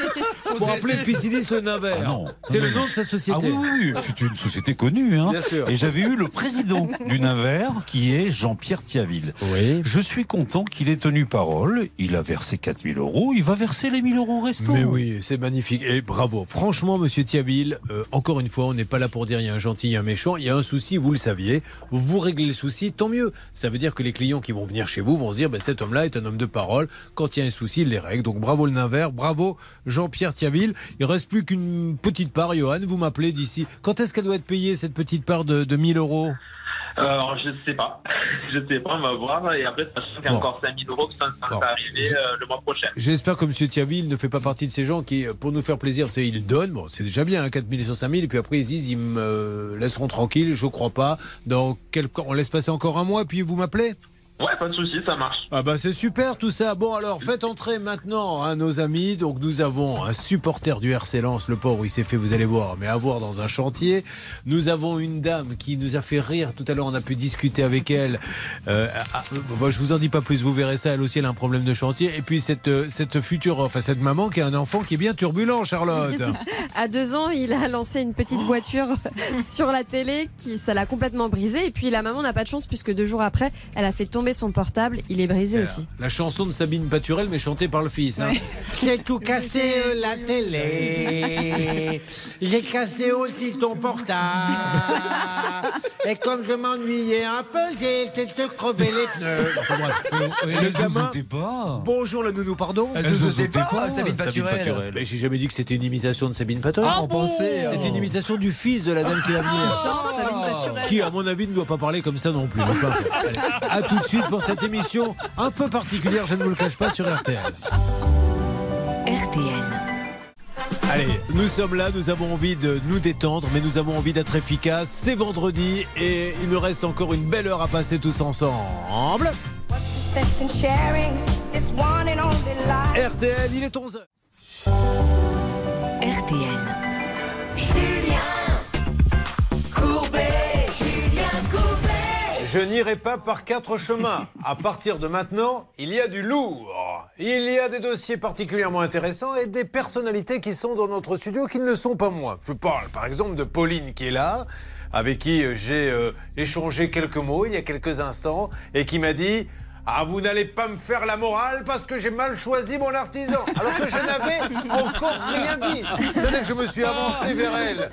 pour appeler le pisciniste le Naver Ah non. C'est le nom de sa société. Ah oui, oui, oui, c'est une société connue. Hein. Bien sûr. Et j'avais eu le président du Naver, qui est Jean-Pierre Thiaville. Oui. Je suis content qu'il ait tenu parole. Il a versé 4000 euros. Il va verser les 1000 euros restants. Mais oui, c'est magnifique. Et bravo. Franchement, monsieur Thiaville, euh, encore une fois, on n'est pas là pour dire il y a un gentil, il y a un méchant. Il y a un souci, vous le saviez. Vous réglez le souci, tant mieux. Ça veut dire que les clients qui vont venir chez vous vont se dire ben, cet homme-là est un homme de parole. Quand il y a un souci, il les règle. Donc bravo le Naver, bravo Jean-Pierre Thiaville. Il reste plus qu'une petite part, Johan. Vous m'appelez d'ici. Quand est-ce qu'elle doit être payée, cette petite part de, de 1000 euros? Alors, je sais pas. (laughs) Je sais pas, on va voir. Et après, sachant qu'il y a Bon. encore 5000 euros qui sont censés arriver euh, le mois prochain. J'espère que M. Thiaville ne fait pas partie de ces gens qui, pour nous faire plaisir, c'est ils donnent. Bon, c'est déjà bien, hein, 4 000 sur 5 000, et puis après ils disent ils me laisseront tranquille. Je crois pas. Dans quel... On laisse passer encore un mois, puis vous m'appelez? Ouais, pas de souci, ça marche. Ah bah c'est super tout ça. Bon alors faites entrer maintenant hein, nos amis. Donc nous avons un supporter du RC Lens, le pauvre il s'est fait, vous allez voir, mais avoir dans un chantier. Nous avons une dame qui nous a fait rire tout à l'heure. On a pu discuter avec elle. Euh, ah, bon, je vous en dis pas plus. Vous verrez ça. Elle aussi elle a un problème de chantier. Et puis cette euh, cette future, enfin cette maman qui a un enfant qui est bien turbulent, Charlotte. (laughs) À deux ans, il a lancé une petite voiture (laughs) sur la télé qui ça l'a complètement brisé. Et puis la maman n'a pas de chance puisque deux jours après, elle a fait tomber son portable. Il est brisé aussi. La chanson de Sabine Paturel, mais chantée par le fils. Hein. (laughs) J'ai tout cassé euh, la télé. (laughs) J'ai cassé aussi ton portable. Et comme je m'ennuyais un peu, j'ai été te crever les pneus. (laughs) Le gamin- pas. Bonjour la nounou, pardon. Elle zouzotait zouzotait pas, pas, Sabine Paturel. Mais j'ai jamais dit que c'était une imitation de Sabine Paturel. Ah On bon pensait, C'était une imitation du fils de la dame qui l'a Sabine Paturel. Qui, à mon avis, ne doit pas parler comme ça non plus. À tout de suite pour cette émission un peu particulière, je ne vous le cache pas, sur RTL. RTL. Allez, nous sommes là, nous avons envie de nous détendre, mais nous avons envie d'être efficaces. C'est vendredi et il nous reste encore une belle heure à passer tous ensemble. RTL, il est 11h. RTL. Je n'irai pas par quatre chemins. À partir de maintenant, il y a du lourd. Il y a des dossiers particulièrement intéressants et des personnalités qui sont dans notre studio qui ne le sont pas moi. Je parle par exemple de Pauline qui est là, avec qui j'ai euh, échangé quelques mots il y a quelques instants et qui m'a dit ah, vous n'allez pas me faire la morale parce que j'ai mal choisi mon artisan. Alors que je n'avais encore rien dit. C'est-à-dire que je me suis avancé vers elle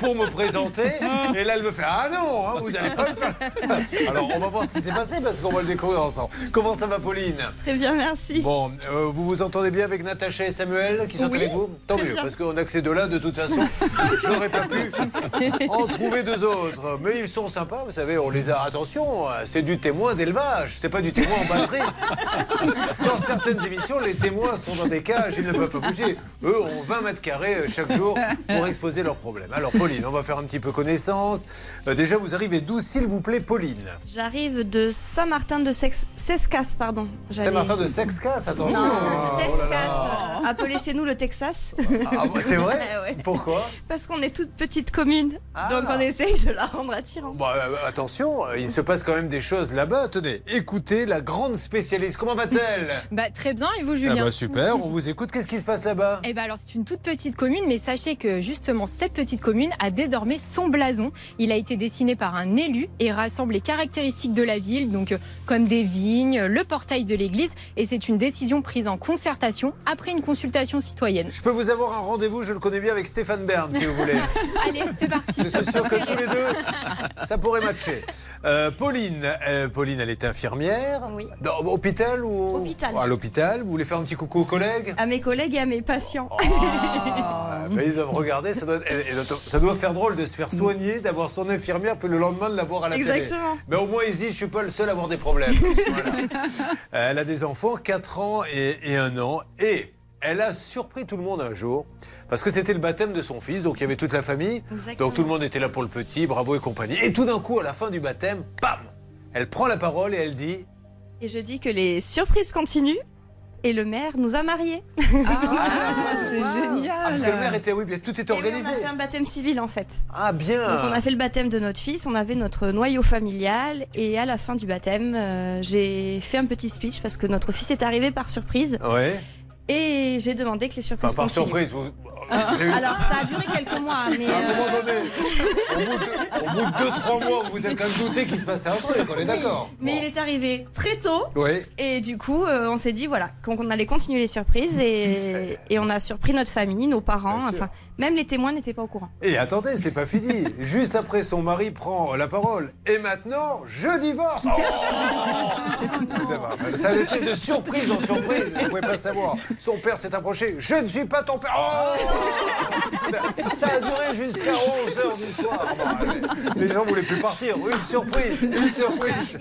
pour me présenter. Et là, elle me fait Ah non, hein, vous n'allez pas me faire. Alors, on va voir ce qui s'est passé parce qu'on va le découvrir ensemble. Comment ça va, Pauline? Très bien, merci. Bon, euh, vous vous entendez bien avec Natacha et Samuel qui sont Oui, avec vous? Tant mieux, bien. parce qu'on a que ces deux-là, de toute façon, je n'aurais pas pu en trouver deux autres. Mais ils sont sympas, vous savez, on les a. Attention, euh, c'est du témoin d'élevage, c'est pas du témoin en batterie. Dans certaines émissions, les témoins sont dans des cages, ils ne peuvent pas bouger. Eux ont 20 mètres carrés euh, chaque jour pour exposer leurs problèmes. Alors, Pauline, on va faire un petit peu connaissance. Euh, déjà, vous arrivez d'où, s'il vous plaît, Pauline? J'arrive de Saint-Martin de Sex... Sescas, pardon. Saint-Martin de Sexcas, attention. Non, oh là là. Sescas, appelé chez nous le Texas. Ah, c'est vrai (laughs) Ouais. Pourquoi? Parce qu'on est toute petite commune, Ah. donc on essaye de la rendre attirante. Bon, euh, attention, il se passe quand même des choses là-bas. Tenez, écoutez la grande spécialiste. Comment va-t-elle (laughs) Bah, très bien, et vous, Ah Julien bah super, on vous écoute. Qu'est-ce qui se passe là-bas? Eh ben alors c'est une toute petite commune, mais sachez que justement cette petite commune a désormais son blason. Il a été dessiné par un élu et rassemble les caractéristiques de la ville, donc euh, comme des vignes, le portail de l'église, et c'est une décision prise en concertation après une consultation citoyenne. Je peux vous avoir un rendez-vous, je le connais bien, avec Stéphane Bern, si vous voulez. (laughs) Allez, c'est parti. Je suis sûr que tous les deux, ça pourrait matcher. Euh, Pauline, euh, Pauline, elle est infirmière. Oui. Dans hôpital ou Hôpital. À l'hôpital. Vous voulez faire un petit coucou aux collègues? À mes collègues et à mes patients. Ah, mais ils doivent regarder, ça doit, ça doit faire drôle de se faire soigner, d'avoir son infirmière, puis le lendemain de la voir à la télé. Exactement. Mais au moins, ils se disent, je suis pas le seul à avoir des problèmes. (laughs) Voilà. Euh, Elle a des enfants, 4 ans et, et 1 an, et elle a surpris tout le monde un jour, parce que c'était le baptême de son fils, donc il y avait toute la famille, Exactement. donc tout le monde était là pour le petit, bravo et compagnie. Et tout d'un coup, à la fin du baptême, bam Elle prend la parole et elle dit Et je dis que les surprises continuent et le maire nous a mariés. Ah, (laughs) c'est génial. Ah, parce que le maire était, oui, bien, tout était Et oui, organisé. on a fait un baptême civil en fait. Ah, bien. Donc on a fait le baptême de notre fils, on avait notre noyau familial et à la fin du baptême, euh, j'ai fait un petit speech parce que notre fils est arrivé par surprise Ouais. Et j'ai demandé que les surprises Enfin, par continuent. surprise. Vous... Ah, vous avez eu- Alors ça a duré quelques mois, mais À un euh, moment donné, au bout de, au bout de deux, trois mois, vous vous êtes quand même douté qu'il se passait un truc, on est oui, d'accord. mais il est arrivé très tôt. Oui. Et du coup, euh, on s'est dit voilà qu'on allait continuer les surprises et, et on a surpris notre famille, nos parents, Bien sûr. enfin même les témoins n'étaient pas au courant. Et attendez, c'est pas fini. (laughs) Juste après, son mari prend la parole. Et maintenant, je divorce. Oh (laughs) Ça a été de surprise en surprise. Vous ne pouvez pas savoir. Son père s'est approché. Je ne suis pas ton père. Oh Ça a duré jusqu'à 11h du soir. Bon, les gens voulaient plus partir. Une surprise, une surprise.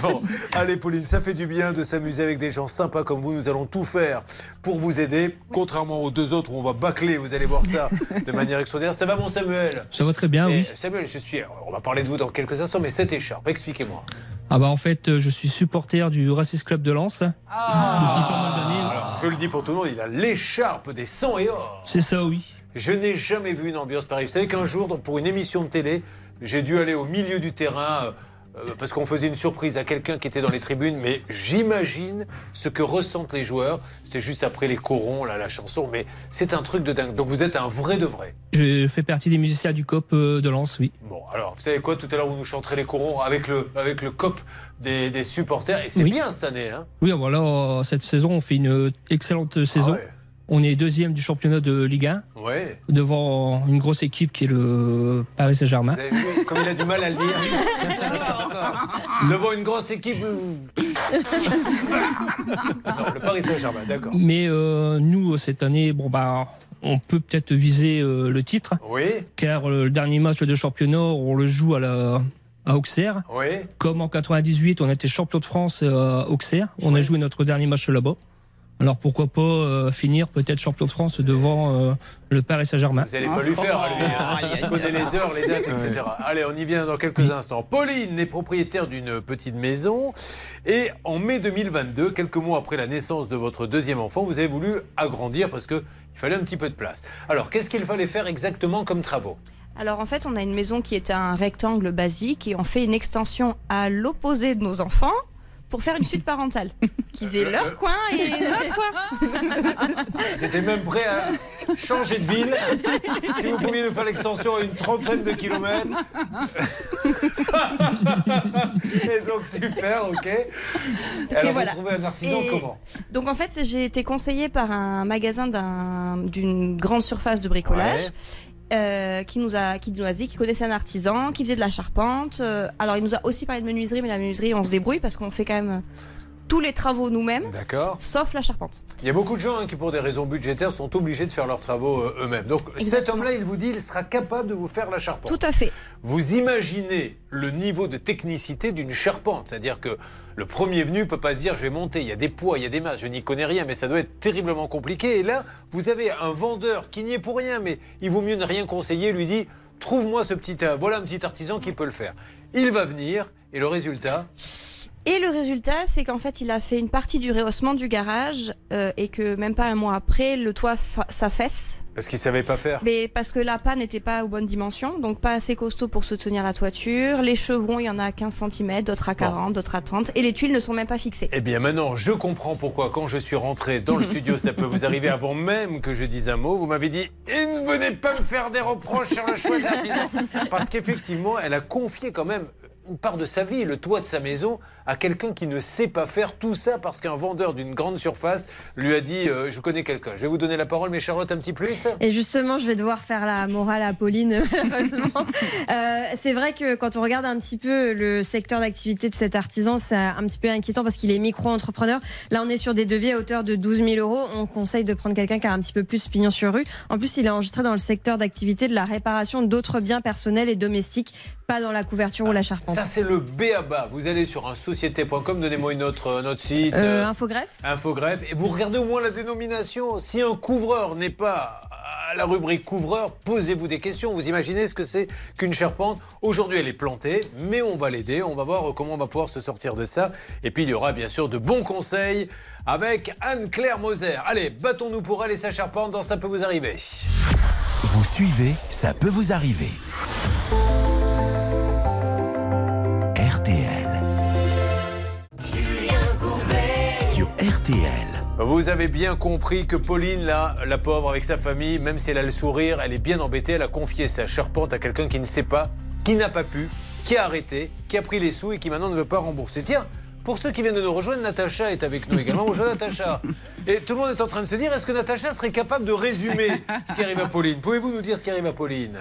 Bon, allez Pauline, ça fait du bien de s'amuser avec des gens sympas comme vous. Nous allons tout faire pour vous aider. Contrairement aux deux autres où on va bâcler, vous allez voir ça (laughs) de manière extraordinaire. Ça va mon Samuel? Ça va très bien, Et oui. Samuel, je suis. On va parler de vous dans quelques instants, mais cette écharpe, expliquez-moi. Ah bah en fait, euh, je suis supporter du Racist Club de Lens. (laughs) Alors, je le dis pour tout le monde, il a l'écharpe des 100 et or. C'est ça, oui. Je n'ai jamais vu une ambiance pareille. Vous savez qu'un jour, donc, pour une émission de télé, j'ai dû aller au milieu du terrain. euh, euh, parce qu'on faisait une surprise à quelqu'un qui était dans les tribunes, mais j'imagine ce que ressentent les joueurs. C'était juste après les corons, là, la chanson, mais c'est un truc de dingue. Donc vous êtes un vrai de vrai. Je fais partie des musiciens du COP euh, de Lens, oui. Bon, alors, vous savez quoi, tout à l'heure, vous nous chanterez les corons avec le, avec le cop des, des supporters, et c'est Oui. bien cette année, hein Oui, voilà, euh, cette saison, on fait une excellente saison. On est deuxième du championnat de Ligue 1, Ouais. devant une grosse équipe qui est le Paris Saint-Germain. Vous avez vu comme il a du mal à le dire (laughs) Devant une grosse équipe. non, le Paris Saint-Germain, d'accord. Mais euh, nous, cette année, bon bah, on peut peut-être viser euh, le titre. Oui. Car euh, le dernier match de championnat, on le joue à la à Auxerre. Oui. Comme en 98, on était champion de France euh, à Auxerre. On a joué notre dernier match là-bas. Alors pourquoi pas euh, finir peut-être champion de France devant euh, le Paris Saint-Germain. Vous n'allez pas lui faire, lui. hein. Il connaît les heures, les dates, etc. Allez, on y vient dans quelques instants. Pauline est propriétaire d'une petite maison. Et en mai 2022, quelques mois après la naissance de votre deuxième enfant, vous avez voulu agrandir parce qu'il fallait un petit peu de place. Alors, qu'est-ce qu'il fallait faire exactement comme travaux? Alors en fait, on a une maison qui est un rectangle basique et on fait une extension à l'opposé de nos enfants pour faire une suite parentale. (laughs) Qu'ils aient leur coin et notre coin. (laughs) Ils étaient même prêts à changer de ville. Si vous pouviez nous faire l'extension à une trentaine de kilomètres. (laughs) Et donc, super, ok. Alors, Et voilà. vous trouvez un artisan Et comment? Donc en fait, j'ai été conseillée par un magasin d'un- d'une grande surface de bricolage. Euh, qui nous a qui nous a dit qu'il connaissait un artisan qui faisait de la charpente Euh, alors il nous a aussi parlé de menuiserie mais la menuiserie on se débrouille parce qu'on fait quand même tous les travaux nous-mêmes sauf la charpente Il y a beaucoup de gens hein, qui, pour des raisons budgétaires, sont obligés de faire leurs travaux euh, eux-mêmes. Donc, cet homme-là, il vous dit, il sera capable de vous faire la charpente. tout à fait Vous imaginez le niveau de technicité d'une charpente. C'est-à-dire que le premier venu peut pas se dire je vais monter, il y a des poids, il y a des masses, je n'y connais rien, mais ça doit être terriblement compliqué. Et là, vous avez un vendeur qui n'y est pour rien, mais il vaut mieux ne rien conseiller, lui dit trouve-moi ce petit, euh, voilà un petit artisan qui peut le faire. Il va venir, et le résultat Et le résultat, c'est qu'en fait, il a fait une partie du rehaussement du garage euh, et que même pas un mois après, le toit s'a- s'affaisse. Parce qu'il savait pas faire. Mais parce que la panne n'était pas aux bonnes dimensions, donc pas assez costaud pour soutenir la toiture. Les chevrons, il y en a à 15 cm, d'autres à 40, d'autres à 30. Et les tuiles ne sont même pas fixées. Eh bien maintenant, je comprends pourquoi quand je suis rentré dans le studio, ça peut vous arriver avant même que je dise un mot. Vous m'avez dit, et ne venez pas me faire des reproches sur le choix de l'artisan. Parce qu'effectivement, elle a confié quand même une part de sa vie, le toit de sa maison, à quelqu'un qui ne sait pas faire tout ça parce qu'un vendeur d'une grande surface lui a dit, euh, je connais quelqu'un. Je vais vous donner la parole, mais Charlotte, un petit plus? Et justement, je vais devoir faire la morale à Pauline, (laughs) malheureusement. Euh, c'est vrai que quand on regarde un petit peu le secteur d'activité de cet artisan, c'est un petit peu inquiétant parce qu'il est micro-entrepreneur. Là, on est sur des devis à hauteur de 12 000 euros. On conseille de prendre quelqu'un qui a un petit peu plus pignon sur rue. En plus, il est enregistré dans le secteur d'activité de la réparation d'autres biens personnels et domestiques, pas dans la couverture ou la charpente. Ça, c'est le B à bas. Vous allez sur un société.com, donnez-moi une autre, un autre site. Euh, euh, Infogreffe Infogreffe. Et vous regardez au moins la dénomination. Si un couvreur n'est pas la rubrique couvreur. Posez-vous des questions. Vous imaginez ce que c'est qu'une charpente Aujourd'hui, elle est plantée, mais on va l'aider. On va voir comment on va pouvoir se sortir de ça. Et puis, il y aura bien sûr de bons conseils avec Anne-Claire Moser. Allez, battons-nous pour elle et sa charpente dans Ça peut vous arriver. Vous suivez, ça peut vous arriver. RTL. Sur RTL. Vous avez bien compris que Pauline, là, la pauvre, avec sa famille, même si elle a le sourire, elle est bien embêtée. Elle a confié sa charpente à quelqu'un qui ne sait pas, qui n'a pas pu, qui a arrêté, qui a pris les sous et qui maintenant ne veut pas rembourser. Tiens, pour ceux qui viennent de nous rejoindre, Natacha est avec nous également. Bonjour Natacha. Et tout le monde est en train de se dire, est-ce que Natacha serait capable de résumer ce qui arrive à Pauline? Pouvez-vous nous dire ce qui arrive à Pauline?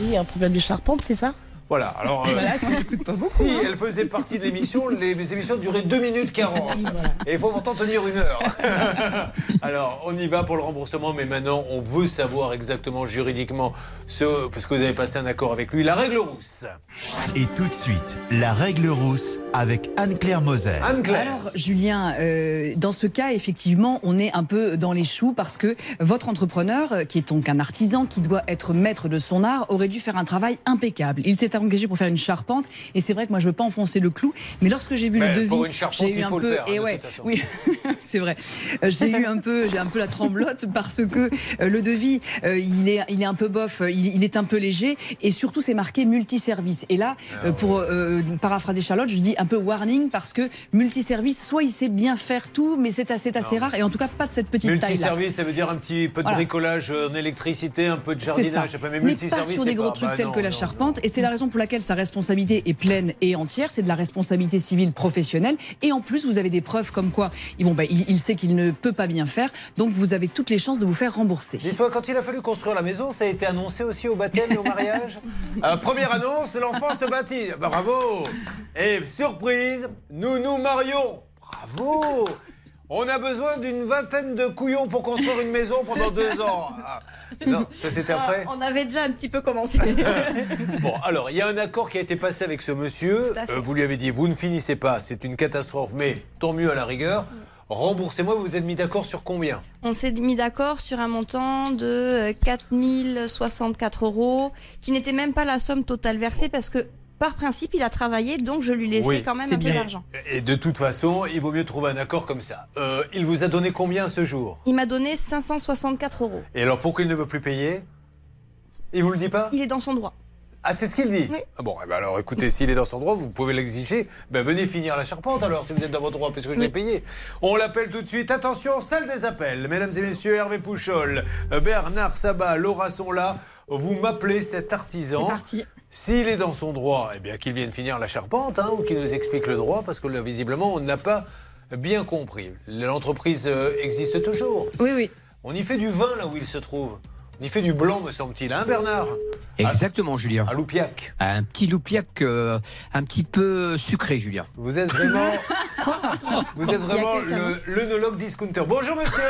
Oui, un problème de charpente, c'est ça? Voilà, alors euh, Voilà, tu n'écoutes pas beaucoup, si hein. elle faisait partie de l'émission, les, les émissions duraient 2 minutes 40. Et il faut pourtant tenir une heure. (laughs) alors, on y va pour le remboursement, mais maintenant, on veut savoir exactement juridiquement ce, parce que vous avez passé un accord avec lui, la règle rousse. Et tout de suite, la règle rousse avec Anne-Claire Moser. Alors, Julien, euh, dans ce cas, effectivement, on est un peu dans les choux parce que votre entrepreneur, euh, qui est donc un artisan, qui doit être maître de son art, aurait dû faire un travail impeccable. Il s'est engagé pour faire une charpente, et c'est vrai que moi, je veux pas enfoncer le clou, mais lorsque j'ai vu Mais le devis, pour une charpente, j'ai eu un peu, faire, hein, et de ouais, oui, (laughs) c'est vrai. Euh, J'ai eu un peu, j'ai un peu la tremblote parce que euh, le devis, euh, il est, il est un peu bof, il, il est un peu léger, et surtout, c'est marqué multiservice. Et là, Ah euh, pour euh, paraphraser Charlotte, je dis un peu warning parce que multiservice, soit il sait bien faire tout, mais c'est assez, assez rare, et en tout cas pas de cette petite taille-là. Multiservice, ça veut dire un petit peu de Voilà. bricolage euh, en électricité, un peu de jardinage. mais Mais pas sur des gros pas- trucs bah tels non, que la non. charpente. Et c'est la raison pour laquelle sa responsabilité est pleine et entière. C'est de la responsabilité civile professionnelle. Et en plus, vous avez des preuves comme quoi bon, bah, il, il sait qu'il ne peut pas bien faire. Donc vous avez toutes les chances de vous faire rembourser. Dites-moi, quand il a fallu construire la maison, ça a été annoncé aussi au baptême et au mariage? (laughs) Euh, Première annonce, l'enfant se bâtit. Bravo Et surprise, nous nous marions. Bravo On a besoin d'une vingtaine de couillons pour construire une maison pendant deux ans. Ah, non, ça c'était après On avait déjà un petit peu commencé. (laughs) Bon, alors, il y a un accord qui a été passé avec ce monsieur. Euh, vous lui avez dit, vous ne finissez pas, c'est une catastrophe, mais tant mieux à la rigueur. Remboursez-moi, vous vous êtes mis d'accord sur combien? On s'est mis d'accord sur un montant de euh, 4064 euros, qui n'était même pas la somme totale versée parce que par principe il a travaillé, donc je lui laissais Oui. quand même un peu d'argent. Et de toute façon, il vaut mieux trouver un accord comme ça. Euh, il vous a donné combien ce jour? Il m'a donné 564 euros. Et alors pourquoi il ne veut plus payer? Il vous le dit pas? Il est dans son droit. Ah, c'est ce qu'il dit Ah Bon, eh ben alors écoutez, s'il est dans son droit, vous pouvez l'exiger. Ben venez finir la charpente alors, si vous êtes dans votre droit, puisque je l'ai payé. On l'appelle tout de suite. Attention, salle des appels. Mesdames et messieurs, Hervé Pouchol, Bernard Sabat, Laura sont là. Vous m'appelez cet artisan. C'est parti. S'il est dans son droit, eh bien qu'il vienne finir la charpente, hein, ou qu'il nous explique le droit, parce que là, visiblement, on n'a pas bien compris. L'entreprise euh, existe toujours. Oui, oui. On y fait du vin là où il se trouve. Y fait du blanc, me semble-t-il, hein, Bernard Exactement, Julien. Un loupiac. Un petit loupiac euh, un petit peu sucré, Julien. Vous êtes vraiment, (laughs) vous êtes Il vraiment l'œnologue discounter. Bonjour monsieur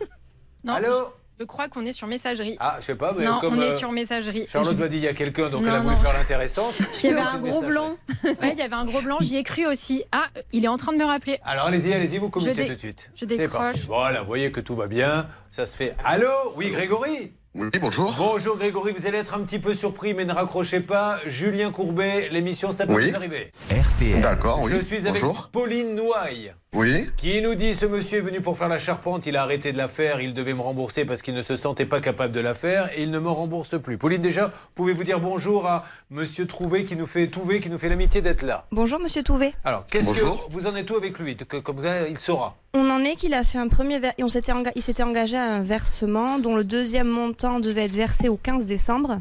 (laughs) Non, Allô Je crois qu'on est sur messagerie. Ah, je sais pas, mais non, comme on est euh, sur messagerie. Charlotte Je- m'a dit il y a quelqu'un, donc Non, elle a voulu non. faire l'intéressante. (laughs) Il y avait un gros blanc. Ouais, il y avait un gros blanc, j'y ai cru aussi. Ah, il est en train de me rappeler. Alors allez-y, allez-y, vous communiquez tout de suite. je C'est décroche. parti. Voilà, vous voyez que tout va bien, ça se fait. Allô Oui, Grégory Oui, bonjour. Bonjour Grégory, vous allez être un petit peu surpris, mais ne raccrochez pas. Julien Courbet, l'émission, ça peut Oui. vous arriver. RTL. D'accord, oui. Je suis avec Bonjour. Pauline Nouaille. Oui. Qui nous dit ce monsieur est venu pour faire la charpente, il a arrêté de la faire, il devait me rembourser parce qu'il ne se sentait pas capable de la faire et il ne me rembourse plus. Pauline, déjà, pouvez-vous dire bonjour à monsieur Trouvé qui nous fait Touvé, qui nous fait l'amitié d'être là? Bonjour Monsieur Touvé. Alors, qu'est-ce que vous en êtes où avec lui? Que- Comme ça, il saura. On en est qu'il a fait un premier ver- on s'était enga- il s'était engagé à un versement dont le deuxième montant devait être versé au 15 décembre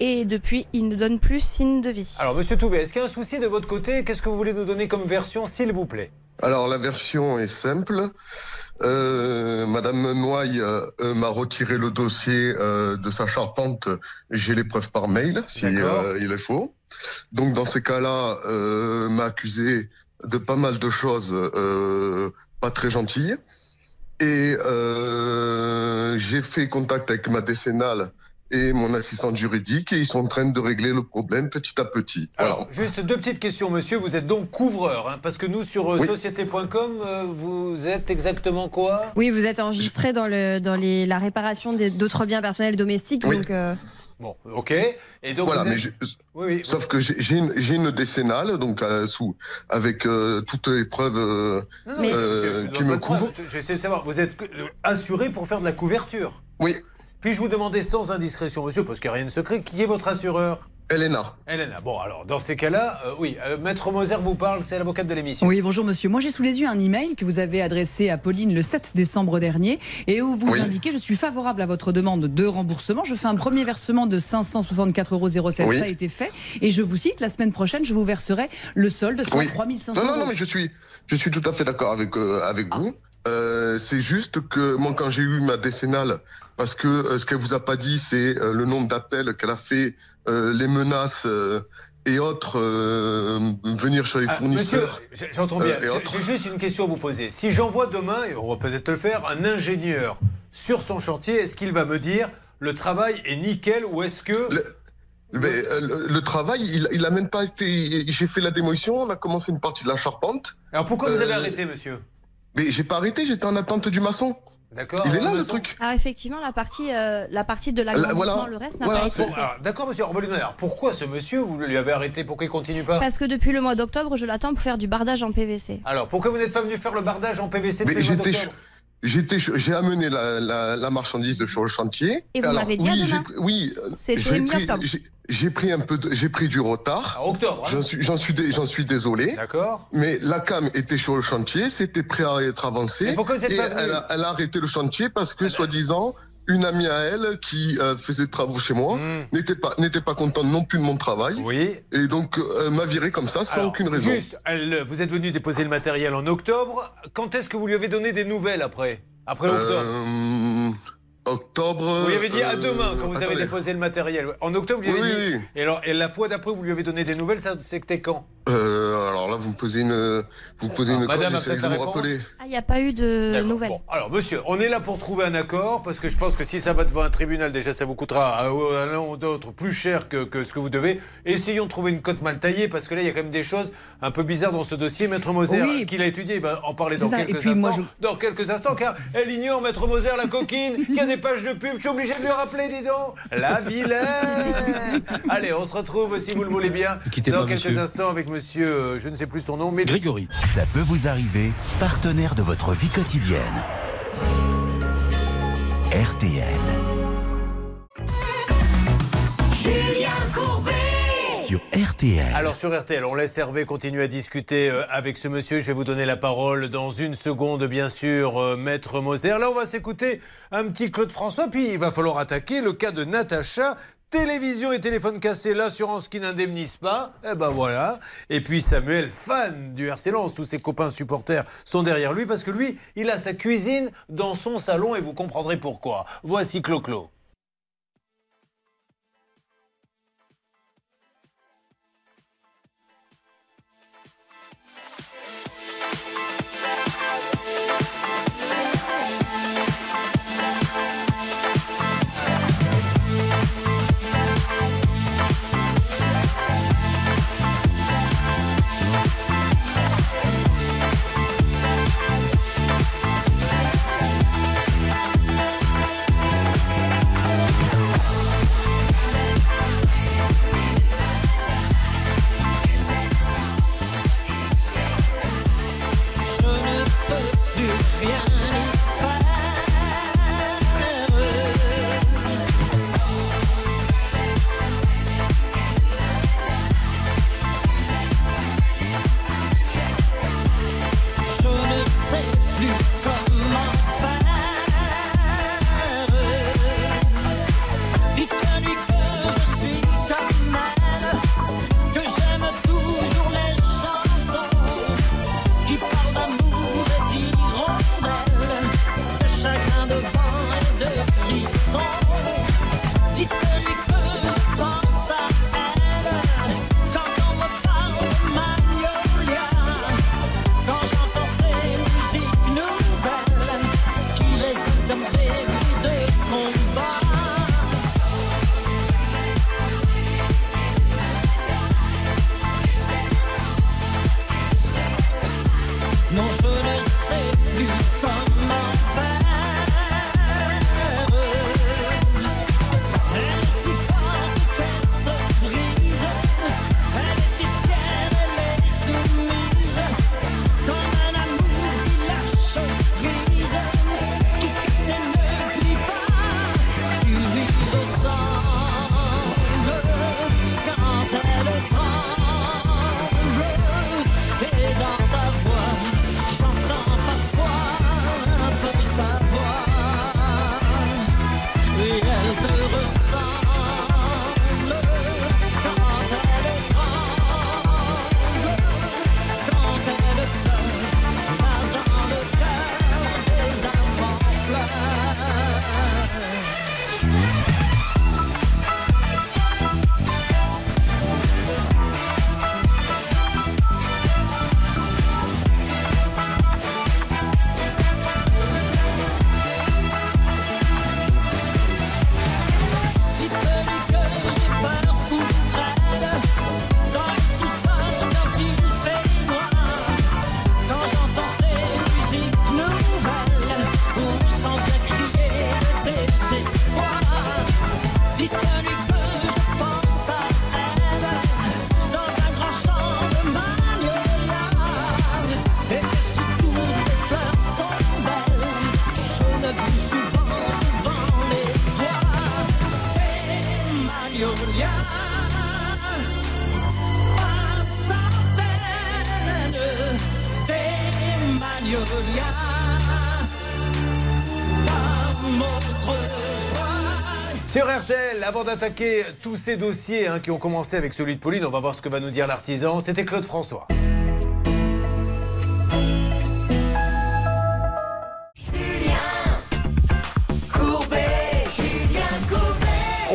et depuis il ne donne plus signe de vie. Alors, monsieur Touvé, est-ce qu'il y a un souci de votre côté? Qu'est-ce que vous voulez nous donner comme version, s'il vous plaît? Alors la version est simple. Euh, Madame Noailles euh, m'a retiré le dossier euh, de sa charpente. J'ai les preuves par mail, si euh, il est faux. Donc dans ces cas-là, euh, m'a accusé de pas mal de choses euh, pas très gentilles. Et euh, j'ai fait contact avec ma décennale et mon assistante juridique et ils sont en train de régler le problème petit à petit. Voilà. Alors, juste deux petites questions, monsieur. Vous êtes donc couvreur, hein, parce que nous, sur euh, Oui. société.com, euh, vous êtes exactement quoi? Oui, vous êtes enregistré dans, le, dans les, la réparation d'autres biens personnels domestiques. Oui. Donc, euh, Bon, ok. Et donc, Voilà, vous mais êtes- je- Oui, oui. sauf que j'ai une, décennale, donc euh, sous, avec euh, toutes les preuves euh, Non, non, mais euh, qui me couvrent. Je- J'essaie de savoir. Vous êtes assuré pour faire de la couverture? Oui. Puis-je vous demander sans indiscrétion, monsieur, parce qu'il n'y a rien de secret, qui est votre assureur Elena. Elena. Bon, alors, dans ces cas-là, euh, oui, euh, Maître Moser vous parle, c'est l'avocate de l'émission. Oui, bonjour monsieur. Moi j'ai sous les yeux un email que vous avez adressé à Pauline le 7 décembre dernier et où vous Oui. indiquez je suis favorable à votre demande de remboursement. Je fais un premier versement de 564,07 euros. Oui. Ça a été fait. Et je vous cite, la semaine prochaine, je vous verserai le solde, soit Oui. 3500 Non, non, euros. non, mais je suis, je suis tout à fait d'accord avec, euh, avec Ah. vous. Euh, c'est juste que moi, quand j'ai eu ma décennale, parce que euh, ce qu'elle vous a pas dit, c'est euh, le nombre d'appels qu'elle a fait, euh, les menaces euh, et autres, euh, venir chez les Ah, fournisseurs. j'entends bien. J'ai- juste une question à vous poser. Si j'envoie demain, et on va peut-être le faire, un ingénieur sur son chantier, est-ce qu'il va me dire le travail est nickel ou est-ce que. Mais, euh, le, le travail, il, il a même pas été. J'ai fait la démolition, on a commencé une partie de la charpente. Alors pourquoi vous avez Euh, arrêté, monsieur? Mais j'ai pas arrêté, j'étais en attente du maçon. D'accord. Il est là le truc. Alors effectivement, la partie, euh, la partie de l'agrandissement, voilà. le reste n'a Voilà, pas été fait. Alors, D'accord, monsieur. on va lui demander. Alors pourquoi ce monsieur, vous lui avez arrêté? Pourquoi il continue pas? Parce que depuis le mois d'octobre, je l'attends pour faire du bardage en PVC. Alors pourquoi vous n'êtes pas venu faire le bardage en PVC Mais depuis le mois j'étais, d'octobre? J'étais, j'ai amené la, la, la marchandise sur le chantier. Et vous m'avez dit à oui, demain. j'ai- oui, euh, C'était j'ai pris, j'ai, j'ai pris un peu, de- j'ai pris du retard. À octobre. hein J'en suis, j'en suis, dé- j'en suis désolé. D'accord. Mais la cam était sur le chantier, c'était prêt à être avancé. Et pourquoi vous êtes Et pas venu elle, a, elle a arrêté le chantier parce que, soi-disant, une amie à elle qui euh, faisait des travaux chez moi n'était pas, n'était pas contente non plus de mon travail. Hmm. Oui. Et donc euh, m'a viré comme ça sans Alors, aucune raison. Juste, elle- vous êtes venu déposer le matériel en octobre. Quand est-ce que vous lui avez donné des nouvelles après? Après octobre Euh, octobre. Vous lui avez dit à euh, demain quand vous avez déposé le matériel. En octobre, vous lui avez Oui, dit. oui. Et, alors, et la fois d'après, vous lui avez donné des nouvelles, ça c'était quand? Euh, alors là, vous me posez une, vous me posez Ah, une madame a j'essaie peut-être de la réponse rappeler. Ah, il n'y a pas eu de nouvelles. Alors, monsieur, on est là pour trouver un accord, parce que je pense que si ça va devant un tribunal, déjà, ça vous coûtera à à l'un ou d'autre plus cher que, que ce que vous devez. Essayons de trouver une cote mal taillée, parce que là, il y a quand même des choses un peu bizarres dans ce dossier. Maître Moser, Oui. qui l'a étudié, il va en parler dans ça, quelques puis instants. moi, Dans quelques instants, car elle ignore, Maître Moser, la coquine, (laughs) qui a des pages de pub. Je suis obligé de lui rappeler, dis donc. La vilaine (laughs) Allez, on se retrouve, si vous le voulez bien, quittez dans pas, quelques monsieur. instants avec monsieur, euh, je ne sais plus son nom, mais Grégory. Ça peut vous arriver, partenaire de votre vie quotidienne. RTL. Julien Courbet Sur RTL. Alors sur RTL, on laisse Hervé continuer à discuter euh, avec ce monsieur. Je vais vous donner la parole dans une seconde, bien sûr, euh, Maître Moser. Là, on va s'écouter un petit Claude François, puis il va falloir attaquer le cas de Natacha. Télévision et téléphone cassé, l'assurance qui n'indemnise pas. Eh ben voilà. Et puis Samuel, fan du RC Lens, tous ses copains supporters sont derrière lui parce que lui, il a sa cuisine dans son salon et vous comprendrez pourquoi. Voici Clo-Clo. Avant d'attaquer tous ces dossiers hein, qui ont commencé avec celui de Pauline, on va voir ce que va nous dire l'artisan. C'était Claude François.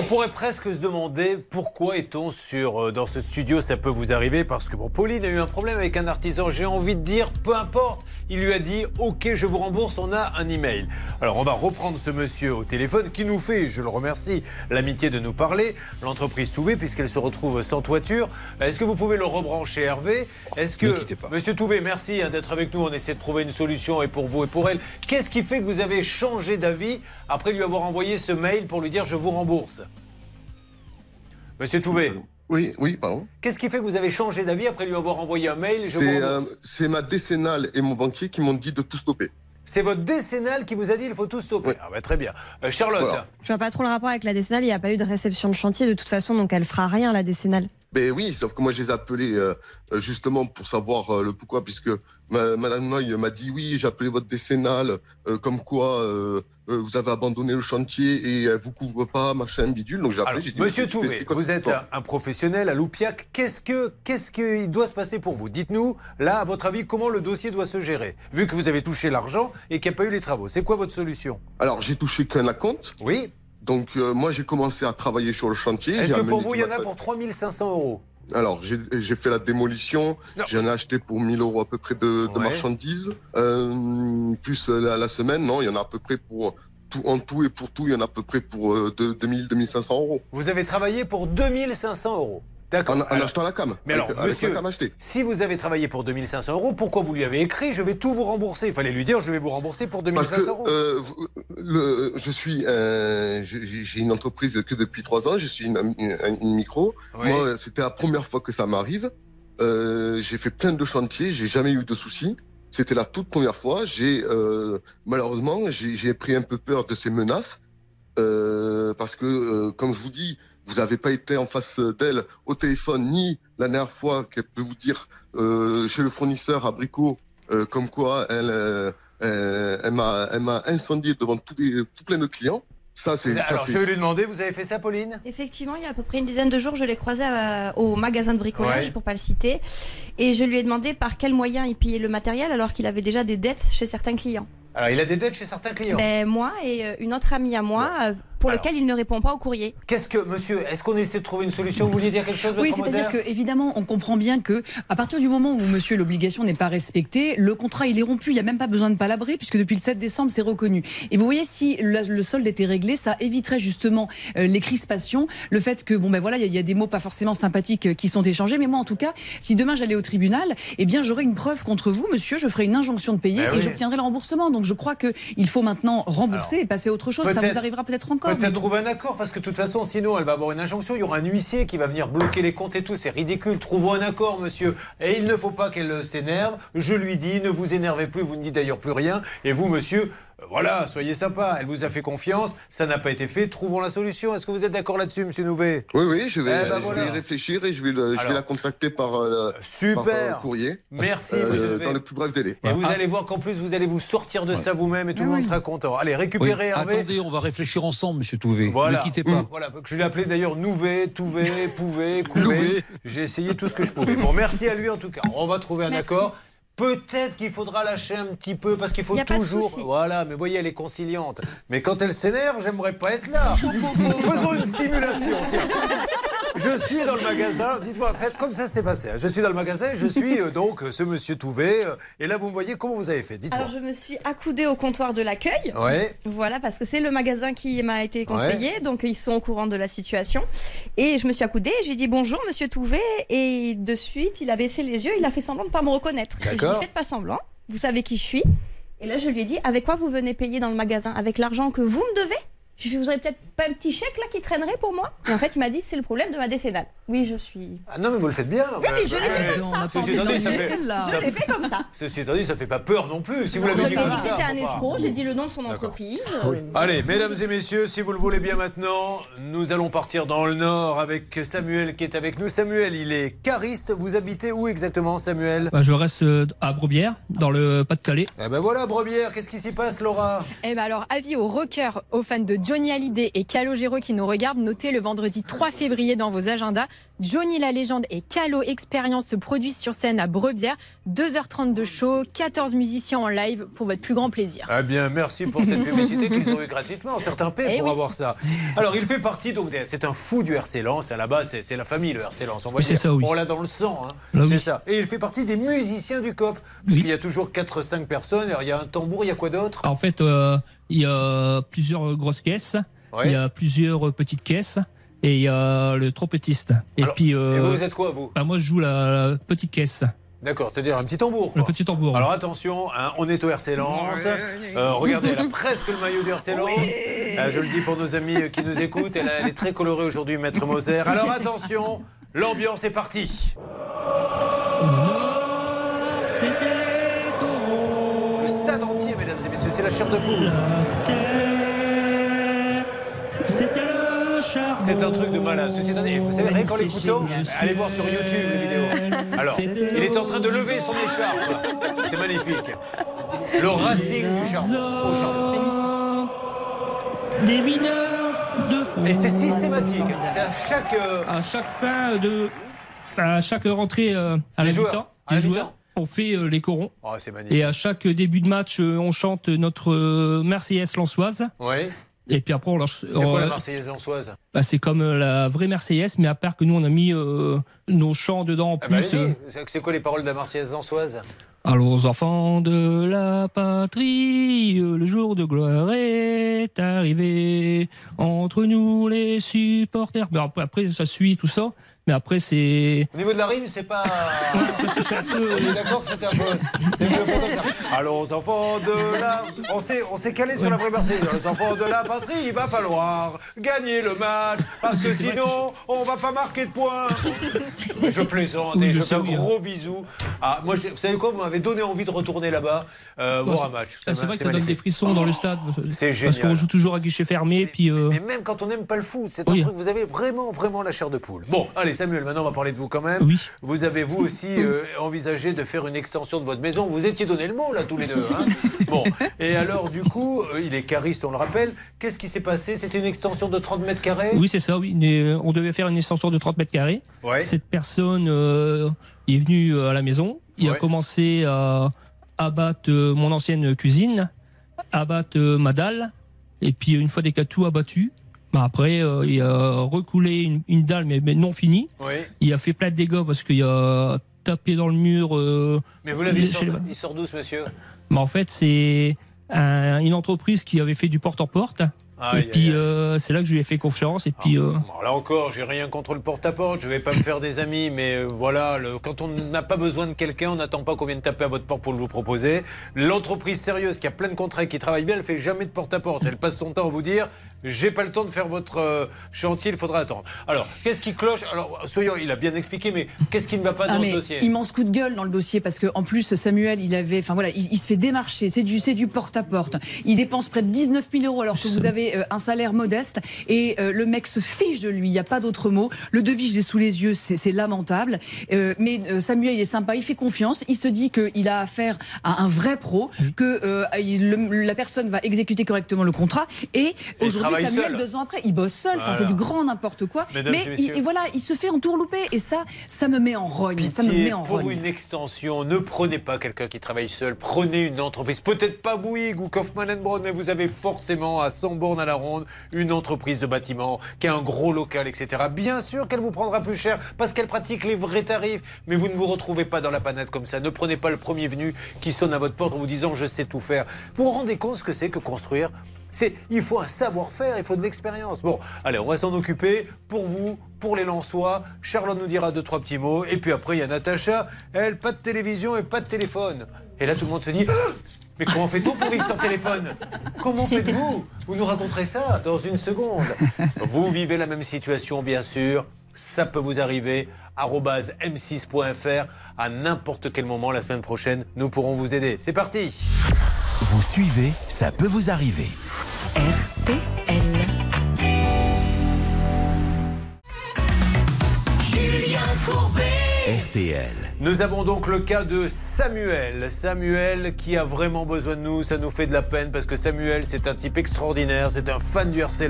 Pourrait presque se demander pourquoi est-on sur euh, dans ce studio. Ça peut vous arriver parce que bon, Pauline a eu un problème avec un artisan. J'ai envie de dire, peu importe. Il lui a dit, ok, je vous rembourse. On a un email. Alors on va reprendre ce monsieur au téléphone qui nous fait, je le remercie, l'amitié de nous parler. L'entreprise Touvé puisqu'elle se retrouve sans toiture. Est-ce que vous pouvez le rebrancher, Hervé? Est-ce que. Monsieur Touvé, merci hein, d'être avec nous. On essaie de trouver une solution et pour vous et pour elle. Qu'est-ce qui fait que vous avez changé d'avis après lui avoir envoyé ce mail pour lui dire je vous rembourse? Monsieur Touvé. Oui, oui, pardon. Qu'est-ce qui fait que vous avez changé d'avis après lui avoir envoyé un mail C'est euh, c'est ma décennale et mon banquier qui m'ont dit de tout stopper. C'est votre décennale qui vous a dit il faut tout stopper. Ah bah, très bien. Euh, Charlotte. Voilà. Je vois pas trop le rapport avec la décennale. Il n'y a pas eu de réception de chantier de toute façon, donc elle fera rien la décennale. Ben oui, sauf que moi je les ai appelés euh, justement pour savoir euh, le pourquoi, puisque ma- Madame Noy m'a dit oui, j'ai appelé votre décennale, euh, comme quoi vous avez abandonné le chantier et elle vous couvre pas, machin bidule. Donc j'ai appelé, j'ai dit Monsieur Touvé, vous êtes un professionnel à Loupiac. Qu'est-ce que qu'est-ce qu'il doit se passer pour vous? Dites-nous, là, à votre avis, comment le dossier doit se gérer Vu que vous avez touché l'argent et qu'il n'y a pas eu les travaux, c'est quoi votre solution? Alors j'ai touché qu'un acompte. Oui. Donc euh, moi j'ai commencé à travailler sur le chantier. Est-ce que pour vous, il y en a pour 3500 euros? Alors, j'ai fait la démolition, j'en ai acheté pour 1000 euros à peu près de, de Ouais. marchandises. Euh, plus euh, la, la semaine, non, il y en a à peu près pour tout, en tout et pour tout, il y en a à peu près pour euh, de- 2000, 2500 euros. Vous avez travaillé pour 2500 euros? D'accord. En, en Alors- achetant la cam. Mais alors, avec, monsieur, la cam achetée. si vous avez travaillé pour 2500 euros, pourquoi vous lui avez écrit je vais tout vous rembourser Il fallait lui dire je vais vous rembourser pour Parce 2500 que euros. euh, le, je suis, euh, j'ai une entreprise que depuis trois ans. Je suis une, une- une micro. Oui. Moi, c'était la première fois que ça m'arrive. Euh, j'ai fait plein de chantiers. J'ai jamais eu de soucis. C'était la toute première fois. J'ai euh, malheureusement, j'ai pris un peu peur de ces menaces euh, parce que, comme je vous dis, vous n'avez pas été en face d'elle au téléphone ni la dernière fois qu'elle peut vous dire euh, chez le fournisseur à Brico, euh, comme quoi elle, euh, euh, elle m'a, elle m'a incendié devant tous les, tout plein de clients. Ça, c'est, ça, Alors, je vais lui demander, vous avez fait ça, Pauline? Effectivement, il y a à peu près une dizaine de jours, je l'ai croisé à- au magasin de bricolage, Ouais. pour pas le citer, et je lui ai demandé par quel moyen il pillait le matériel alors qu'il avait déjà des dettes chez certains clients. Alors, il a des dettes chez certains clients? Ben, moi et une autre amie à moi, pour lequel il ne répond pas au courrier. Qu'est-ce que, monsieur, est-ce qu'on essaie de trouver une solution Vous vouliez dire quelque chose, Oui, c'est-à-dire que évidemment, on comprend bien que à partir du moment où monsieur l'obligation n'est pas respectée, le contrat il est rompu. Il n'y a même pas besoin de palabrer puisque depuis le 7 décembre c'est reconnu. Et vous voyez si le, le solde était réglé, ça éviterait justement euh, les crispations, le fait que bon ben voilà il y, a- il y a des mots pas forcément sympathiques euh, qui sont échangés. Mais moi en tout cas, si demain j'allais au tribunal, eh bien j'aurais une preuve contre vous, monsieur. Je ferai une injonction de payer Ben et oui. j'obtiendrai le remboursement. Donc je crois que il faut maintenant rembourser et passer à autre chose. Ça vous arrivera peut-être encore. Peut-être trouver un accord, parce que de toute façon, sinon, elle va avoir une injonction. Il y aura un huissier qui va venir bloquer les comptes et tout. C'est ridicule. Trouvons un accord, monsieur. Et il ne faut pas qu'elle euh, s'énerve. Je lui dis, ne vous énervez plus. Vous ne dites d'ailleurs plus rien. Et vous, monsieur, voilà, soyez sympa. Elle vous a fait confiance. Ça n'a pas été fait. Trouvons la solution. Est-ce que vous êtes d'accord là-dessus, monsieur Nouvet? Oui, oui, je vais, Eh ben je voilà. vais y réfléchir et je vais, le- je vais Alors. la contacter par, euh, Super. par, euh, courrier. Merci, Euh, monsieur Nouvet. Dans le plus bref délai. Et vous allez voir qu'en plus, vous allez vous sortir de ça vous-même et tout le monde sera content. Allez, récupérez Oui, Hervé. Attendez, on va réfléchir ensemble, monsieur Touvé. Voilà. Ne quittez pas. Voilà, je l'ai appelé d'ailleurs Nouvé, Touvé, Pouvé, (laughs) Couvé. Louvé. J'ai essayé tout ce que je pouvais. Bon, merci à lui en tout cas. On va trouver un Merci. accord. Peut-être qu'il faudra lâcher un petit peu parce qu'il faut toujours. Voilà, mais voyez, elle est conciliante. Mais quand elle s'énerve, j'aimerais pas être là. (laughs) Faisons une simulation. Tiens. Je suis dans le magasin. Dites-moi, faites comme ça s'est passé. Je suis dans le magasin. Je suis euh, donc euh, ce monsieur Touvé. euh, et là, vous me voyez comment vous avez fait. Dites-moi. Alors je me suis accoudée au comptoir de l'accueil. Ouais. Voilà, parce que c'est le magasin qui m'a été conseillé, donc ils sont au courant de la situation. Et je me suis accoudée, j'ai dit bonjour Monsieur Touvet, et de suite il a baissé les yeux, il a fait semblant de pas me reconnaître. Et Je lui ai dit D'accord. faites pas semblant, vous savez qui je suis. Et là je lui ai dit avec quoi vous venez payer dans le magasin? Avec l'argent que vous me devez? Je lui dit, vous aurez peut-être pas un petit chèque là qui traînerait pour moi Et en fait, il m'a dit c'est le problème de ma décennale. Oui, je suis. Ah non, mais vous le faites bien. Oui, mais je l'ai fait comme ça. Ceci étant dit, ça fait- Je l'ai fait comme ça. Ceci étant dit, ça fait pas peur non plus. Si vous Je l'avez lui ai dit dit que ça, c'était un escroc, j'ai dit le nom de son entreprise. euh, Allez, mesdames et messieurs, si vous le voulez bien maintenant, nous allons partir dans le Nord avec Samuel qui est avec nous. Samuel, il est cariste. Vous habitez où exactement, Samuel Bah, je reste euh, à Brebière, dans le Pas-de-Calais. Eh ben voilà, Brebière, qu'est-ce qui s'y passe, Laura? Eh ben alors, avis aux rockers, aux fans de Johnny Hallyday et Calogero qui nous regardent, notez le vendredi 3 février dans vos agendas. Johnny la légende et Calo Experience se produisent sur scène à Brebière. 2h30 de show, 14 musiciens en live pour votre plus grand plaisir. Eh bien, merci pour cette publicité qu'ils ont eu gratuitement. Certains paient Eh pour oui. avoir ça. Alors, il fait partie, donc, c'est un fou du RC Lens. À la base, c'est- la famille, le RC Lens. On, dire. ça, oui. on l'a dans le sang. hein. C'est oui. ça. Et il fait partie des musiciens du COP. Parce qu'il y a toujours 4-5 personnes. Alors, il y a un tambour, il y a quoi d'autre? En fait, euh, il y a plusieurs grosses caisses, Ouais. il y a plusieurs petites caisses et il y a le trompettiste. Et Alors, puis, euh, et vous, vous êtes quoi, vous bah, Moi, je joue la petite caisse. D'accord, c'est-à-dire un petit tambour. Le petit tambour. Alors attention, hein, on est au RC Lens. Euh, regardez, elle a presque le maillot du RC Lens. Euh, je le dis pour nos amis euh, qui nous écoutent. Elle, a- elle est très colorée aujourd'hui, Maître Moser. Alors attention, l'ambiance est partie. Le stade entier, mesdames c'est la chair de poule. C'est un truc de malade. Ceci vous savez, c'est l'écoutant, génial. allez voir sur YouTube les vidéos. Alors, il est en train de lever son écharpe. C'est magnifique. Le racing du charbon. au charbon. Et c'est systématique. C'est à chaque. euh, À chaque fin de. À chaque rentrée euh, à joueurs. mi-temps. joueurs, on fait euh, les corons. Oh, magnifique. Et à chaque début de match, euh, on chante notre euh, Marseillaise lançoise. Oui. Et puis après, on. C'est quoi la Marseillaise lançoise bah, c'est comme la vraie Marseillaise, mais à part que nous, on a mis euh, nos chants dedans en Ah bah, plus. C'est- quoi les paroles de la Marseillaise lançoise Allons enfants de la patrie, le jour de gloire est arrivé. Entre nous les supporters. Après, après, ça suit tout ça. Mais après c'est. Au niveau de la rime, c'est pas. On est d'accord que c'était un peu. C'est comme ça. Allons, enfants de la. On s'est, on s'est calé sur la vraie Marseillaise. Les enfants de la patrie, il va falloir gagner le match. Parce que sinon, on va pas marquer de points. Mais je plaisante et je je fais un oui, gros bisou. Ah, moi, vous savez quoi Vous m'avez donné envie de retourner là-bas, euh, voir un match. C'est vrai que ça donne des frissons dans le stade. C'est Parce génial. qu'on joue toujours à guichet fermé. Puis, euh, Mais même quand on n'aime pas le foot, c'est un Oui. truc, vous avez vraiment, vraiment la chair de poule. Bon, allez Samuel, maintenant on va parler de vous quand même. Oui. Vous avez vous aussi euh, (laughs) envisagé de faire une extension de votre maison. Vous étiez donné le mot là tous les deux. hein (laughs) bon, et alors du coup, euh, il est cariste, on le rappelle. Qu'est-ce qui s'est passé? C'était une extension de 30 mètres carrés? Oui, c'est ça, oui. Mais, euh, on devait faire une extension de 30 mètres carrés. Ouais. Cette personne euh, est venue à la maison. Il Ouais. a commencé à abattre mon ancienne cuisine, abattre ma dalle. Et puis, une fois des tout abattu, bah, après, euh, il a recoulé une, une dalle, mais, mais non finie. Oui. Il a fait plein de dégâts parce qu'il a tapé dans le mur. euh, Mais vous l'avez, il, sort- il sort d'où ce monsieur? Mais en fait, c'est un- une entreprise qui avait fait du porte-en-porte. Aïe, et puis, euh, c'est là que je lui ai fait confiance. Et puis, Bon, là encore, j'ai rien contre le porte-à-porte, je vais pas me faire des amis, mais voilà, le- quand on n'a pas besoin de quelqu'un, on n'attend pas qu'on vienne taper à votre porte pour le vous proposer. L'entreprise sérieuse qui a plein de contrats et qui travaille bien, elle fait jamais de porte-à-porte. Elle passe son temps à vous dire j'ai pas le temps de faire votre euh, chantier, il faudra attendre. Alors, qu'est-ce qui cloche? Alors, soyons, il a bien expliqué, mais qu'est-ce qui ne va pas Ah, dans mais ce dossier? Immense coup de gueule dans le dossier parce que en plus Samuel il avait, enfin voilà, il, il se fait démarcher, c'est du, c'est du porte-à-porte. Il dépense près de 19 000 euros alors que vous avez euh, un salaire modeste et euh, le mec se fiche de lui. Il n'y a pas d'autre mot. Le devis je l'ai sous les yeux, c'est lamentable. Euh, mais euh, Samuel il est sympa, il fait confiance, il se dit qu'il a affaire à un vrai pro, que euh, il- le- la personne va exécuter correctement le contrat et aujourd'hui travaille Samuel seul. deux ans après il bosse seul. Enfin c'est du grand n'importe quoi. Mesdames et mais il- et voilà, il se fait entourlouper et ça, ça me met en rogne. ça me met en pour rogne. une extension, ne prenez pas quelqu'un qui travaille seul, prenez une entreprise, peut-être pas Bouygues ou Kaufmann Brown, mais vous avez forcément à 100 bornes à la ronde une entreprise de bâtiment qui a un gros local, etc. Bien sûr qu'elle vous prendra plus cher parce qu'elle pratique les vrais tarifs, mais vous ne vous retrouvez pas dans la panade comme ça. Ne prenez pas le premier venu qui sonne à votre porte en vous disant je sais tout faire. Vous vous rendez compte ce que c'est que construire il faut un savoir-faire, il faut de l'expérience. Bon, allez, on va s'en occuper pour vous, pour les Lensois. Charlotte nous dira deux, trois petits mots. Et puis après, il y a Natacha. Elle, pas de télévision et pas de téléphone. Et là, tout le monde se dit Ah (gasps) Mais comment fait-on pour vivre sur téléphone? Comment faites-vous? Vous nous raconterez ça dans une seconde. (laughs) Vous vivez la même situation, bien sûr. Ça peut vous arriver. Arobase m6.fr à n'importe quel moment la semaine prochaine, nous pourrons vous aider. C'est parti. Vous suivez, ça peut vous arriver. Julien Nous avons donc le cas de Samuel. Samuel qui a vraiment besoin de nous, ça nous fait de la peine parce que Samuel c'est un type extraordinaire, c'est un fan du RC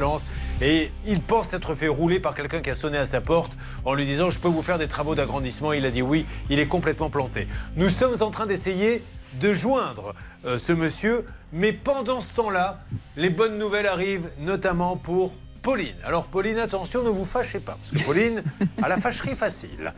et il pense être fait rouler par quelqu'un qui a sonné à sa porte en lui disant je peux vous faire des travaux d'agrandissement. Il a dit oui, il est complètement planté. Nous sommes en train d'essayer de joindre euh, ce monsieur, mais pendant ce temps-là, les bonnes nouvelles arrivent notamment pour Pauline. Alors Pauline, attention, ne vous fâchez pas, parce que Pauline a la fâcherie facile.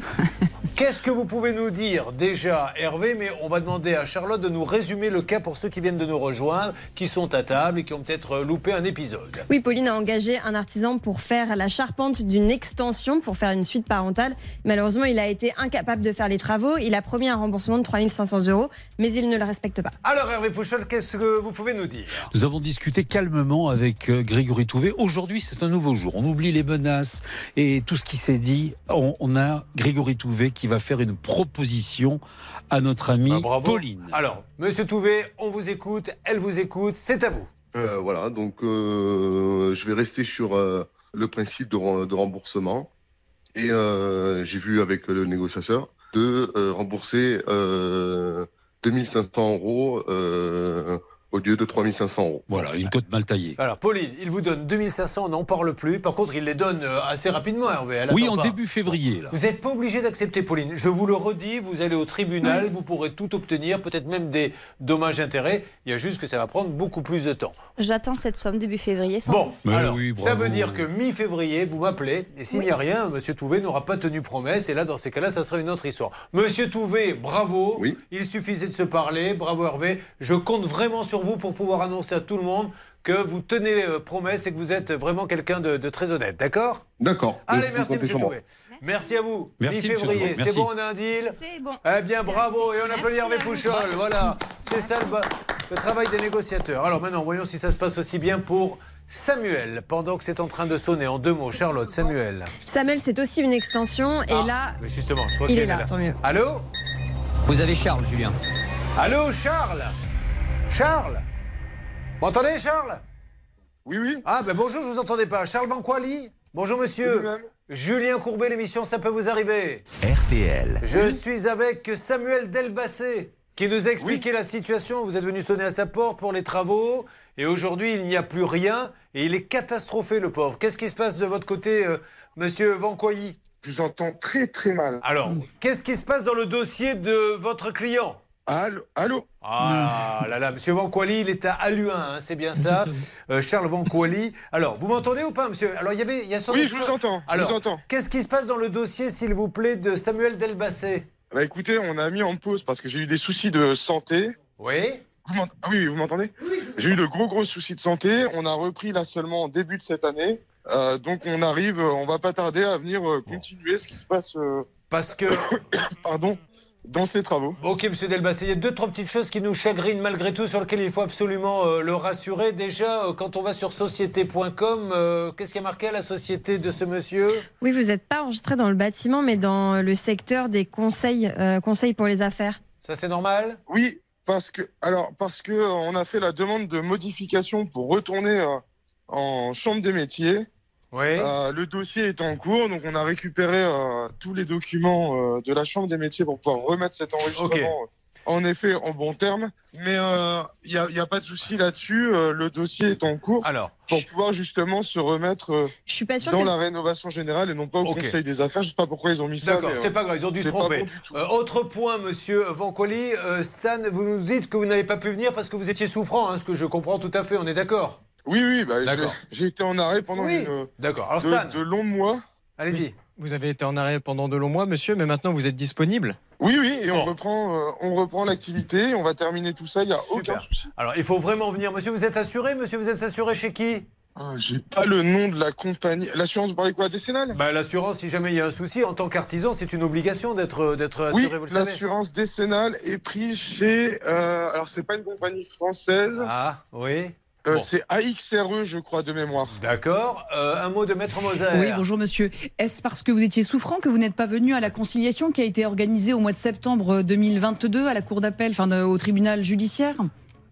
Qu'est-ce que vous pouvez nous dire déjà, Hervé Mais on va demander à Charlotte de nous résumer le cas pour ceux qui viennent de nous rejoindre, qui sont à table et qui ont peut-être euh, loupé un épisode. Oui, Pauline a engagé un artisan pour faire la charpente d'une extension, pour faire une suite parentale. Malheureusement, il a été incapable de faire les travaux. Il a promis un remboursement de 3500 euros, mais il ne le respecte pas. Alors Hervé Pouchol, qu'est-ce que vous pouvez nous dire? Nous avons discuté calmement avec euh, Grégory Touvet. Aujourd'hui, c'est un nouveau jour. On oublie les menaces et tout ce qui s'est dit. On, on a Grégory Touvet qui va faire une proposition à notre amie Bah, bravo. Pauline. Alors, Monsieur Touvet, on vous écoute, elle vous écoute, c'est à vous. Euh, voilà, donc euh, je vais rester sur euh, le principe de, re- de remboursement. Et euh, j'ai vu avec le négociateur de euh, rembourser euh, 2500 euros euh, au lieu de 3500 euros. Voilà, une cote mal taillée. Alors, Pauline, il vous donne 2500, on n'en parle plus. Par contre, il les donne euh, assez rapidement, Hervé. Elle Oui, en pas. début février. Là. Vous n'êtes pas obligé d'accepter, Pauline. Je vous le redis, vous allez au tribunal, vous pourrez tout obtenir, peut-être même des dommages-intérêts. Il y a juste que ça va prendre beaucoup plus de temps. J'attends cette somme début février sans Bon, alors, oui, ça veut dire que mi-février, vous m'appelez, et s'il n'y a rien, Monsieur Touvet n'aura pas tenu promesse, et là, dans ces cas-là, ça sera une autre histoire. Monsieur Touvet, bravo. Il suffisait de se parler. Bravo Hervé. Je compte vraiment sur vous pour pouvoir annoncer à tout le monde que vous tenez euh, promesse et que vous êtes vraiment quelqu'un de, de très honnête. D'accord? D'accord. Allez, merci Monsieur. Touvet. Merci à vous. Merci, Touvet. c'est bon, on a un deal? C'est bon. Eh bien, bravo, et on applaudit Hervé Pouchol. Voilà, c'est ça le, travail des négociateurs. Alors maintenant, voyons si ça se passe aussi bien pour Samuel, pendant que c'est en train de sonner. En deux mots, Charlotte, Samuel. Samuel, c'est aussi une extension, et Ah, là, mais justement, je crois il qu'il est là, tant mieux. Allô? Vous avez Charles, Julien. Allô, Charles? Charles M'entendez, Charles Oui, oui. Ah, ben bonjour, je vous entendais pas. Charles Vanquali Bonjour, monsieur. Julien Courbet, l'émission Ça peut vous arriver. RTL. Je suis avec Samuel Delbassé qui nous a expliqué la situation. Vous êtes venu sonner à sa porte pour les travaux et aujourd'hui il n'y a plus rien et il est catastrophé le pauvre. Qu'est-ce qui se passe de votre côté, euh, monsieur Vanquoyi Je vous entends très très mal. Alors, qu'est-ce qui se passe dans le dossier de votre client? Allô, allô Ah là là, monsieur Vanquali, il est à Aluin, hein, c'est bien ça. Euh, Charles Vanquali. Alors, vous m'entendez ou pas, monsieur? Alors, il y avait, il y a son Oui, je vous entends, je Alors, vous entends. qu'est-ce qui se passe dans le dossier, s'il vous plaît, de Samuel Delbassé? Bah écoutez, on a mis en pause parce que j'ai eu des soucis de santé. Oui Vous ah oui, oui, vous m'entendez J'ai eu de gros gros soucis de santé. On a repris là seulement en début de cette année. Euh, donc on arrive, on va pas tarder à venir euh, continuer ce qui se passe. euh, Parce que. (coughs) Pardon Dans ces travaux. Ok, monsieur Delbassé, il y a deux, trois petites choses qui nous chagrinent malgré tout, sur lesquelles il faut absolument euh, le rassurer. Déjà, euh, quand on va sur société.com, euh, qu'est-ce qui a marqué à la société de ce monsieur? Oui, vous n'êtes pas enregistré dans le bâtiment, mais dans le secteur des conseils, euh, conseils pour les affaires. Ça, c'est normal? Oui, parce que alors parce que euh, on a fait la demande de modification pour retourner euh, en chambre des métiers. Oui. Euh, le dossier est en cours, donc on a récupéré euh, tous les documents euh, de la chambre des métiers pour pouvoir remettre cet enregistrement. En effet, en bon terme, mais il n'y a, y a pas de souci là-dessus. euh, le dossier est en cours Alors, pour pouvoir justement se remettre euh, Je suis pas sûre dans que la rénovation générale et non pas au. Conseil des affaires. Je sais pas pourquoi ils ont mis ça. D'accord, euh, c'est pas grave, ils ont dû se tromper. bon. Euh, autre point, monsieur Vancoli, euh, Stan, vous nous dites que vous n'avez pas pu venir parce que vous étiez souffrant, hein, ce que je comprends tout à fait, on est d'accord Oui, oui, bah, D'accord. j'ai- été en arrêt pendant Oui. une, D'accord, alors de, Stan, de longs mois. allez-y. Vous avez été en arrêt pendant de longs mois, monsieur, mais maintenant vous êtes disponible Oui, oui, et on reprend, euh, on reprend l'activité, on va terminer tout ça, il n'y a Super. aucun souci. Alors, il faut vraiment venir. Monsieur, vous êtes assuré? Monsieur, vous êtes assuré chez qui? Ah, J'ai pas le nom de la compagnie. L'assurance, vous parlez quoi Décennale? Bah, L'assurance, si jamais il y a un souci, en tant qu'artisan, c'est une obligation d'être Oui, assuré, vous le savez. l'assurance décennale est prise chez. euh, alors, c'est pas une compagnie française. Ah, oui. Euh, C'est AXRE, je crois, de mémoire. D'accord. Euh, un mot de Maître Moser. Oui, bonjour monsieur. Est-ce parce que vous étiez souffrant que vous n'êtes pas venu à la conciliation qui a été organisée au mois de septembre 2022 à la cour d'appel, enfin de- au tribunal judiciaire?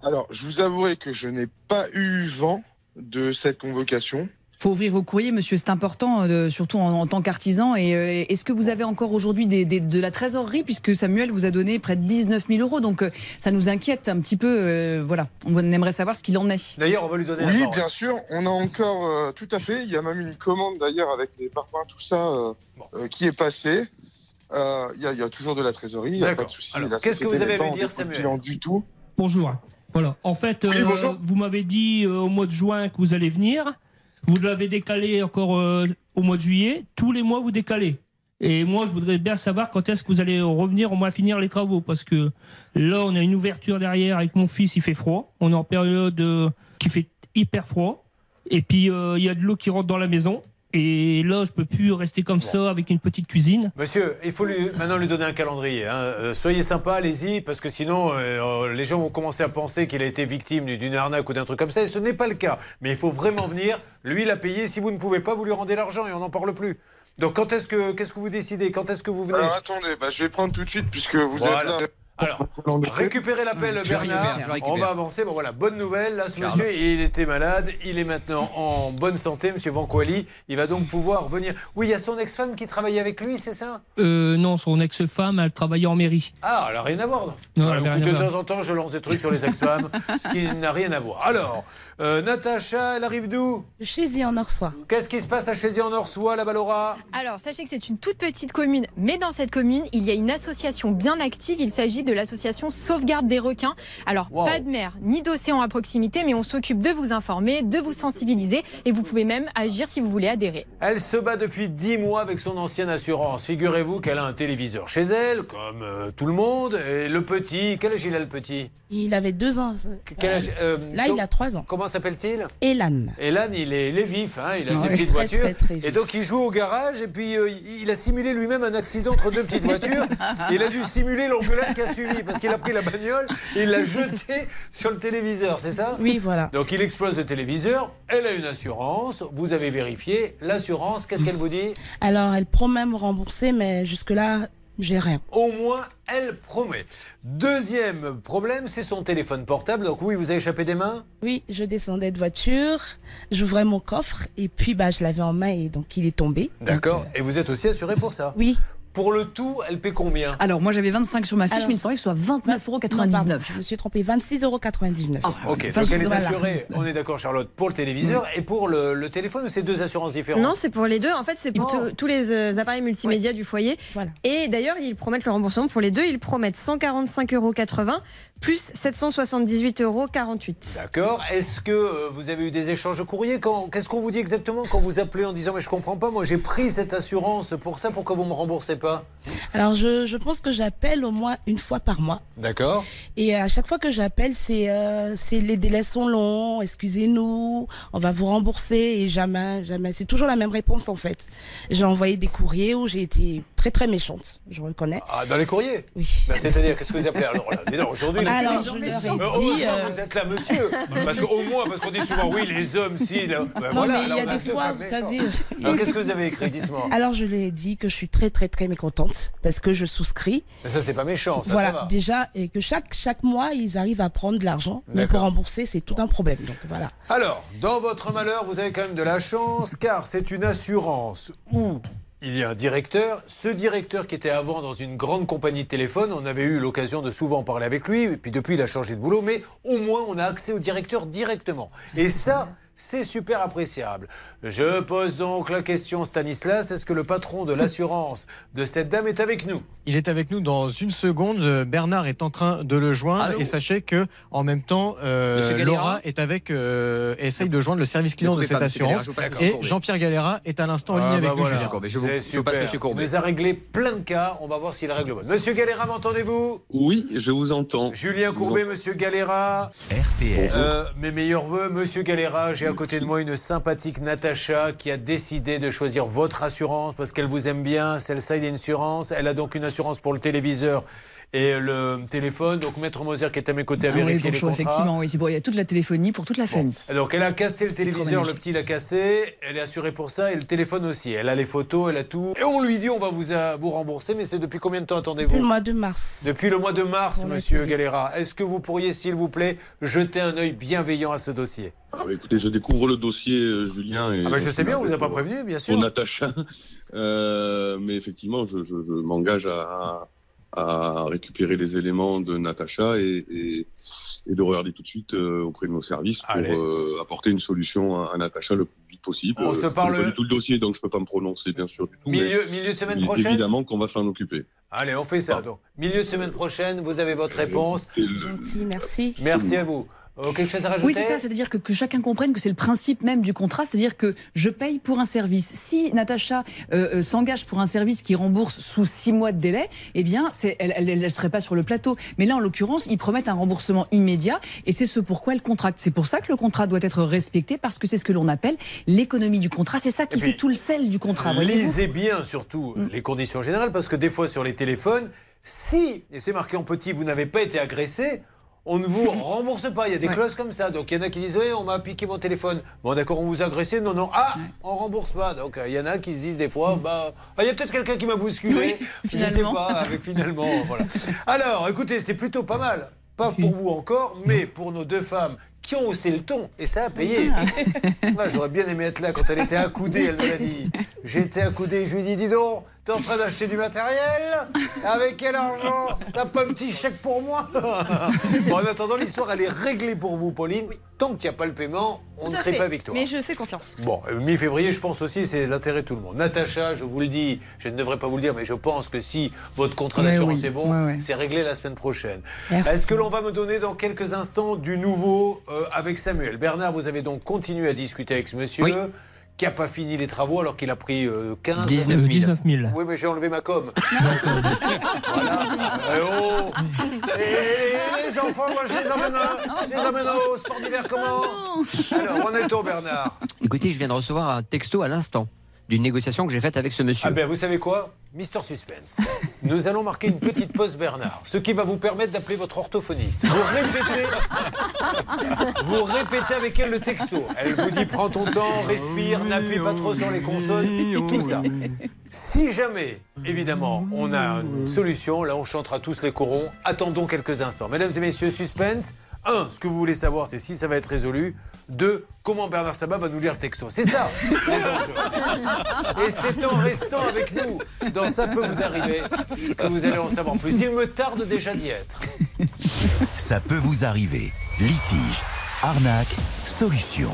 Alors, je vous avouerai que je n'ai pas eu vent de cette convocation. Faut ouvrir vos courriers, monsieur, c'est important, euh, surtout en, en tant qu'artisan. Et euh, est-ce que vous avez encore aujourd'hui des- des- de la trésorerie, puisque Samuel vous a donné près de 19 000 euros, donc euh, ça nous inquiète un petit peu. euh, voilà, on aimerait savoir ce qu'il en est. D'ailleurs, on va lui donner la Oui, parole. bien sûr, on a encore euh, tout à fait. Il y a même une commande d'ailleurs avec les parpaings, tout ça, euh, euh, qui est passée. Euh, Il y, a- il y a toujours de la trésorerie, il n'y a pas de souci. La qu'est-ce que vous avez à pas lui dire, Samuel du tout. Bonjour. Voilà. En fait, Oui, euh, bonjour. vous m'avez dit euh, au mois de juin que vous allez venir. Vous l'avez décalé encore euh, au mois de juillet. Tous les mois, vous décalez. Et moi, je voudrais bien savoir quand est-ce que vous allez revenir au moins finir les travaux. Parce que là, on a une ouverture derrière avec mon fils, il fait froid. On est en période euh, qui fait hyper froid. Et puis, euh, il y a de l'eau qui rentre dans la maison. Et là, je peux plus rester comme ça avec une petite cuisine. Monsieur, il faut lui, maintenant lui donner un calendrier. hein. Euh, soyez sympa, allez-y, parce que sinon, euh, euh, les gens vont commencer à penser qu'il a été victime d'une arnaque ou d'un truc comme ça, et ce n'est pas le cas. Mais il faut vraiment venir. Lui, il a payé. Si vous ne pouvez pas, vous lui rendez l'argent et on n'en parle plus. Donc, quand est-ce que, qu'est-ce que vous décidez? Quand est-ce que vous venez? Alors attendez, bah, je vais prendre tout de suite puisque vous Voilà. êtes là. Alors, récupérez l'appel, Bernard. On va avancer. Bon, voilà, bonne nouvelle. Là, ce Charles. monsieur, il était malade. Il est maintenant en bonne santé, monsieur Vanquali. Il va donc pouvoir venir. Oui, il y a son ex-femme qui travaille avec lui, c'est ça? Euh, non, son ex-femme, elle travaillait en mairie. Ah, elle n'a rien à voir. non écoutez, de à temps en temps, je lance des trucs sur les ex-femmes (laughs) qui n'a rien à voir. Alors, euh, Natacha, elle arrive d'où? Chez en Orsois. Qu'est-ce qui se passe à Chézy en Orsois, là-bas, Laura? Alors, sachez que c'est une toute petite commune, mais dans cette commune, il y a une association bien active. Il s'agit de l'association Sauvegarde des requins. Alors, Wow. pas de mer ni d'océan à proximité, mais on s'occupe de vous informer, de vous sensibiliser, et vous pouvez même agir si vous voulez adhérer. Elle se bat depuis 10 mois avec son ancienne assurance. Figurez-vous qu'elle a un téléviseur chez elle, comme euh, tout le monde. Et le petit, quel âge il a le petit? Il avait deux ans. Quel âge, euh, Là, il a trois ans. Comment s'appelle-t-il? Elan. Elan, il est, il est vif, hein, il a Ouais, ses petites très, voitures. très, très et donc il joue au garage et puis euh, il a simulé lui-même un accident entre deux petites voitures. (laughs) il a dû simuler l'engueulade a suivi parce qu'il a pris la bagnole et il l'a jeté sur le téléviseur, c'est ça? Oui, voilà. Donc il explose le téléviseur, elle a une assurance, vous avez vérifié, l'assurance, qu'est-ce qu'elle vous dit? Alors, elle promet me rembourser, mais jusque-là, j'ai rien. Au moins, elle promet. Deuxième problème, c'est son téléphone portable. Donc oui, vous avez échappé des mains? Oui, je descendais de voiture, j'ouvrais mon coffre, et puis bah, je l'avais en main, et donc il est tombé. D'accord. Et vous êtes aussi assuré pour ça? Oui. Pour le tout, elle paie combien Alors, moi j'avais 25 sur ma fiche, mais il semblait que ce soit 29,99 euros. Non, pardon, je me suis trompée, 26,99 euros. Ok, Enfin, donc elle est assurée, on est d'accord Charlotte, pour le téléviseur et pour le, le téléphone ou c'est deux assurances différentes Non, c'est pour les deux. En fait, c'est pour tous- tous les euh, appareils multimédia du foyer. Et d'ailleurs, ils promettent le remboursement pour les deux. Ils promettent 145,80 euros plus 778,48 euros. D'accord. Est-ce que euh, vous avez eu des échanges de courrier Quand- Qu'est-ce qu'on vous dit exactement quand vous appelez en disant mais je comprends pas, moi j'ai pris cette assurance pour ça, pourquoi vous me remboursez pas? Alors, je, je pense que j'appelle au moins une fois par mois. D'accord. Et à chaque fois que j'appelle, c'est euh, c'est les délais sont longs, excusez-nous, on va vous rembourser et jamais, jamais. C'est toujours la même réponse en fait. J'ai envoyé des courriers où j'ai été très très méchante, je reconnais. Ah, dans les courriers Oui. Bah, C'est-à-dire, qu'est-ce que vous appelez alors là? Dis donc, aujourd'hui les- Alors, je leur ai dit, Euh, heureusement euh, que vous êtes là, monsieur. (laughs) Parce qu'au moins, parce qu'on dit souvent oui, les hommes, si. Là, ben Non, voilà, mais il y a des fois, vous savez. Alors, qu'est-ce que vous avez écrit Dites-moi? Alors je lui ai dit que je suis très très très mécontente parce que je souscris. Mais ça, c'est pas méchant, ça, voilà, ça va. déjà, et que chaque, chaque mois, ils arrivent à prendre de l'argent. Mais pour rembourser, c'est tout un problème. Donc voilà. Alors, dans votre malheur, vous avez quand même de la chance, car c'est une assurance où il y a un directeur. Ce directeur qui était avant dans une grande compagnie de téléphone, on avait eu l'occasion de souvent parler avec lui, puis depuis il a changé de boulot, mais au moins on a accès au directeur directement. Et ça, c'est super appréciable. Je pose donc la question, Stanislas, est-ce que le patron de l'assurance de cette dame est avec nous? Il est avec nous dans une seconde. Bernard est en train de le joindre Allô? Et sachez que en même temps, euh, Laura est avec, euh, essaye de joindre le service client de cette pas, Monsieur Galera, assurance je vous et. Jean-Pierre Galera est à l'instant en Ah, ligne avec bah nous. voilà. Julien. Courbet, je vous- je vous passe super. Monsieur Courbet. Il nous a réglé plein de cas, on va voir s'il règle bon. Monsieur Galera, m'entendez-vous? Oui, je vous entends. Julien Courbet, Monsieur Galera. RTL. Euh, mes meilleurs voeux, Monsieur Galera. J'ai à côté de moi une sympathique Natacha qui a décidé de choisir votre assurance parce qu'elle vous aime bien, c'est le Side Insurance. Elle a donc une assurance pour le téléviseur et le téléphone. Donc Maître Moser qui est à mes côtés a Ah oui, vérifié les bonjour, contrats. effectivement, oui. c'est bon, il y a toute la téléphonie pour toute la famille. Donc elle a cassé le téléviseur, le petit l'a cassé, elle est assurée pour ça et le téléphone aussi. Elle a les photos, elle a tout. Et on lui dit on va vous, euh, vous rembourser, mais c'est depuis combien de temps attendez-vous? Depuis le mois de mars. Depuis le mois de mars, la monsieur. Galera. Est-ce que vous pourriez, s'il vous plaît, jeter un œil bienveillant à ce dossier? Ah, bah, écoutez, je découvre le dossier, euh, Julien. Et Ah bah, je sais bien, on vous a pas pour- prévenu, bien sûr. Pour Natacha. Euh, mais effectivement, je, je- je m'engage à, à récupérer les éléments de Natacha et, et, et de regarder tout de suite euh, auprès de nos services pour euh, apporter une solution à, à Natacha le plus vite possible. On Euh, se je parle- pas du tout le dossier, donc je peux pas me prononcer, bien sûr. Du tout, Milieu- mais milieu de semaine prochaine Évidemment qu'on va s'en occuper. Allez, on fait ça. Donc, milieu de semaine prochaine, vous avez votre réponse. Gentil, merci. Merci à vous. Euh, quelque chose à rajouter Oui, c'est ça, c'est-à-dire que, que chacun comprenne que c'est le principe même du contrat, c'est-à-dire que je paye pour un service. Si Natacha euh, euh, s'engage pour un service qui rembourse sous six mois de délai, eh bien, elle ne serait pas sur le plateau. Mais là, en l'occurrence, ils promettent un remboursement immédiat et c'est ce pourquoi elle contracte. C'est pour ça que le contrat doit être respecté parce que c'est ce que l'on appelle l'économie du contrat. C'est ça qui Et puis, fait tout le sel du contrat. Lisez bien surtout les conditions générales parce que des fois sur les téléphones, si, et c'est marqué en petit, vous n'avez pas été agressé, on ne vous (laughs) rembourse pas. Il y a des Ouais. clauses comme ça. Donc il y en a qui disent Oui, on m'a piqué mon téléphone. Bon, d'accord, on vous a agressé. Non, non. Ah, on rembourse pas. Donc euh, il y en a qui se disent des fois Bah, ah, il y a peut-être quelqu'un qui m'a bousculé. Oui, Je sais finalement. pas, avec finalement. (laughs) voilà. Alors, écoutez, c'est plutôt pas mal. Pas pour vous encore, mais pour nos deux femmes qui ont haussé le ton, et ça a payé. Moi, (laughs) j'aurais bien aimé être là quand elle était accoudée, elle me l'a dit. J'étais accoudé, je lui ai dit, dis donc, t'es en train d'acheter du matériel Avec quel argent T'as pas un petit chèque pour moi (laughs) Bon, en attendant, l'histoire, elle est réglée pour vous, Pauline. Tant qu'il n'y a pas le paiement, on Tout ne crée fait. pas victoire. Mais je fais confiance. Bon, euh, mi-février, je pense aussi, c'est l'intérêt de tout le monde. Natacha, je vous le dis, je ne devrais pas vous le dire, mais je pense que si votre contrat d'assurance oui, est bon, ouais, ouais. c'est réglé la semaine prochaine. Merci. Est-ce que l'on va me donner dans quelques instants du nouveau euh, avec Samuel? Bernard, vous avez donc continué à discuter avec ce monsieur. Oui. Qui n'a pas fini les travaux alors qu'il a pris euh, 15 19 000. 19 000. Oui, mais j'ai enlevé ma com. (laughs) voilà. Eh oh. Et les enfants, moi, je les emmène, à- je les emmène au sport d'hiver comment? Alors, on est au Bernard. Écoutez, je viens de recevoir un texto à l'instant d'une négociation que j'ai faite avec ce monsieur. Ah ben vous savez quoi? Mister Suspense. Nous allons marquer une petite pause Bernard, ce qui va vous permettre d'appeler votre orthophoniste. Vous répétez, vous répétez avec elle le texto. Elle vous dit prends ton temps, respire, n'appuie pas trop sur les consonnes, tout ça. Si jamais, évidemment, on a une solution, là on chantera tous les corons. Attendons quelques instants. Mesdames et messieurs, suspense. Un, ce que vous voulez savoir, c'est si ça va être résolu. Deux, comment Bernard Sabat va nous lire le texto. C'est ça, les enjeux. (laughs) Et c'est en restant avec nous dans Ça peut vous arriver que vous allez en savoir plus. Il me tarde déjà d'y être. Ça peut vous arriver. Litige, arnaque, solution.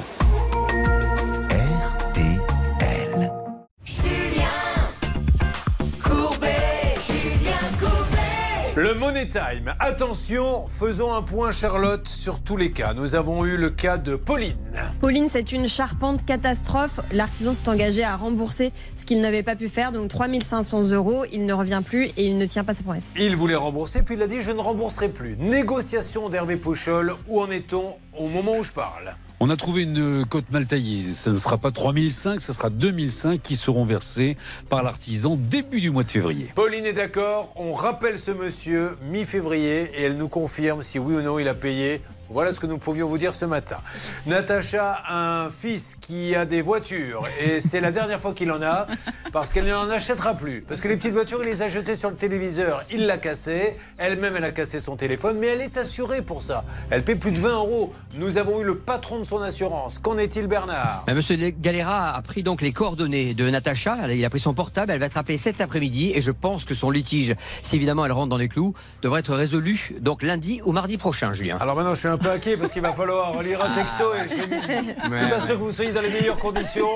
Money Time. Attention, faisons un point, Charlotte, sur tous les cas. Nous avons eu le cas de Pauline. Pauline, c'est une charpente catastrophe. L'artisan s'est engagé à rembourser ce qu'il n'avait pas pu faire, donc 3500 euros. Il ne revient plus et il ne tient pas sa promesse. Il voulait rembourser, puis il a dit Je ne rembourserai plus. Négociation d'Hervé Pouchol. Où en est-on au moment où je parle? On a trouvé une cote mal taillée. Ça ne sera pas 3005, ça sera 2005 qui seront versés par l'artisan début du mois de février. Pauline est d'accord. On rappelle ce monsieur mi-février et elle nous confirme si oui ou non il a payé. Voilà ce que nous pouvions vous dire ce matin. Natacha a un fils qui a des voitures et c'est la dernière fois qu'il en a parce qu'elle n'en achètera plus. Parce que les petites voitures, il les a jetées sur le téléviseur, il l'a cassé. Elle-même, elle a cassé son téléphone, mais elle est assurée pour ça. Elle paie plus de 20 euros. Nous avons eu le patron de son assurance. Qu'en est-il, Bernard? Mais Monsieur Galera a pris donc les coordonnées de Natacha. Il a pris son portable. Elle va être appelée cet après-midi et je pense que son litige, si évidemment elle rentre dans les clous, devrait être résolu donc lundi ou mardi prochain, Julien. Alors maintenant, je suis un peu inquiet parce qu'il va falloir lire un texto et je suis je suis pas sûr que vous soyez dans les meilleures conditions.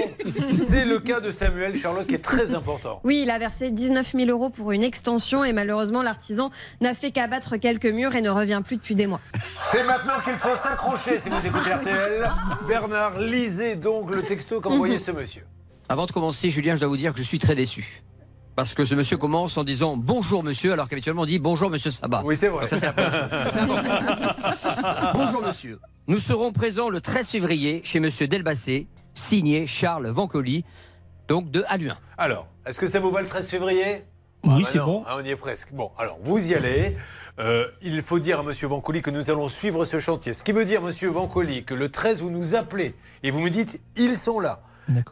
C'est le cas de Samuel Charlotte qui est très important. Oui, il a versé 19 000 euros pour une extension et malheureusement, l'artisan n'a fait qu'abattre quelques murs et ne revient plus depuis des mois. C'est maintenant qu'il faut s'accrocher si vous écoutez RTL. Bernard, lisez donc le texto qu'a envoyé ce monsieur. Avant de commencer, Julien, je dois vous dire que je suis très déçu. Parce que ce monsieur commence en disant bonjour monsieur, alors qu'habituellement on dit bonjour monsieur Sabat. Oui, c'est vrai. Donc ça, c'est (laughs) bonjour monsieur. Nous serons présents le 13 février chez Monsieur Delbassé, signé Charles Vancoli, donc de Aluin. Alors, est-ce que ça vous va le 13 février? Oui, bah c'est non, bon. hein, on y est presque. Bon, alors, vous y allez. Euh, il faut dire à Monsieur Vancoli que nous allons suivre ce chantier. Ce qui veut dire, Monsieur Vancoli, que le 13, vous nous appelez et vous me dites, ils sont là.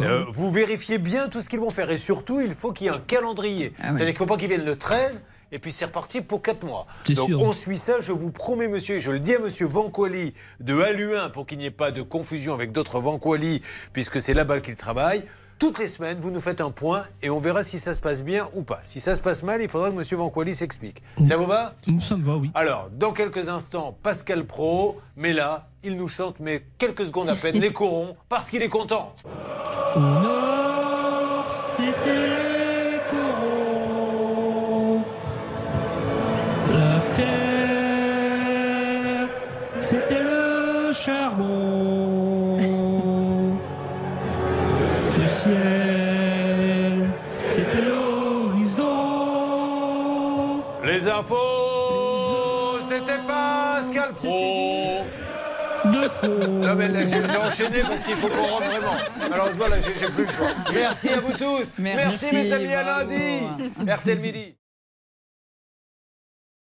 Euh, vous vérifiez bien tout ce qu'ils vont faire. Et surtout, il faut qu'il y ait un calendrier. Ah oui. C'est-à-dire qu'il ne faut pas qu'ils viennent le 13 et puis c'est reparti pour 4 mois. Donc sûr. on suit ça, je vous promets, monsieur, et je le dis à monsieur Vancoli de Aluin pour qu'il n'y ait pas de confusion avec d'autres Vancoli, puisque c'est là-bas qu'il travaille. Toutes les semaines, vous nous faites un point et on verra si ça se passe bien ou pas. Si ça se passe mal, il faudra que monsieur Vancoli s'explique. Ça vous va? Ça me va, oui. alors, dans quelques instants, Pascal Pro, mais là, il nous chante, mais quelques secondes à peine, les corons, parce qu'il est content. Au nord, c'était les corons. La terre, c'était le charbon. Le ciel, c'était l'horizon. Les infos, c'était Pascal Pro. Non mais là, j'ai j'ai enchaîné parce qu'il faut qu'on rentre vraiment. Malheureusement, là, j'ai j'ai plus le choix. Merci à vous tous. Merci, mes amis, à lundi. RTL Midi.